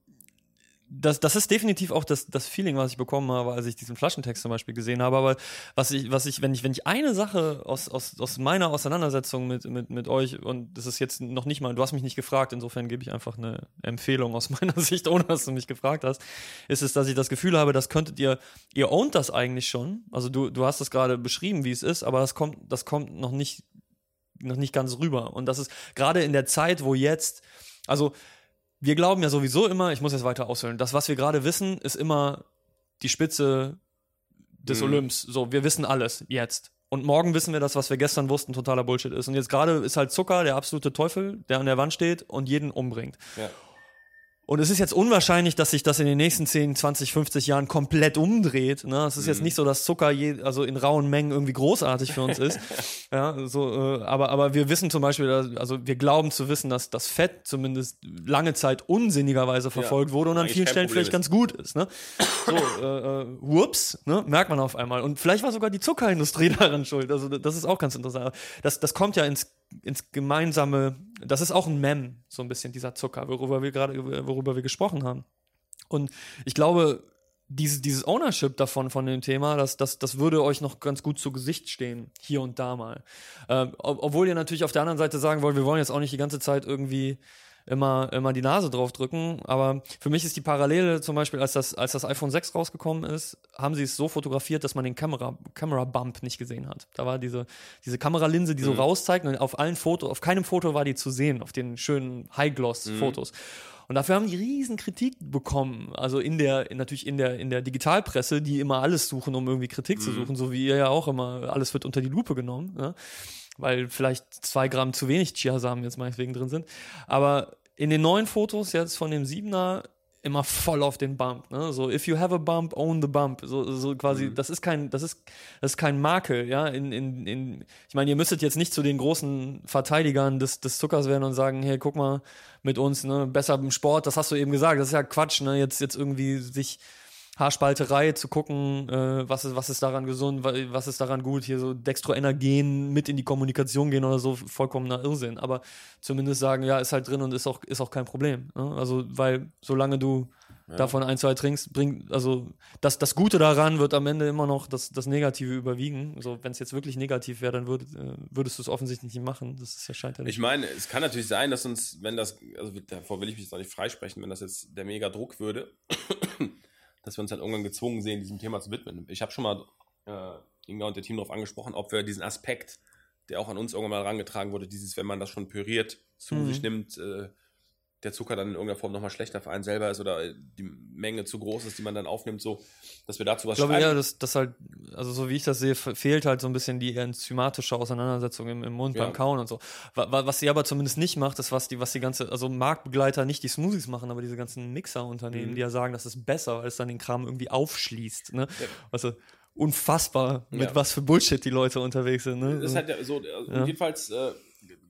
das, das ist definitiv auch das, das Feeling, was ich bekommen habe, als ich diesen Flaschentext zum Beispiel gesehen habe. Aber was ich, was ich, wenn ich, wenn ich eine Sache aus, aus, aus meiner Auseinandersetzung mit, mit, mit euch, und das ist jetzt noch nicht mal, du hast mich nicht gefragt, insofern gebe ich einfach eine Empfehlung aus *laughs* meiner Sicht, ohne dass du mich gefragt hast, ist es, dass ich das Gefühl habe, das könntet ihr, ihr ownt das eigentlich schon. Also du, du hast es gerade beschrieben, wie es ist, aber das kommt, das kommt noch nicht, noch nicht ganz rüber. Und das ist gerade in der Zeit, wo jetzt, also wir glauben ja sowieso immer, ich muss jetzt weiter ausholen, das, was wir gerade wissen, ist immer die Spitze des Mhm. Olymps. So, wir wissen alles jetzt. Und morgen wissen wir das, was wir gestern wussten, totaler Bullshit ist. Und jetzt gerade ist halt Zucker der absolute Teufel, der an der Wand steht und jeden umbringt. Ja. Und es ist jetzt unwahrscheinlich, dass sich das in den nächsten 10, 20, 50 Jahren komplett umdreht. Ne? Es ist jetzt Mhm. nicht so, dass Zucker je, also in rauen Mengen irgendwie großartig für uns ist. *laughs* ja, so, äh, aber, aber wir wissen zum Beispiel, dass, also wir glauben zu wissen, dass das Fett zumindest lange Zeit unsinnigerweise verfolgt wurde und an vielen Stellen vielleicht ganz gut ist. Ne? So, äh, äh, whoops, ne? merkt man auf einmal. Und vielleicht war sogar die Zuckerindustrie *laughs* daran schuld. Also das ist auch ganz interessant. Das, das kommt ja ins, ins gemeinsame, das ist auch ein Mem, so ein bisschen dieser Zucker, worüber wir gerade, worüber wir gesprochen haben. Und ich glaube, dieses, dieses Ownership davon, von dem Thema, das, das, das würde euch noch ganz gut zu Gesicht stehen, hier und da mal. Ähm, ob, obwohl ihr natürlich auf der anderen Seite sagen wollt, wir wollen jetzt auch nicht die ganze Zeit irgendwie immer, immer die Nase drauf drücken. Aber für mich ist die Parallele zum Beispiel, als das, als das iPhone 6 rausgekommen ist, haben sie es so fotografiert, dass man den Kamera, Camera Bump nicht gesehen hat. Da war diese, diese Kameralinse, die so Mhm. rauszeigt und auf allen Foto, auf keinem Foto war die zu sehen, auf den schönen High-Gloss-Fotos. Und dafür haben die riesen Kritik bekommen. Also in der, natürlich in der, in der Digitalpresse, die immer alles suchen, um irgendwie Kritik zu Mhm. suchen, so wie ihr ja auch immer, alles wird unter die Lupe genommen, ne? Weil vielleicht zwei Gramm zu wenig Chiasamen jetzt meinetwegen drin sind. Aber in den neuen Fotos jetzt von dem Siebener immer voll auf den Bump. Ne? So, if you have a bump, own the bump. So, so quasi, Mhm. das ist kein, das ist, das ist kein Makel, ja. In, in, in, ich meine, ihr müsstet jetzt nicht zu den großen Verteidigern des, des Zuckers werden und sagen, hey, guck mal, mit uns, ne, besser im Sport, das hast du eben gesagt, das ist ja Quatsch, ne? Jetzt, jetzt irgendwie sich Haarspalterei zu gucken, äh, was, ist, was ist daran gesund, wa- was ist daran gut, hier so Dextroenergen mit in die Kommunikation gehen oder so, vollkommener Irrsinn. Aber zumindest sagen, ja, ist halt drin und ist auch, ist auch kein Problem. Ne? Also, weil solange du davon ein, zwei trinkst, bringt, also das, das Gute daran wird am Ende immer noch das, das Negative überwiegen. Also, wenn es jetzt wirklich negativ wäre, dann würd, äh, würdest du es offensichtlich nicht machen. Das ist ja scheint ja nicht. Ich meine, es kann natürlich sein, dass uns, wenn das, also davor will ich mich jetzt auch nicht freisprechen, wenn das jetzt der mega Druck würde, dass wir uns dann irgendwann gezwungen sehen, diesem Thema zu widmen. Ich habe schon mal äh, Inga und der Team darauf angesprochen, ob wir diesen Aspekt, der auch an uns irgendwann mal herangetragen wurde, dieses, wenn man das schon püriert, zu Mhm. sich nimmt, äh, der Zucker dann in irgendeiner Form nochmal schlechter für einen selber ist oder die Menge zu groß ist, die man dann aufnimmt, so, dass wir dazu was Ich glaube schreiben. eher, dass das halt, also so wie ich das sehe, fe- fehlt halt so ein bisschen die enzymatische Auseinandersetzung im, im Mund Ja. beim Kauen und so. Wa- wa- Was sie aber zumindest nicht macht, ist, was die, was die ganze, also Marktbegleiter nicht die Smoothies machen, aber diese ganzen Mixer-Unternehmen, Mhm. die ja sagen, das ist besser, weil es dann den Kram irgendwie aufschließt. Ne? Ja. Also unfassbar, mit Ja. was für Bullshit die Leute unterwegs sind. Ne? Das ist halt ja so, also Ja. jedenfalls, äh,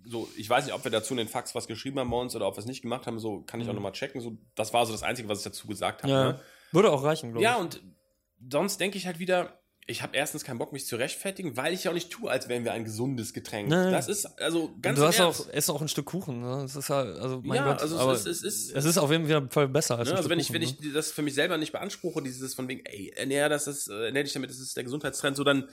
so, ich weiß nicht, ob wir dazu in den Fax was geschrieben haben bei uns oder ob wir es nicht gemacht haben, so kann ich auch Mhm. nochmal checken. So, das war so das Einzige, was ich dazu gesagt habe. ja, Ne? würde auch reichen, glaube Ja, ich. und sonst denke ich halt wieder, ich habe erstens keinen Bock, mich zu rechtfertigen, weil ich ja auch nicht tue, als wären wir ein gesundes Getränk. Nein. Das ist also ganz du hast auch, isst auch ein Stück Kuchen. Ne? Das ist halt, also mein Ja, Gott, also es aber ist- es ist- es ist auf jeden Fall besser als Ne, ein also Stück wenn ich, Kuchen, wenn ne? ich das für mich selber nicht beanspruche, dieses von wegen, ey, ernähr das ist, äh, ernähr dich damit, das ist der Gesundheitstrend, so dann,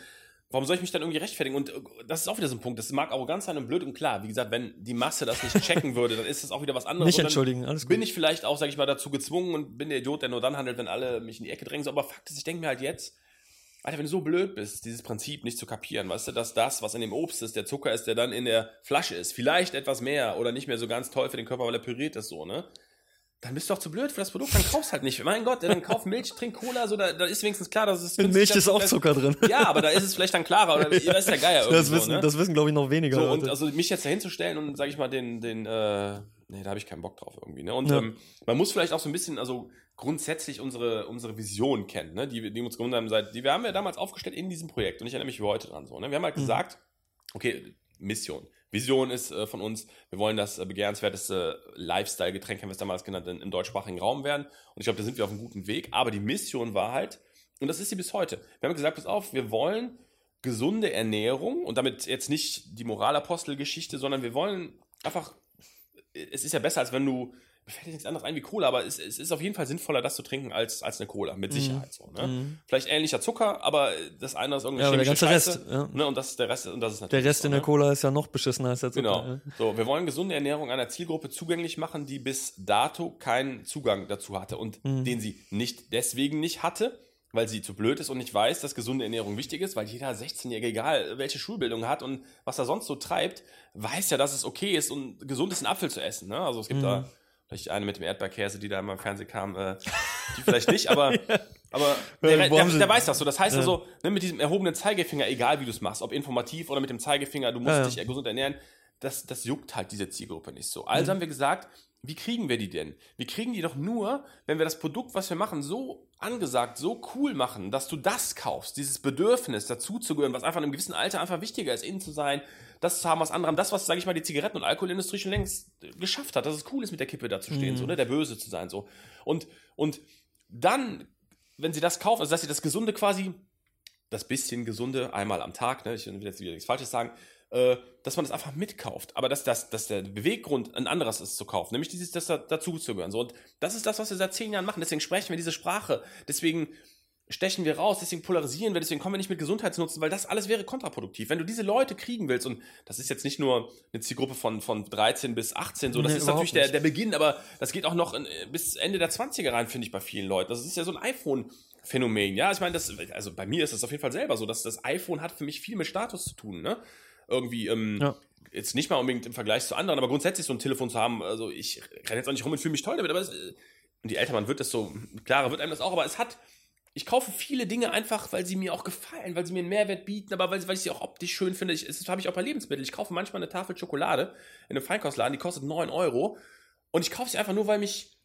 warum soll ich mich dann irgendwie rechtfertigen? Und äh, das ist auch wieder so ein Punkt, das mag arrogant sein und blöd und klar, wie gesagt, wenn die Masse das nicht checken würde, dann ist das auch wieder was anderes. Nicht entschuldigen, alles gut. Bin ich vielleicht auch, sag ich mal, dazu gezwungen und bin der Idiot, der nur dann handelt, wenn alle mich in die Ecke drängen, so, aber Fakt ist, ich denke mir halt jetzt, Alter, wenn du so blöd bist, dieses Prinzip nicht zu kapieren, weißt du, dass das, was in dem Obst ist, der Zucker ist, der dann in der Flasche ist, vielleicht etwas mehr oder nicht mehr so ganz toll für den Körper, weil er püriert ist, so, ne? Dann bist du auch zu blöd für das Produkt, dann kaufst halt nicht. Mein Gott, dann kauf Milch, trink Cola, so, da, da ist wenigstens klar, dass es In Milch ist auch Zucker drin. Ja, aber da ist es vielleicht dann klarer, oder *laughs* ihr weißt ja irgendwie Das so, wissen, ne? das wissen glaube ich, noch weniger. So, und also mich jetzt dahin zu stellen und, sag ich mal, den, den, äh, nee, da habe ich keinen Bock drauf irgendwie, ne? Und Ja. ähm, man muss vielleicht auch so ein bisschen, also grundsätzlich unsere, unsere Vision kennen, ne? Die, wir- die uns gegründet haben, seit, die wir haben ja damals aufgestellt in diesem Projekt und ich erinnere mich wie heute dran so, ne? Wir haben halt Mhm. gesagt, okay, Mission. Vision ist äh, von uns, wir wollen das äh, begehrenswerteste Lifestyle-Getränk, haben wir es damals genannt, in, im deutschsprachigen Raum werden. Und ich glaube, da sind wir auf einem guten Weg. Aber die Mission war halt, und das ist sie bis heute. Wir haben gesagt, pass auf, wir wollen gesunde Ernährung und damit jetzt nicht die Moralapostel-Geschichte, sondern wir wollen einfach, es ist ja besser, als wenn du, fällt jetzt nichts anderes ein wie Cola, aber es, es ist auf jeden Fall sinnvoller, das zu trinken als, als eine Cola, mit Sicherheit so. Ne? Mhm. Vielleicht ähnlicher Zucker, aber das eine ist irgendwie Ja, der ganze Scheiße, Rest, ja. ne? Und das ist der Rest, und das ist Der natürlich Rest so, in der ne? Cola ist ja noch beschissener als der Zucker. Genau. ja. So, wir wollen gesunde Ernährung einer Zielgruppe zugänglich machen, die bis dato keinen Zugang dazu hatte und Mhm. den sie nicht deswegen nicht hatte, weil sie zu blöd ist und nicht weiß, dass gesunde Ernährung wichtig ist, weil jeder 16-Jährige, egal welche Schulbildung hat und was er sonst so treibt, weiß ja, dass es okay ist und gesund ist, einen Apfel zu essen. Ne? Also es gibt Mhm. da vielleicht eine mit dem Erdbeerkäse, die da immer im Fernsehen kam, äh, die vielleicht nicht, aber, *laughs* aber der, wo der, der weiß das so. Das heißt Ja. also, ne, mit diesem erhobenen Zeigefinger, egal wie du es machst, ob informativ oder mit dem Zeigefinger, du musst Ja, ja. dich gesund ernähren, das, das juckt halt diese Zielgruppe nicht so. Mhm. Also haben wir gesagt, wie kriegen wir die denn? Wir kriegen die doch nur, wenn wir das Produkt, was wir machen, so angesagt, so cool machen, dass du das kaufst, dieses Bedürfnis dazuzugehören, was einfach in einem gewissen Alter einfach wichtiger ist, innen zu sein, das zu haben, was andere haben, das, was, sage ich mal, die Zigaretten- und Alkoholindustrie schon längst äh, geschafft hat, dass es cool ist, mit der Kippe da zu stehen, Mhm. so, ne, der Böse zu sein, so. Und, und dann, wenn sie das kaufen, also dass sie das Gesunde quasi das bisschen gesunde einmal am Tag, ne, ich will jetzt wieder nichts Falsches sagen, äh, dass man das einfach mitkauft. Aber dass, dass, dass der Beweggrund ein anderes ist zu kaufen, nämlich dieses, das da, dazu zu gehören. So, und das ist das, was wir seit zehn Jahren machen. Deswegen sprechen wir diese Sprache. Deswegen stechen wir raus, deswegen polarisieren wir, deswegen kommen wir nicht mit Gesundheitsnutzen, weil das alles wäre kontraproduktiv. Wenn du diese Leute kriegen willst, und das ist jetzt nicht nur eine Zielgruppe von, von 13 bis 18, so, das Nee, ist natürlich der, der Beginn, aber das geht auch noch in, bis Ende der 20er rein, finde ich, bei vielen Leuten. Das ist ja so ein iPhone-Phänomen. Ja, ich meine, das, also bei mir ist es auf jeden Fall selber so, dass das iPhone hat für mich viel mit Status zu tun, ne? Irgendwie, ähm, Ja. jetzt nicht mal unbedingt im Vergleich zu anderen, aber grundsätzlich so ein Telefon zu haben, also ich renne jetzt auch nicht rum und fühle mich toll damit, aber es, äh, und je älter man wird, desto klarer wird einem das auch, aber es hat, ich kaufe viele Dinge einfach, weil sie mir auch gefallen, weil sie mir einen Mehrwert bieten, aber weil, weil ich sie auch optisch schön finde. Ich, das habe ich auch bei Lebensmitteln. Ich kaufe manchmal eine Tafel Schokolade in einem Feinkostladen, die kostet 9 Euro. Und ich kaufe sie einfach nur, weil mich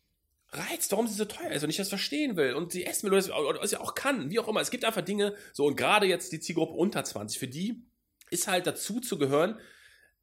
reizt, warum sie so teuer ist und ich das verstehen will und sie essen will oder es ja auch kann, wie auch immer. Es gibt einfach Dinge, so und gerade jetzt die Zielgruppe unter 20, für die ist halt dazu zu gehören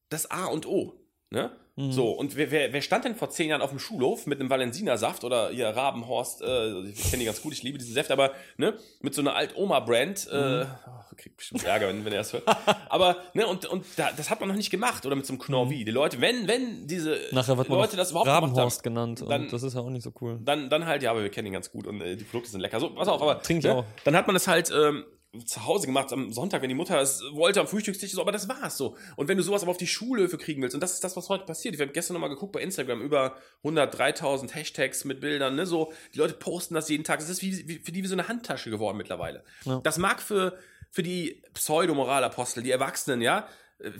das A und O. Ne? Mhm. So, und wer, wer, wer stand denn vor zehn Jahren auf dem Schulhof mit einem Valensina-Saft oder hier Rabenhorst, äh, ich kenne die ganz gut, ich liebe diese Säfte, aber ne, mit so einer Alt-Oma-Brand, Mhm. äh, oh, kriegt bestimmt Ärger, wenn, wenn er es hört. aber, ne, und, und da, das hat man noch nicht gemacht, oder mit so einem Knorr wie. Die Leute, wenn, wenn diese Mhm. Nachher wird man Leute das überhaupt gemacht haben, Rabenhorst genannt dann- das ist ja auch nicht so cool. dann, dann halt, ja, aber wir kennen ihn ganz gut und äh, die Produkte sind lecker. So, pass auf, aber Trink ich auch. dann hat man es halt ähm, zu Hause gemacht am Sonntag, wenn die Mutter es wollte am Frühstückstisch, so, aber das war's so. Und wenn du sowas aber auf die Schulhöfe kriegen willst, und das ist das, was heute passiert. Ich habe gestern nochmal geguckt bei Instagram, über 103.000 Hashtags mit Bildern, ne, so, die Leute posten das jeden Tag. Das ist wie, wie, für die wie so eine Handtasche geworden mittlerweile. Ja. Das mag für, für die Pseudomoralapostel, die Erwachsenen, ja, äh,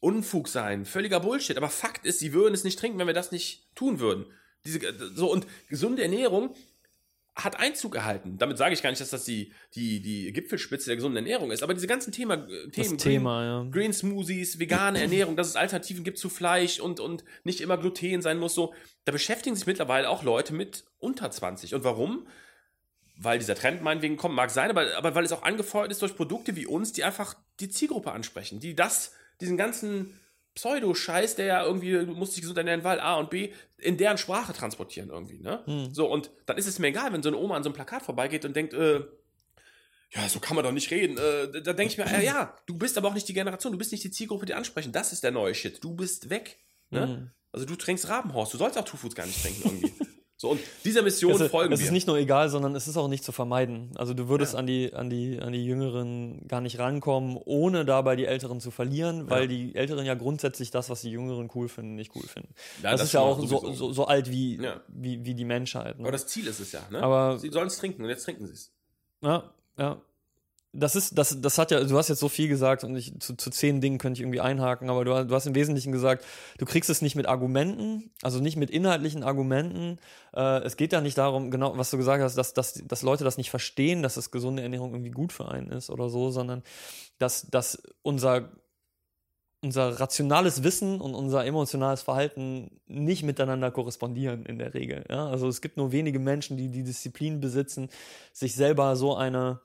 Unfug sein, völliger Bullshit. Aber Fakt ist, sie würden es nicht trinken, wenn wir das nicht tun würden. Diese, äh, so, und gesunde Ernährung hat Einzug erhalten. Damit sage ich gar nicht, dass das die, die, die Gipfelspitze der gesunden Ernährung ist, aber diese ganzen Thema, äh, Das Themen, Thema, ja. Green, Green Smoothies, vegane *clears throat* Ernährung, dass es Alternativen gibt zu Fleisch und, und nicht immer Gluten sein muss, so, da beschäftigen sich mittlerweile auch Leute mit unter 20. Und warum? Weil dieser Trend meinetwegen kommt, mag sein, aber, aber weil es auch angefeuert ist durch Produkte wie uns, die einfach die Zielgruppe ansprechen, die das, diesen ganzen Pseudo-Scheiß, der ja irgendwie, du musst dich gesund ernähren, weil A und B, in deren Sprache transportieren irgendwie, ne? Hm. So, und dann ist es mir egal, wenn so eine Oma an so einem Plakat vorbeigeht und denkt, äh, ja, so kann man doch nicht reden. Äh, da denke ich mir, ja, ja, du bist aber auch nicht die Generation, du bist nicht die Zielgruppe, die ansprechen. Das ist der neue Shit. Du bist weg. Ne? Mhm. Also du trinkst Rabenhorst, du sollst auch Two Foods gar nicht trinken irgendwie. *laughs* So, und dieser Mission es, folgen es wir. ist nicht nur egal, sondern es ist auch nicht zu vermeiden. Also du würdest Ja. an, die, an, die, an die Jüngeren gar nicht rankommen, ohne dabei die Älteren zu verlieren, weil Ja. die Älteren ja grundsätzlich das, was die Jüngeren cool finden, nicht cool finden. Ja, das, das ist ja auch so, so, so alt wie, wie, wie die Menschheit. Ne? aber das Ziel ist es ja. Ne? Aber- sie sollen es trinken und jetzt trinken sie es. Ja, ja. Das ist, das, das hat ja, du hast jetzt so viel gesagt und ich, zu, zu zehn Dingen könnte ich irgendwie einhaken, aber du, du hast im Wesentlichen gesagt, du kriegst es nicht mit Argumenten, also nicht mit inhaltlichen Argumenten. Äh, es geht ja nicht darum, genau, was du gesagt hast, dass, dass, dass Leute das nicht verstehen, dass das gesunde Ernährung irgendwie gut für einen ist oder so, sondern dass, dass unser, unser rationales Wissen und unser emotionales Verhalten nicht miteinander korrespondieren in der Regel. Ja? Also es gibt nur wenige Menschen, die die Disziplin besitzen, sich selber so eine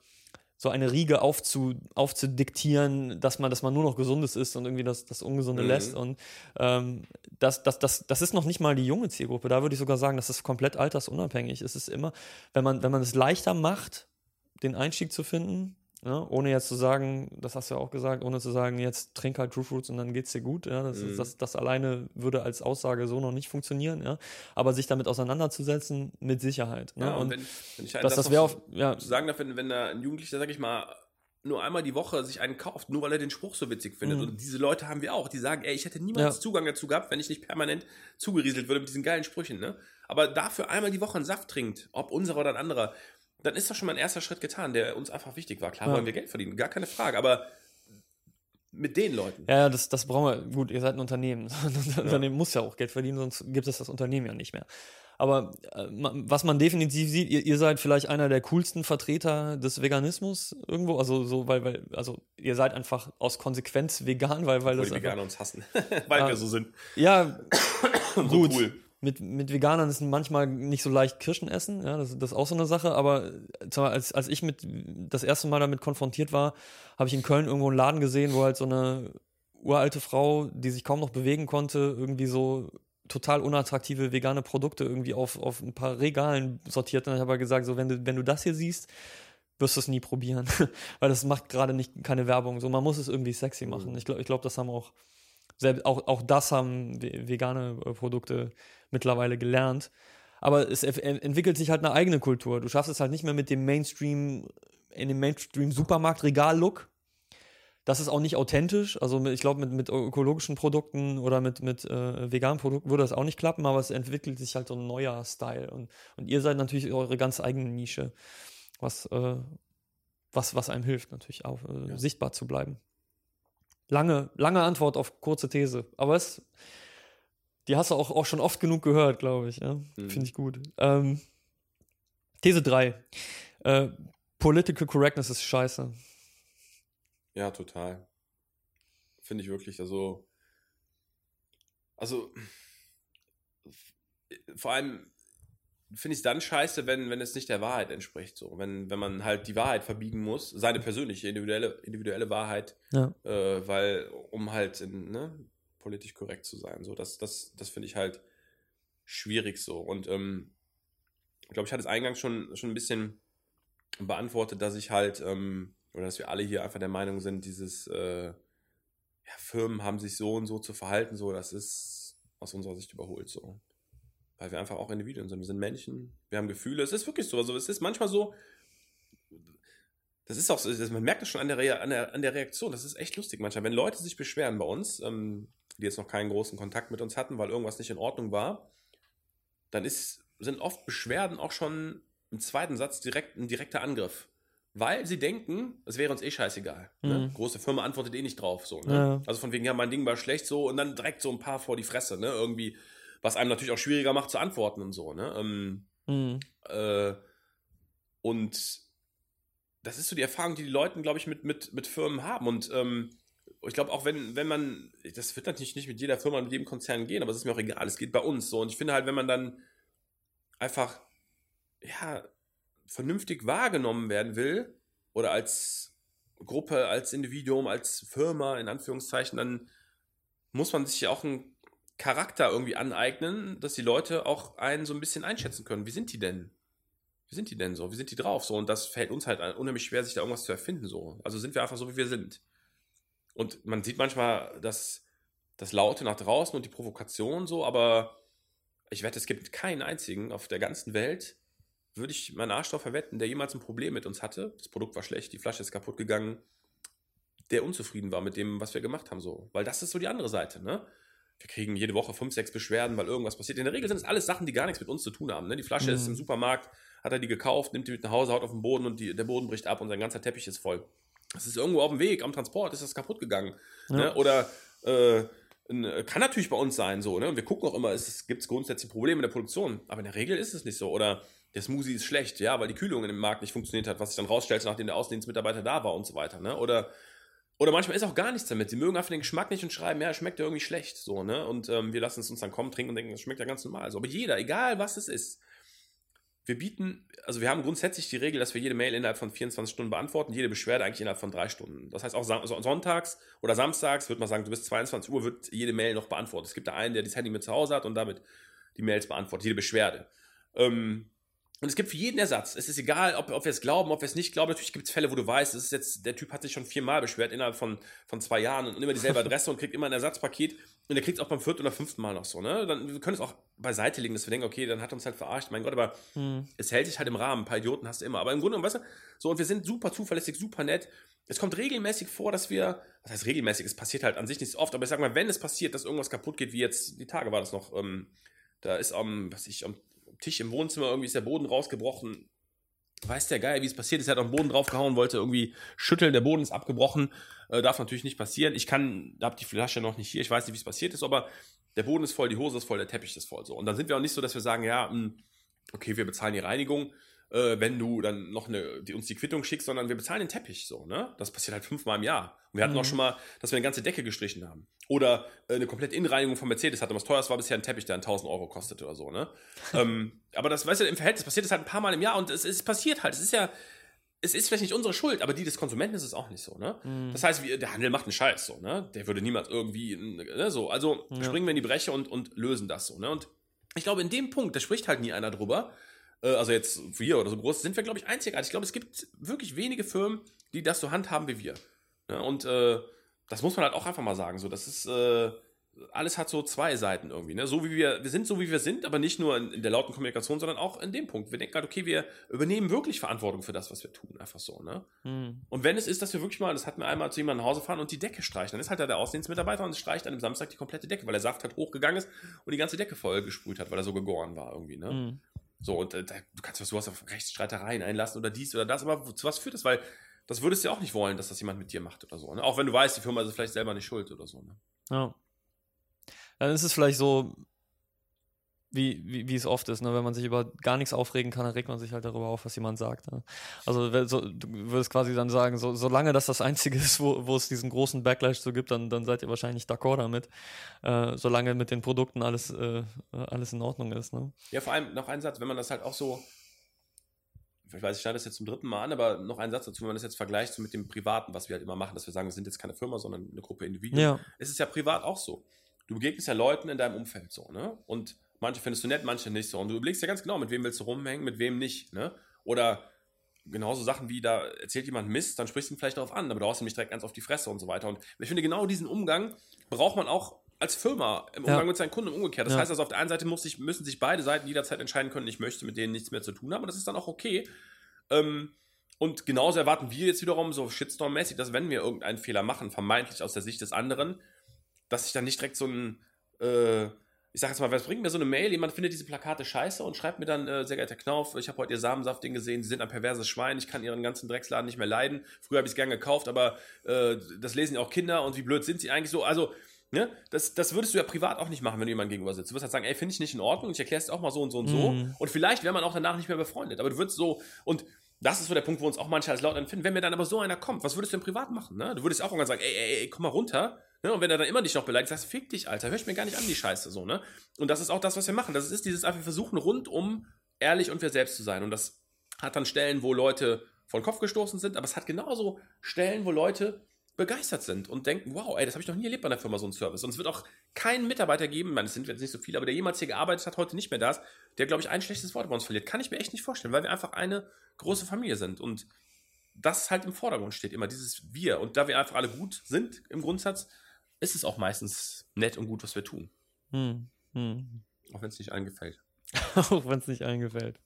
so eine Riege aufzu, aufzudiktieren, dass man, dass man nur noch Gesundes ist und irgendwie das, das Ungesunde Mhm. lässt. Und ähm, das, das, das, das ist noch nicht mal die junge Zielgruppe. Da würde ich sogar sagen, das ist komplett altersunabhängig. Es ist immer, wenn man, wenn man es leichter macht, den Einstieg zu finden, ja, ohne jetzt zu sagen, das hast du ja auch gesagt, ohne zu sagen, jetzt trink halt True Fruits und dann geht's dir gut. Ja, das, Mhm. das, das alleine würde als Aussage so noch nicht funktionieren. Ja, aber sich damit auseinanderzusetzen, mit Sicherheit. Ne? Ja, und und wenn, wenn ich das, das das noch wäre auf, ja, zu sagen darf, wenn, wenn da ein Jugendlicher, sag ich mal, nur einmal die Woche sich einen kauft, nur weil er den Spruch so witzig findet. Mhm. Und diese Leute haben wir auch, die sagen, ey, ich hätte niemals Ja. Zugang dazu gehabt, wenn ich nicht permanent zugerieselt würde mit diesen geilen Sprüchen, ne? Aber dafür einmal die Woche einen Saft trinkt, ob unserer oder ein anderer, dann ist doch schon mal ein erster Schritt getan, der uns einfach wichtig war. Klar Ja. wollen wir Geld verdienen, gar keine Frage, aber mit den Leuten. Ja, das, das brauchen wir. Gut, ihr seid ein Unternehmen. *laughs* Ein Unternehmen muss ja auch Geld verdienen, sonst gibt es das Unternehmen ja nicht mehr. Aber äh, was man definitiv sieht, ihr, ihr seid vielleicht einer der coolsten Vertreter des Veganismus irgendwo. Also so, weil, weil, also ihr seid einfach aus Konsequenz vegan, weil, weil Wo das die einfach, Veganer uns hassen, *laughs* weil Ah. wir so sind. Ja, *coughs* So gut. cool. Mit, mit Veganern ist manchmal nicht so leicht Kirschen essen, ja, das, das ist auch so eine Sache, aber äh, als, als ich mit das erste Mal damit konfrontiert war, habe ich in Köln irgendwo einen Laden gesehen, wo halt so eine uralte Frau, die sich kaum noch bewegen konnte, irgendwie so total unattraktive vegane Produkte irgendwie auf, auf ein paar Regalen sortiert. Und ich habe halt gesagt, so wenn du, wenn du das hier siehst, wirst du es nie probieren. *laughs* Weil das macht gerade nicht keine Werbung. So, man muss es irgendwie sexy machen. Mhm. Ich glaube, ich glaub, das haben auch, selbst, auch, auch das haben ve- vegane äh, Produkte mittlerweile gelernt. Aber es ent- entwickelt sich halt eine eigene Kultur. Du schaffst es halt nicht mehr mit dem Mainstream, in dem Mainstream-Supermarkt-Regal-Look. Das ist auch nicht authentisch. Also ich glaube, mit, mit ökologischen Produkten oder mit, mit äh, veganen Produkten würde das auch nicht klappen, aber es entwickelt sich halt so ein neuer Style. Und, und ihr seid natürlich eure ganz eigene Nische, was, äh, was, was einem hilft, natürlich auch äh, Ja. sichtbar zu bleiben. Lange, lange Antwort auf kurze These. Aber es, die hast du auch, auch schon oft genug gehört, glaube ich. Ja? Mhm. Finde ich gut. Ähm, These 3. Äh, Political Correctness ist scheiße. Ja, total. Finde ich wirklich. Also, also vor allem finde ich es dann scheiße, wenn, wenn es nicht der Wahrheit entspricht. So. Wenn, wenn man halt die Wahrheit verbiegen muss, seine persönliche, individuelle, individuelle Wahrheit, Ja. äh, weil, um halt in, ne, politisch korrekt zu sein. So, das, das, das finde ich halt schwierig so. Und ähm, ich glaube, ich hatte es eingangs schon, schon ein bisschen beantwortet, dass ich halt, ähm, oder dass wir alle hier einfach der Meinung sind, dieses, äh, ja, Firmen haben sich so und so zu verhalten, so, das ist aus unserer Sicht überholt so. Weil wir einfach auch Individuen sind. Wir sind Menschen, wir haben Gefühle. Es ist wirklich so. Also es ist manchmal so, das ist auch so, man merkt das schon an der, an, der, an der Reaktion. Das ist echt lustig manchmal. Wenn Leute sich beschweren bei uns, ähm, die jetzt noch keinen großen Kontakt mit uns hatten, weil irgendwas nicht in Ordnung war, dann ist, sind oft Beschwerden auch schon im zweiten Satz direkt ein direkter Angriff. Weil sie denken, es wäre uns eh scheißegal. Ne? Mhm. Große Firma antwortet eh nicht drauf. So, ne? Ja. Also von wegen, ja, mein Ding war schlecht so und dann direkt so ein paar vor die Fresse, ne? Irgendwie, was einem natürlich auch schwieriger macht zu antworten und so, ne? Ähm, Mhm. äh, und das ist so die Erfahrung, die die Leute, glaube ich, mit, mit, mit Firmen haben. Und ähm, ich glaube, auch wenn, wenn man, das wird natürlich nicht mit jeder Firma, mit jedem Konzern gehen, aber es ist mir auch egal, es geht bei uns so. Und ich finde halt, wenn man dann einfach, ja, vernünftig wahrgenommen werden will oder als Gruppe, als Individuum, als Firma, in Anführungszeichen, dann muss man sich ja auch einen Charakter irgendwie aneignen, dass die Leute auch einen so ein bisschen einschätzen können. Wie sind die denn? Wie sind die denn so? Wie sind die drauf? So, und das fällt uns halt unheimlich schwer, sich da irgendwas zu erfinden. So. Also sind wir einfach so, wie wir sind. Und man sieht manchmal das, das Laute nach draußen und die Provokation so, aber ich wette, es gibt keinen einzigen auf der ganzen Welt, würde ich meinen Arsch drauf verwetten, der jemals ein Problem mit uns hatte. Das Produkt war schlecht, die Flasche ist kaputt gegangen, der unzufrieden war mit dem, was wir gemacht haben. So. Weil das ist so die andere Seite. Ne? Wir kriegen jede Woche fünf, sechs Beschwerden, weil irgendwas passiert. In der Regel sind es alles Sachen, die gar nichts mit uns zu tun haben. Ne? Die Flasche mhm. ist im Supermarkt, hat er die gekauft, nimmt die mit nach Hause, haut auf den Boden und die, der Boden bricht ab und sein ganzer Teppich ist voll. Es ist irgendwo auf dem Weg, am Transport ist das kaputt gegangen. Ja. Ne? Oder äh, kann natürlich bei uns sein so, ne? Und wir gucken auch immer, es gibt grundsätzlich Probleme in der Produktion, aber in der Regel ist es nicht so. Oder der Smoothie ist schlecht, ja, weil die Kühlung in dem Markt nicht funktioniert hat, was sich dann rausstellt, nachdem der Außendienstmitarbeiter da war und so weiter, ne? Oder oder manchmal ist auch gar nichts damit. Sie mögen einfach den Geschmack nicht und schreiben, ja, schmeckt ja irgendwie schlecht, so, ne? Und ähm, wir lassen es uns dann kommen, trinken und denken, das schmeckt ja ganz normal. So. Aber jeder, egal was es ist, wir bieten, also wir haben grundsätzlich die Regel, dass wir jede Mail innerhalb von 24 Stunden beantworten, jede Beschwerde eigentlich innerhalb von drei Stunden. Das heißt auch sonntags oder samstags, würde man sagen, du bist 22 Uhr, wird jede Mail noch beantwortet. Es gibt da einen, der das Handy mit zu Hause hat und damit die Mails beantwortet, jede Beschwerde. Ähm, und es gibt für jeden Ersatz. Es ist egal, ob, ob wir es glauben, ob wir es nicht glauben. Natürlich gibt es Fälle, wo du weißt, es ist jetzt, der Typ hat sich schon viermal beschwert innerhalb von, von zwei Jahren und immer dieselbe *laughs* Adresse und kriegt immer ein Ersatzpaket. Und der kriegt es auch beim vierten oder fünften Mal noch so. Ne? Dann, wir können es auch beiseite legen, dass wir denken, okay, dann hat uns halt verarscht. Mein Gott, aber hm. es hält sich halt im Rahmen. Ein paar Idioten hast du immer. Aber im Grunde, weißt du, so, und wir sind super zuverlässig, super nett. Es kommt regelmäßig vor, dass wir, was heißt regelmäßig, es passiert halt an sich nicht so oft, aber ich sag mal, wenn es passiert, dass irgendwas kaputt geht, wie jetzt, die Tage war das noch, ähm, da ist am, was ich, am Tisch im Wohnzimmer, irgendwie ist der Boden rausgebrochen. Weiß der Geier, wie es passiert ist. Er hat auf den Boden draufgehauen, wollte irgendwie schütteln, der Boden ist abgebrochen. Äh, darf natürlich nicht passieren. Ich kann, habe die Flasche noch nicht hier, ich weiß nicht, wie es passiert ist, aber der Boden ist voll, die Hose ist voll, der Teppich ist voll. So. Und dann sind wir auch nicht so, dass wir sagen, ja, hm, okay, wir bezahlen die Reinigung, äh, wenn du dann noch eine, die, uns die Quittung schickst, sondern wir bezahlen den Teppich so, ne? Das passiert halt fünfmal im Jahr. Und wir hatten mhm. auch schon mal, dass wir eine ganze Decke gestrichen haben. Oder äh, eine komplette Innenreinigung von Mercedes hatte. Was teuerst war bisher ein Teppich, der 1000 Euro kostete oder so, ne? *laughs* ähm, aber das, weißt du, im Verhältnis passiert das halt ein paar Mal im Jahr und es, es passiert halt. Es ist ja, es ist vielleicht nicht unsere Schuld, aber die des Konsumenten ist es auch nicht so, ne? Mhm. Das heißt, wir, der Handel macht einen Scheiß, so, ne? Der würde niemals irgendwie, ne, so. Also ja. springen wir in die Breche und, und lösen das so, ne? Und ich glaube, in dem Punkt, da spricht halt nie einer drüber, also jetzt wir oder so groß, sind wir, glaube ich, einzigartig. Ich glaube, es gibt wirklich wenige Firmen, die das so handhaben wie wir. Ja, und äh, das muss man halt auch einfach mal sagen. So, das ist, äh, alles hat so zwei Seiten irgendwie. Ne? So wie wir, wir sind so wie wir sind, aber nicht nur in, in, der lauten Kommunikation, sondern auch in dem Punkt. Wir denken halt, okay, wir übernehmen wirklich Verantwortung für das, was wir tun. Einfach so. Ne? Mhm. Und wenn es ist, dass wir wirklich mal, das hat mir einmal zu jemandem nach Hause fahren und die Decke streichen, dann ist halt da der Außendienstmitarbeiter und streicht an dem Samstag die komplette Decke, weil der Saft halt hochgegangen ist und die ganze Decke voll gesprüht hat, weil er so gegoren war irgendwie. Ne? Mhm. So, und äh, du kannst was sowas auf Rechtsstreitereien einlassen oder dies oder das, aber zu was führt das? Weil das würdest du ja auch nicht wollen, dass das jemand mit dir macht oder so. Ne? Auch wenn du weißt, die Firma ist vielleicht selber nicht schuld oder so. Ne? Ja. Dann ist es vielleicht so, wie, wie, wie es oft ist, ne? wenn man sich über gar nichts aufregen kann, dann regt man sich halt darüber auf, was jemand sagt. Ne? Also so, du würdest quasi dann sagen, so, solange das das Einzige ist, wo, wo es diesen großen Backlash so gibt, dann, dann seid ihr wahrscheinlich d'accord damit, äh, solange mit den Produkten alles, äh, alles in Ordnung ist. Ne? Ja, vor allem noch ein Satz, wenn man das halt auch so, ich weiß, ich schneide das jetzt zum dritten Mal an, aber noch ein Satz dazu, wenn man das jetzt vergleicht so mit dem Privaten, was wir halt immer machen, dass wir sagen, wir sind jetzt keine Firma, sondern eine Gruppe Individuen. Ja. Es ist ja privat auch so. Du begegnest ja Leuten in deinem Umfeld so, ne? Und Manche findest du nett, manche nicht so. Und du überlegst ja ganz genau, mit wem willst du rumhängen, mit wem nicht. Ne? Oder genauso Sachen wie, da erzählt jemand Mist, dann sprichst du ihn vielleicht darauf an, aber du haust ihm nicht direkt ganz auf die Fresse und so weiter. Und ich finde, genau diesen Umgang braucht man auch als Firma im Umgang ja. mit seinen Kunden umgekehrt. Das ja. heißt also, auf der einen Seite muss sich, müssen sich beide Seiten jederzeit entscheiden können, ich möchte mit denen nichts mehr zu tun haben, und das ist dann auch okay. Ähm, und genauso erwarten wir jetzt wiederum so Shitstorm-mäßig, dass wenn wir irgendeinen Fehler machen, vermeintlich aus der Sicht des anderen, dass sich dann nicht direkt so ein äh, ich sage jetzt mal, was bringt mir so eine Mail? Jemand findet diese Plakate scheiße und schreibt mir dann, äh, sehr geehrter Knauf, ich habe heute Ihr Samensaftding gesehen, Sie sind ein perverses Schwein, ich kann Ihren ganzen Drecksladen nicht mehr leiden. Früher habe ich es gern gekauft, aber äh, das lesen ja auch Kinder und wie blöd sind Sie eigentlich so? Also, ne, das, das würdest du ja privat auch nicht machen, wenn du jemandem gegenüber sitzt. Du wirst halt sagen, ey, finde ich nicht in Ordnung, ich erkläre es auch mal so und so und so. Mhm. Und vielleicht wäre man auch danach nicht mehr befreundet. Aber du würdest so, und das ist so der Punkt, wo uns auch manche als laut empfinden. Wenn mir dann aber so einer kommt, was würdest du denn privat machen? Ne? Du würdest auch irgendwann sagen, ey, ey, ey, komm mal runter Ne? Und wenn er dann immer dich noch beleidigt, sagst fick dich, Alter, hör ich mir gar nicht an, die Scheiße, so, ne? Und das ist auch das, was wir machen. Das ist dieses, wir versuchen rundum ehrlich und wir selbst zu sein. Und das hat dann Stellen, wo Leute vor den Kopf gestoßen sind, aber es hat genauso Stellen, wo Leute begeistert sind und denken, wow, ey, das habe ich noch nie erlebt bei einer Firma, so ein Service. Und es wird auch keinen Mitarbeiter geben, ich meine, es sind jetzt nicht so viele, aber der jemals hier gearbeitet hat, heute nicht mehr da ist, der, glaube ich, ein schlechtes Wort bei uns verliert. Kann ich mir echt nicht vorstellen, weil wir einfach eine große Familie sind und das halt im Vordergrund steht, immer dieses Wir. Und da wir einfach alle gut sind im Grundsatz, ist es auch meistens nett und gut, was wir tun. Hm. Hm. Auch wenn es nicht allen gefällt. *laughs* auch wenn es nicht eingefällt.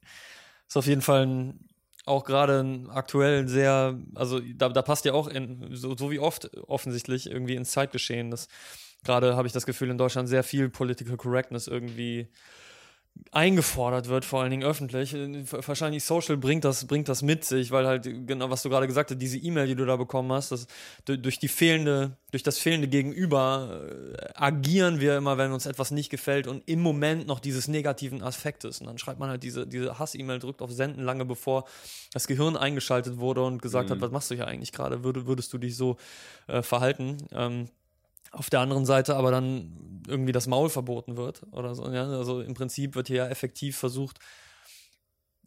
Ist auf jeden Fall ein, auch gerade aktuell sehr, also da, da passt ja auch in, so, so wie oft offensichtlich irgendwie ins Zeitgeschehen, dass gerade habe ich das Gefühl in Deutschland sehr viel Political Correctness irgendwie eingefordert wird, vor allen Dingen öffentlich. Wahrscheinlich Social bringt das, bringt das mit sich, weil halt, genau, was du gerade gesagt hast, diese E-Mail, die du da bekommen hast, das, durch die fehlende, durch das fehlende Gegenüber äh, agieren wir immer, wenn uns etwas nicht gefällt und im Moment noch dieses negativen Affektes. Und dann schreibt man halt diese, diese Hass-E-Mail, drückt auf Senden lange bevor das Gehirn eingeschaltet wurde und gesagt mhm. hat, was machst du hier eigentlich gerade? Würde, würdest du dich so äh, verhalten? Ähm, auf der anderen Seite aber dann irgendwie das Maul verboten wird oder so. Ja? Also im Prinzip wird hier ja effektiv versucht,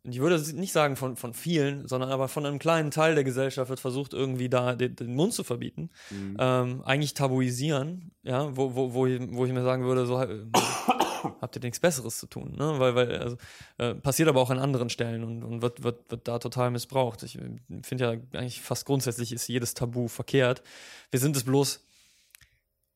ich würde nicht sagen von, von vielen, sondern aber von einem kleinen Teil der Gesellschaft wird versucht, irgendwie da den, den Mund zu verbieten. Mhm. Ähm, eigentlich tabuisieren, ja, wo, wo, wo, ich, wo ich mir sagen würde, so äh, habt ihr nichts Besseres zu tun, ne? Weil, weil, also, äh, passiert aber auch an anderen Stellen und, und wird, wird, wird da total missbraucht. Ich finde ja eigentlich fast grundsätzlich ist jedes Tabu verkehrt. Wir sind es bloß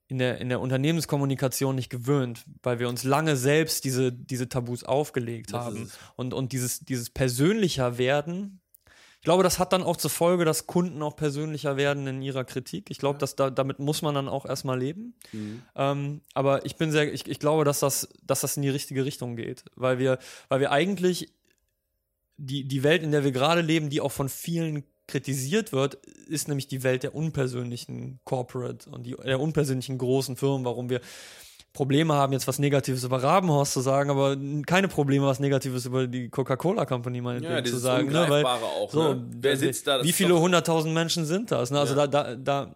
in der, in der Unternehmenskommunikation nicht gewöhnt, weil wir uns lange selbst diese, diese Tabus aufgelegt das haben. Und, und dieses, dieses persönlicher werden, ich glaube, das hat dann auch zur Folge, dass Kunden auch persönlicher werden in ihrer Kritik. Ich glaube, dass da, damit muss man dann auch erstmal leben. Mhm. Ähm, aber ich bin sehr, ich, ich glaube, dass das, dass das in die richtige Richtung geht, weil wir, weil wir eigentlich die, die Welt, in der wir gerade leben, die auch von vielen kritisiert wird, ist nämlich die Welt der unpersönlichen Corporate und die, der unpersönlichen großen Firmen, warum wir Probleme haben, jetzt was Negatives über Rabenhorst zu sagen, aber keine Probleme, was Negatives über die Coca-Cola Company mal ja, zu sagen. Ne? Weil, auch, so, ne? Wer sitzt da? Wie viele hunderttausend Menschen sind das? Ne? Also ja. da, da, da,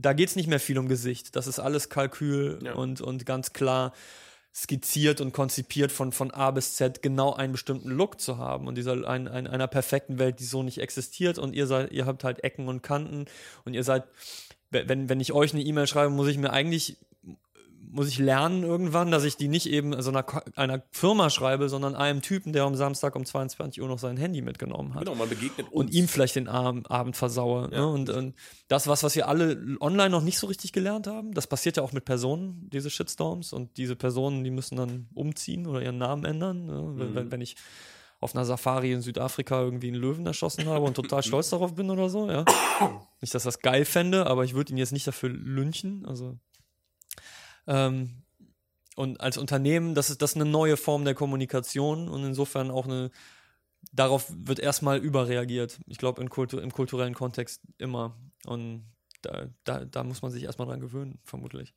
da geht es nicht mehr viel um Gesicht. Das ist alles Kalkül ja. und, und ganz klar skizziert und konzipiert von, von A bis Z genau einen bestimmten Look zu haben und dieser ein, ein, einer perfekten Welt, die so nicht existiert und ihr seid, ihr habt halt Ecken und Kanten und ihr seid, wenn, wenn ich euch eine E-Mail schreibe, muss ich mir eigentlich muss ich lernen irgendwann, dass ich die nicht eben so einer, einer Firma schreibe, sondern einem Typen, der am Samstag um 22 Uhr noch sein Handy mitgenommen hat. Genau, man begegnet uns. Und ihm vielleicht den Abend, versaue. Ja. Ne? Und, und, das, was, was wir alle online noch nicht so richtig gelernt haben, das passiert ja auch mit Personen, diese Shitstorms. Und diese Personen, die müssen dann umziehen oder ihren Namen ändern. Ne? Mhm. Wenn, wenn ich auf einer Safari in Südafrika irgendwie einen Löwen erschossen habe und total *laughs* stolz darauf bin oder so, ja. Nicht, dass ich das geil fände, aber ich würde ihn jetzt nicht dafür lynchen. Also ähm, und als Unternehmen, das ist das ist eine neue Form der Kommunikation und insofern auch eine, darauf wird erstmal überreagiert. Ich glaube, Kultur, im kulturellen Kontext immer. Und da, da, da muss man sich erstmal dran gewöhnen, vermutlich.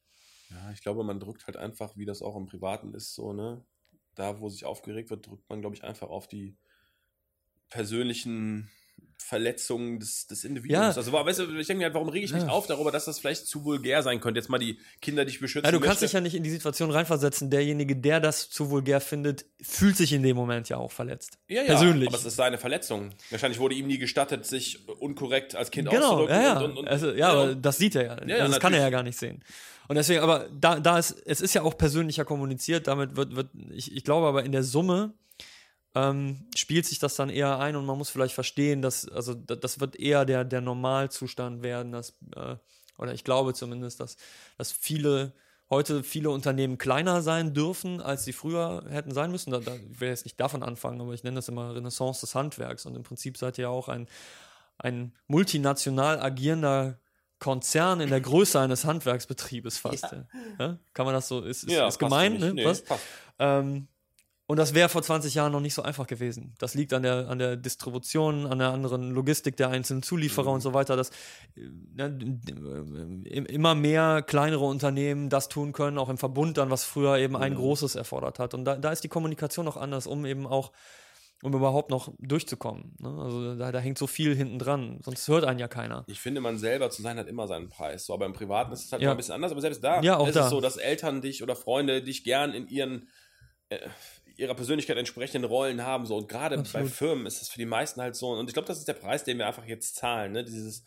Ja, ich glaube, man drückt halt einfach, wie das auch im Privaten ist, so, ne? Da, wo sich aufgeregt wird, drückt man, glaube ich, einfach auf die persönlichen Verletzungen des, des Individuums. Ja. Also, weißt du, ich denke mir halt, warum rege ich mich ja. auf darüber, dass das vielleicht zu vulgär sein könnte? Jetzt mal die Kinder, die ich beschützen ja, Du kannst dich ja nicht in die Situation reinversetzen. Derjenige, der das zu vulgär findet, fühlt sich in dem Moment ja auch verletzt. Ja, ja. Persönlich. Aber es ist seine Verletzung. Wahrscheinlich wurde ihm nie gestattet, sich unkorrekt als Kind genau, auszudrücken. Ja, ja. Und, und, und, also, ja, aber das sieht er ja. ja, ja also das kann er ja gar nicht sehen. Und deswegen, aber da, da ist, es ist ja auch persönlicher kommuniziert, damit wird, wird, ich, ich glaube aber in der Summe ähm, spielt sich das dann eher ein und man muss vielleicht verstehen, dass, also das wird eher der, der Normalzustand werden, dass, äh, oder ich glaube zumindest, dass, dass viele heute viele Unternehmen kleiner sein dürfen, als sie früher hätten sein müssen. Da, da ich will jetzt nicht davon anfangen, aber ich nenne das immer Renaissance des Handwerks. Und im Prinzip seid ihr ja auch ein, ein multinational agierender Konzern in der Größe eines Handwerksbetriebes fast. Ja. Ja? Kann man das so, ist, ist, ja, ist gemein, ne? Nee, ähm, und das wäre vor 20 Jahren noch nicht so einfach gewesen. Das liegt an der, an der Distribution, an der anderen Logistik der einzelnen Zulieferer mhm. und so weiter, dass ne, immer mehr kleinere Unternehmen das tun können, auch im Verbund dann, was früher eben ein mhm. großes erfordert hat. Und da, da ist die Kommunikation noch anders, um eben auch, um überhaupt noch durchzukommen. Ne? Also da, da hängt so viel hinten dran, sonst hört einen ja keiner. Ich finde, man selber zu sein hat immer seinen Preis. So, aber im Privaten ist es halt ja. ein bisschen anders, aber selbst da ja, ist da. es so, dass Eltern dich oder Freunde dich gern in ihren äh, ihrer Persönlichkeit entsprechenden Rollen haben. So. Und gerade bei Firmen ist das für die meisten halt so. Und ich glaube, das ist der Preis, den wir einfach jetzt zahlen. Ne? Dieses,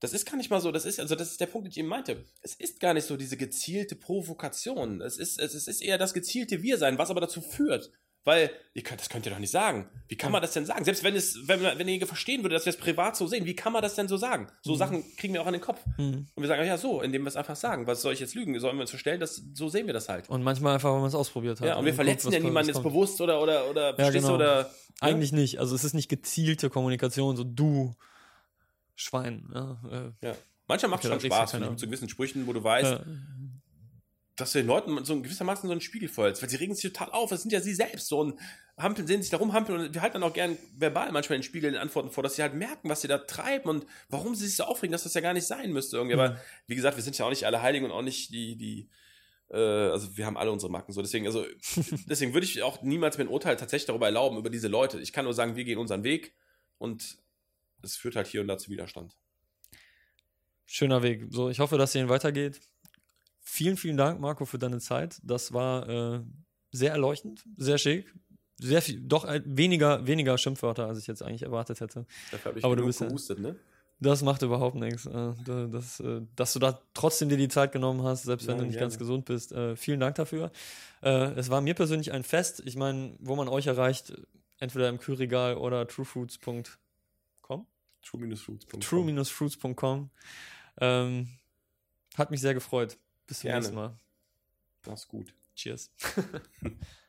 Das ist gar nicht mal so, das ist, also das ist der Punkt, den ich eben meinte. Es ist gar nicht so diese gezielte Provokation. Es ist, es ist eher das gezielte Wir-Sein, was aber dazu führt. Weil, ihr könnt, das könnt ihr doch nicht sagen. Wie kann man das denn sagen? Selbst wenn es, wenn, wenn derjenige verstehen würde, dass wir es privat so sehen, wie kann man das denn so sagen? So Sachen kriegen wir auch an den Kopf. Mhm. Und wir sagen, ja, so, indem wir es einfach sagen. Was soll ich jetzt lügen? Sollen wir uns verstellen, dass, so sehen wir das halt. Und manchmal einfach, wenn man es ausprobiert hat. Ja, und wir guckt, verletzen was- ja niemanden jetzt bewusst oder, oder, oder, Ja, genau. oder, Eigentlich nicht. Also es ist nicht gezielte Kommunikation, so du Schwein. Ja, äh, ja. Manchmal macht es Okay, schon das Spaß, ja mit so gewissen Sprüchen, wo du weißt, dass du den Leuten so ein gewissermaßen so einen Spiegel folgst, weil sie regen sich total auf, das sind ja sie selbst so und hampeln, sehen sich da rumhampeln und wir halten dann auch gern verbal manchmal den Spiegel in den Antworten vor, dass sie halt merken, was sie da treiben und warum sie sich so aufregen, dass das ja gar nicht sein müsste irgendwie. Aber wie gesagt, wir sind ja auch nicht alle Heiligen und auch nicht die, die, äh, also wir haben alle unsere Macken so. Deswegen, also, *laughs* deswegen würde ich auch niemals mir ein Urteil tatsächlich darüber erlauben, über diese Leute. Ich kann nur sagen, wir gehen unseren Weg und es führt halt hier und da zu Widerstand. schöner Weg. So, ich hoffe, dass ihr ihn weitergeht. Vielen, vielen Dank, Marco, für deine Zeit. Das war äh, sehr erleuchtend, sehr schick. Sehr viel, doch weniger, weniger Schimpfwörter, als ich jetzt eigentlich erwartet hätte. Dafür habe ich Aber du bist gehustet, ne? Das macht überhaupt nichts. Äh, da- das, äh, dass du da trotzdem dir die Zeit genommen hast, selbst wenn Ja, du nicht gerne. ganz gesund bist. Äh, vielen Dank dafür. Es war mir persönlich ein Fest. Ich meine, wo man euch erreicht, entweder im Kühlregal oder truefruits.com. True-Fruits.com. True-fruits.com. Hat mich sehr gefreut. Bis zum Gerne. nächsten Mal. Ist gut. Cheers. *laughs*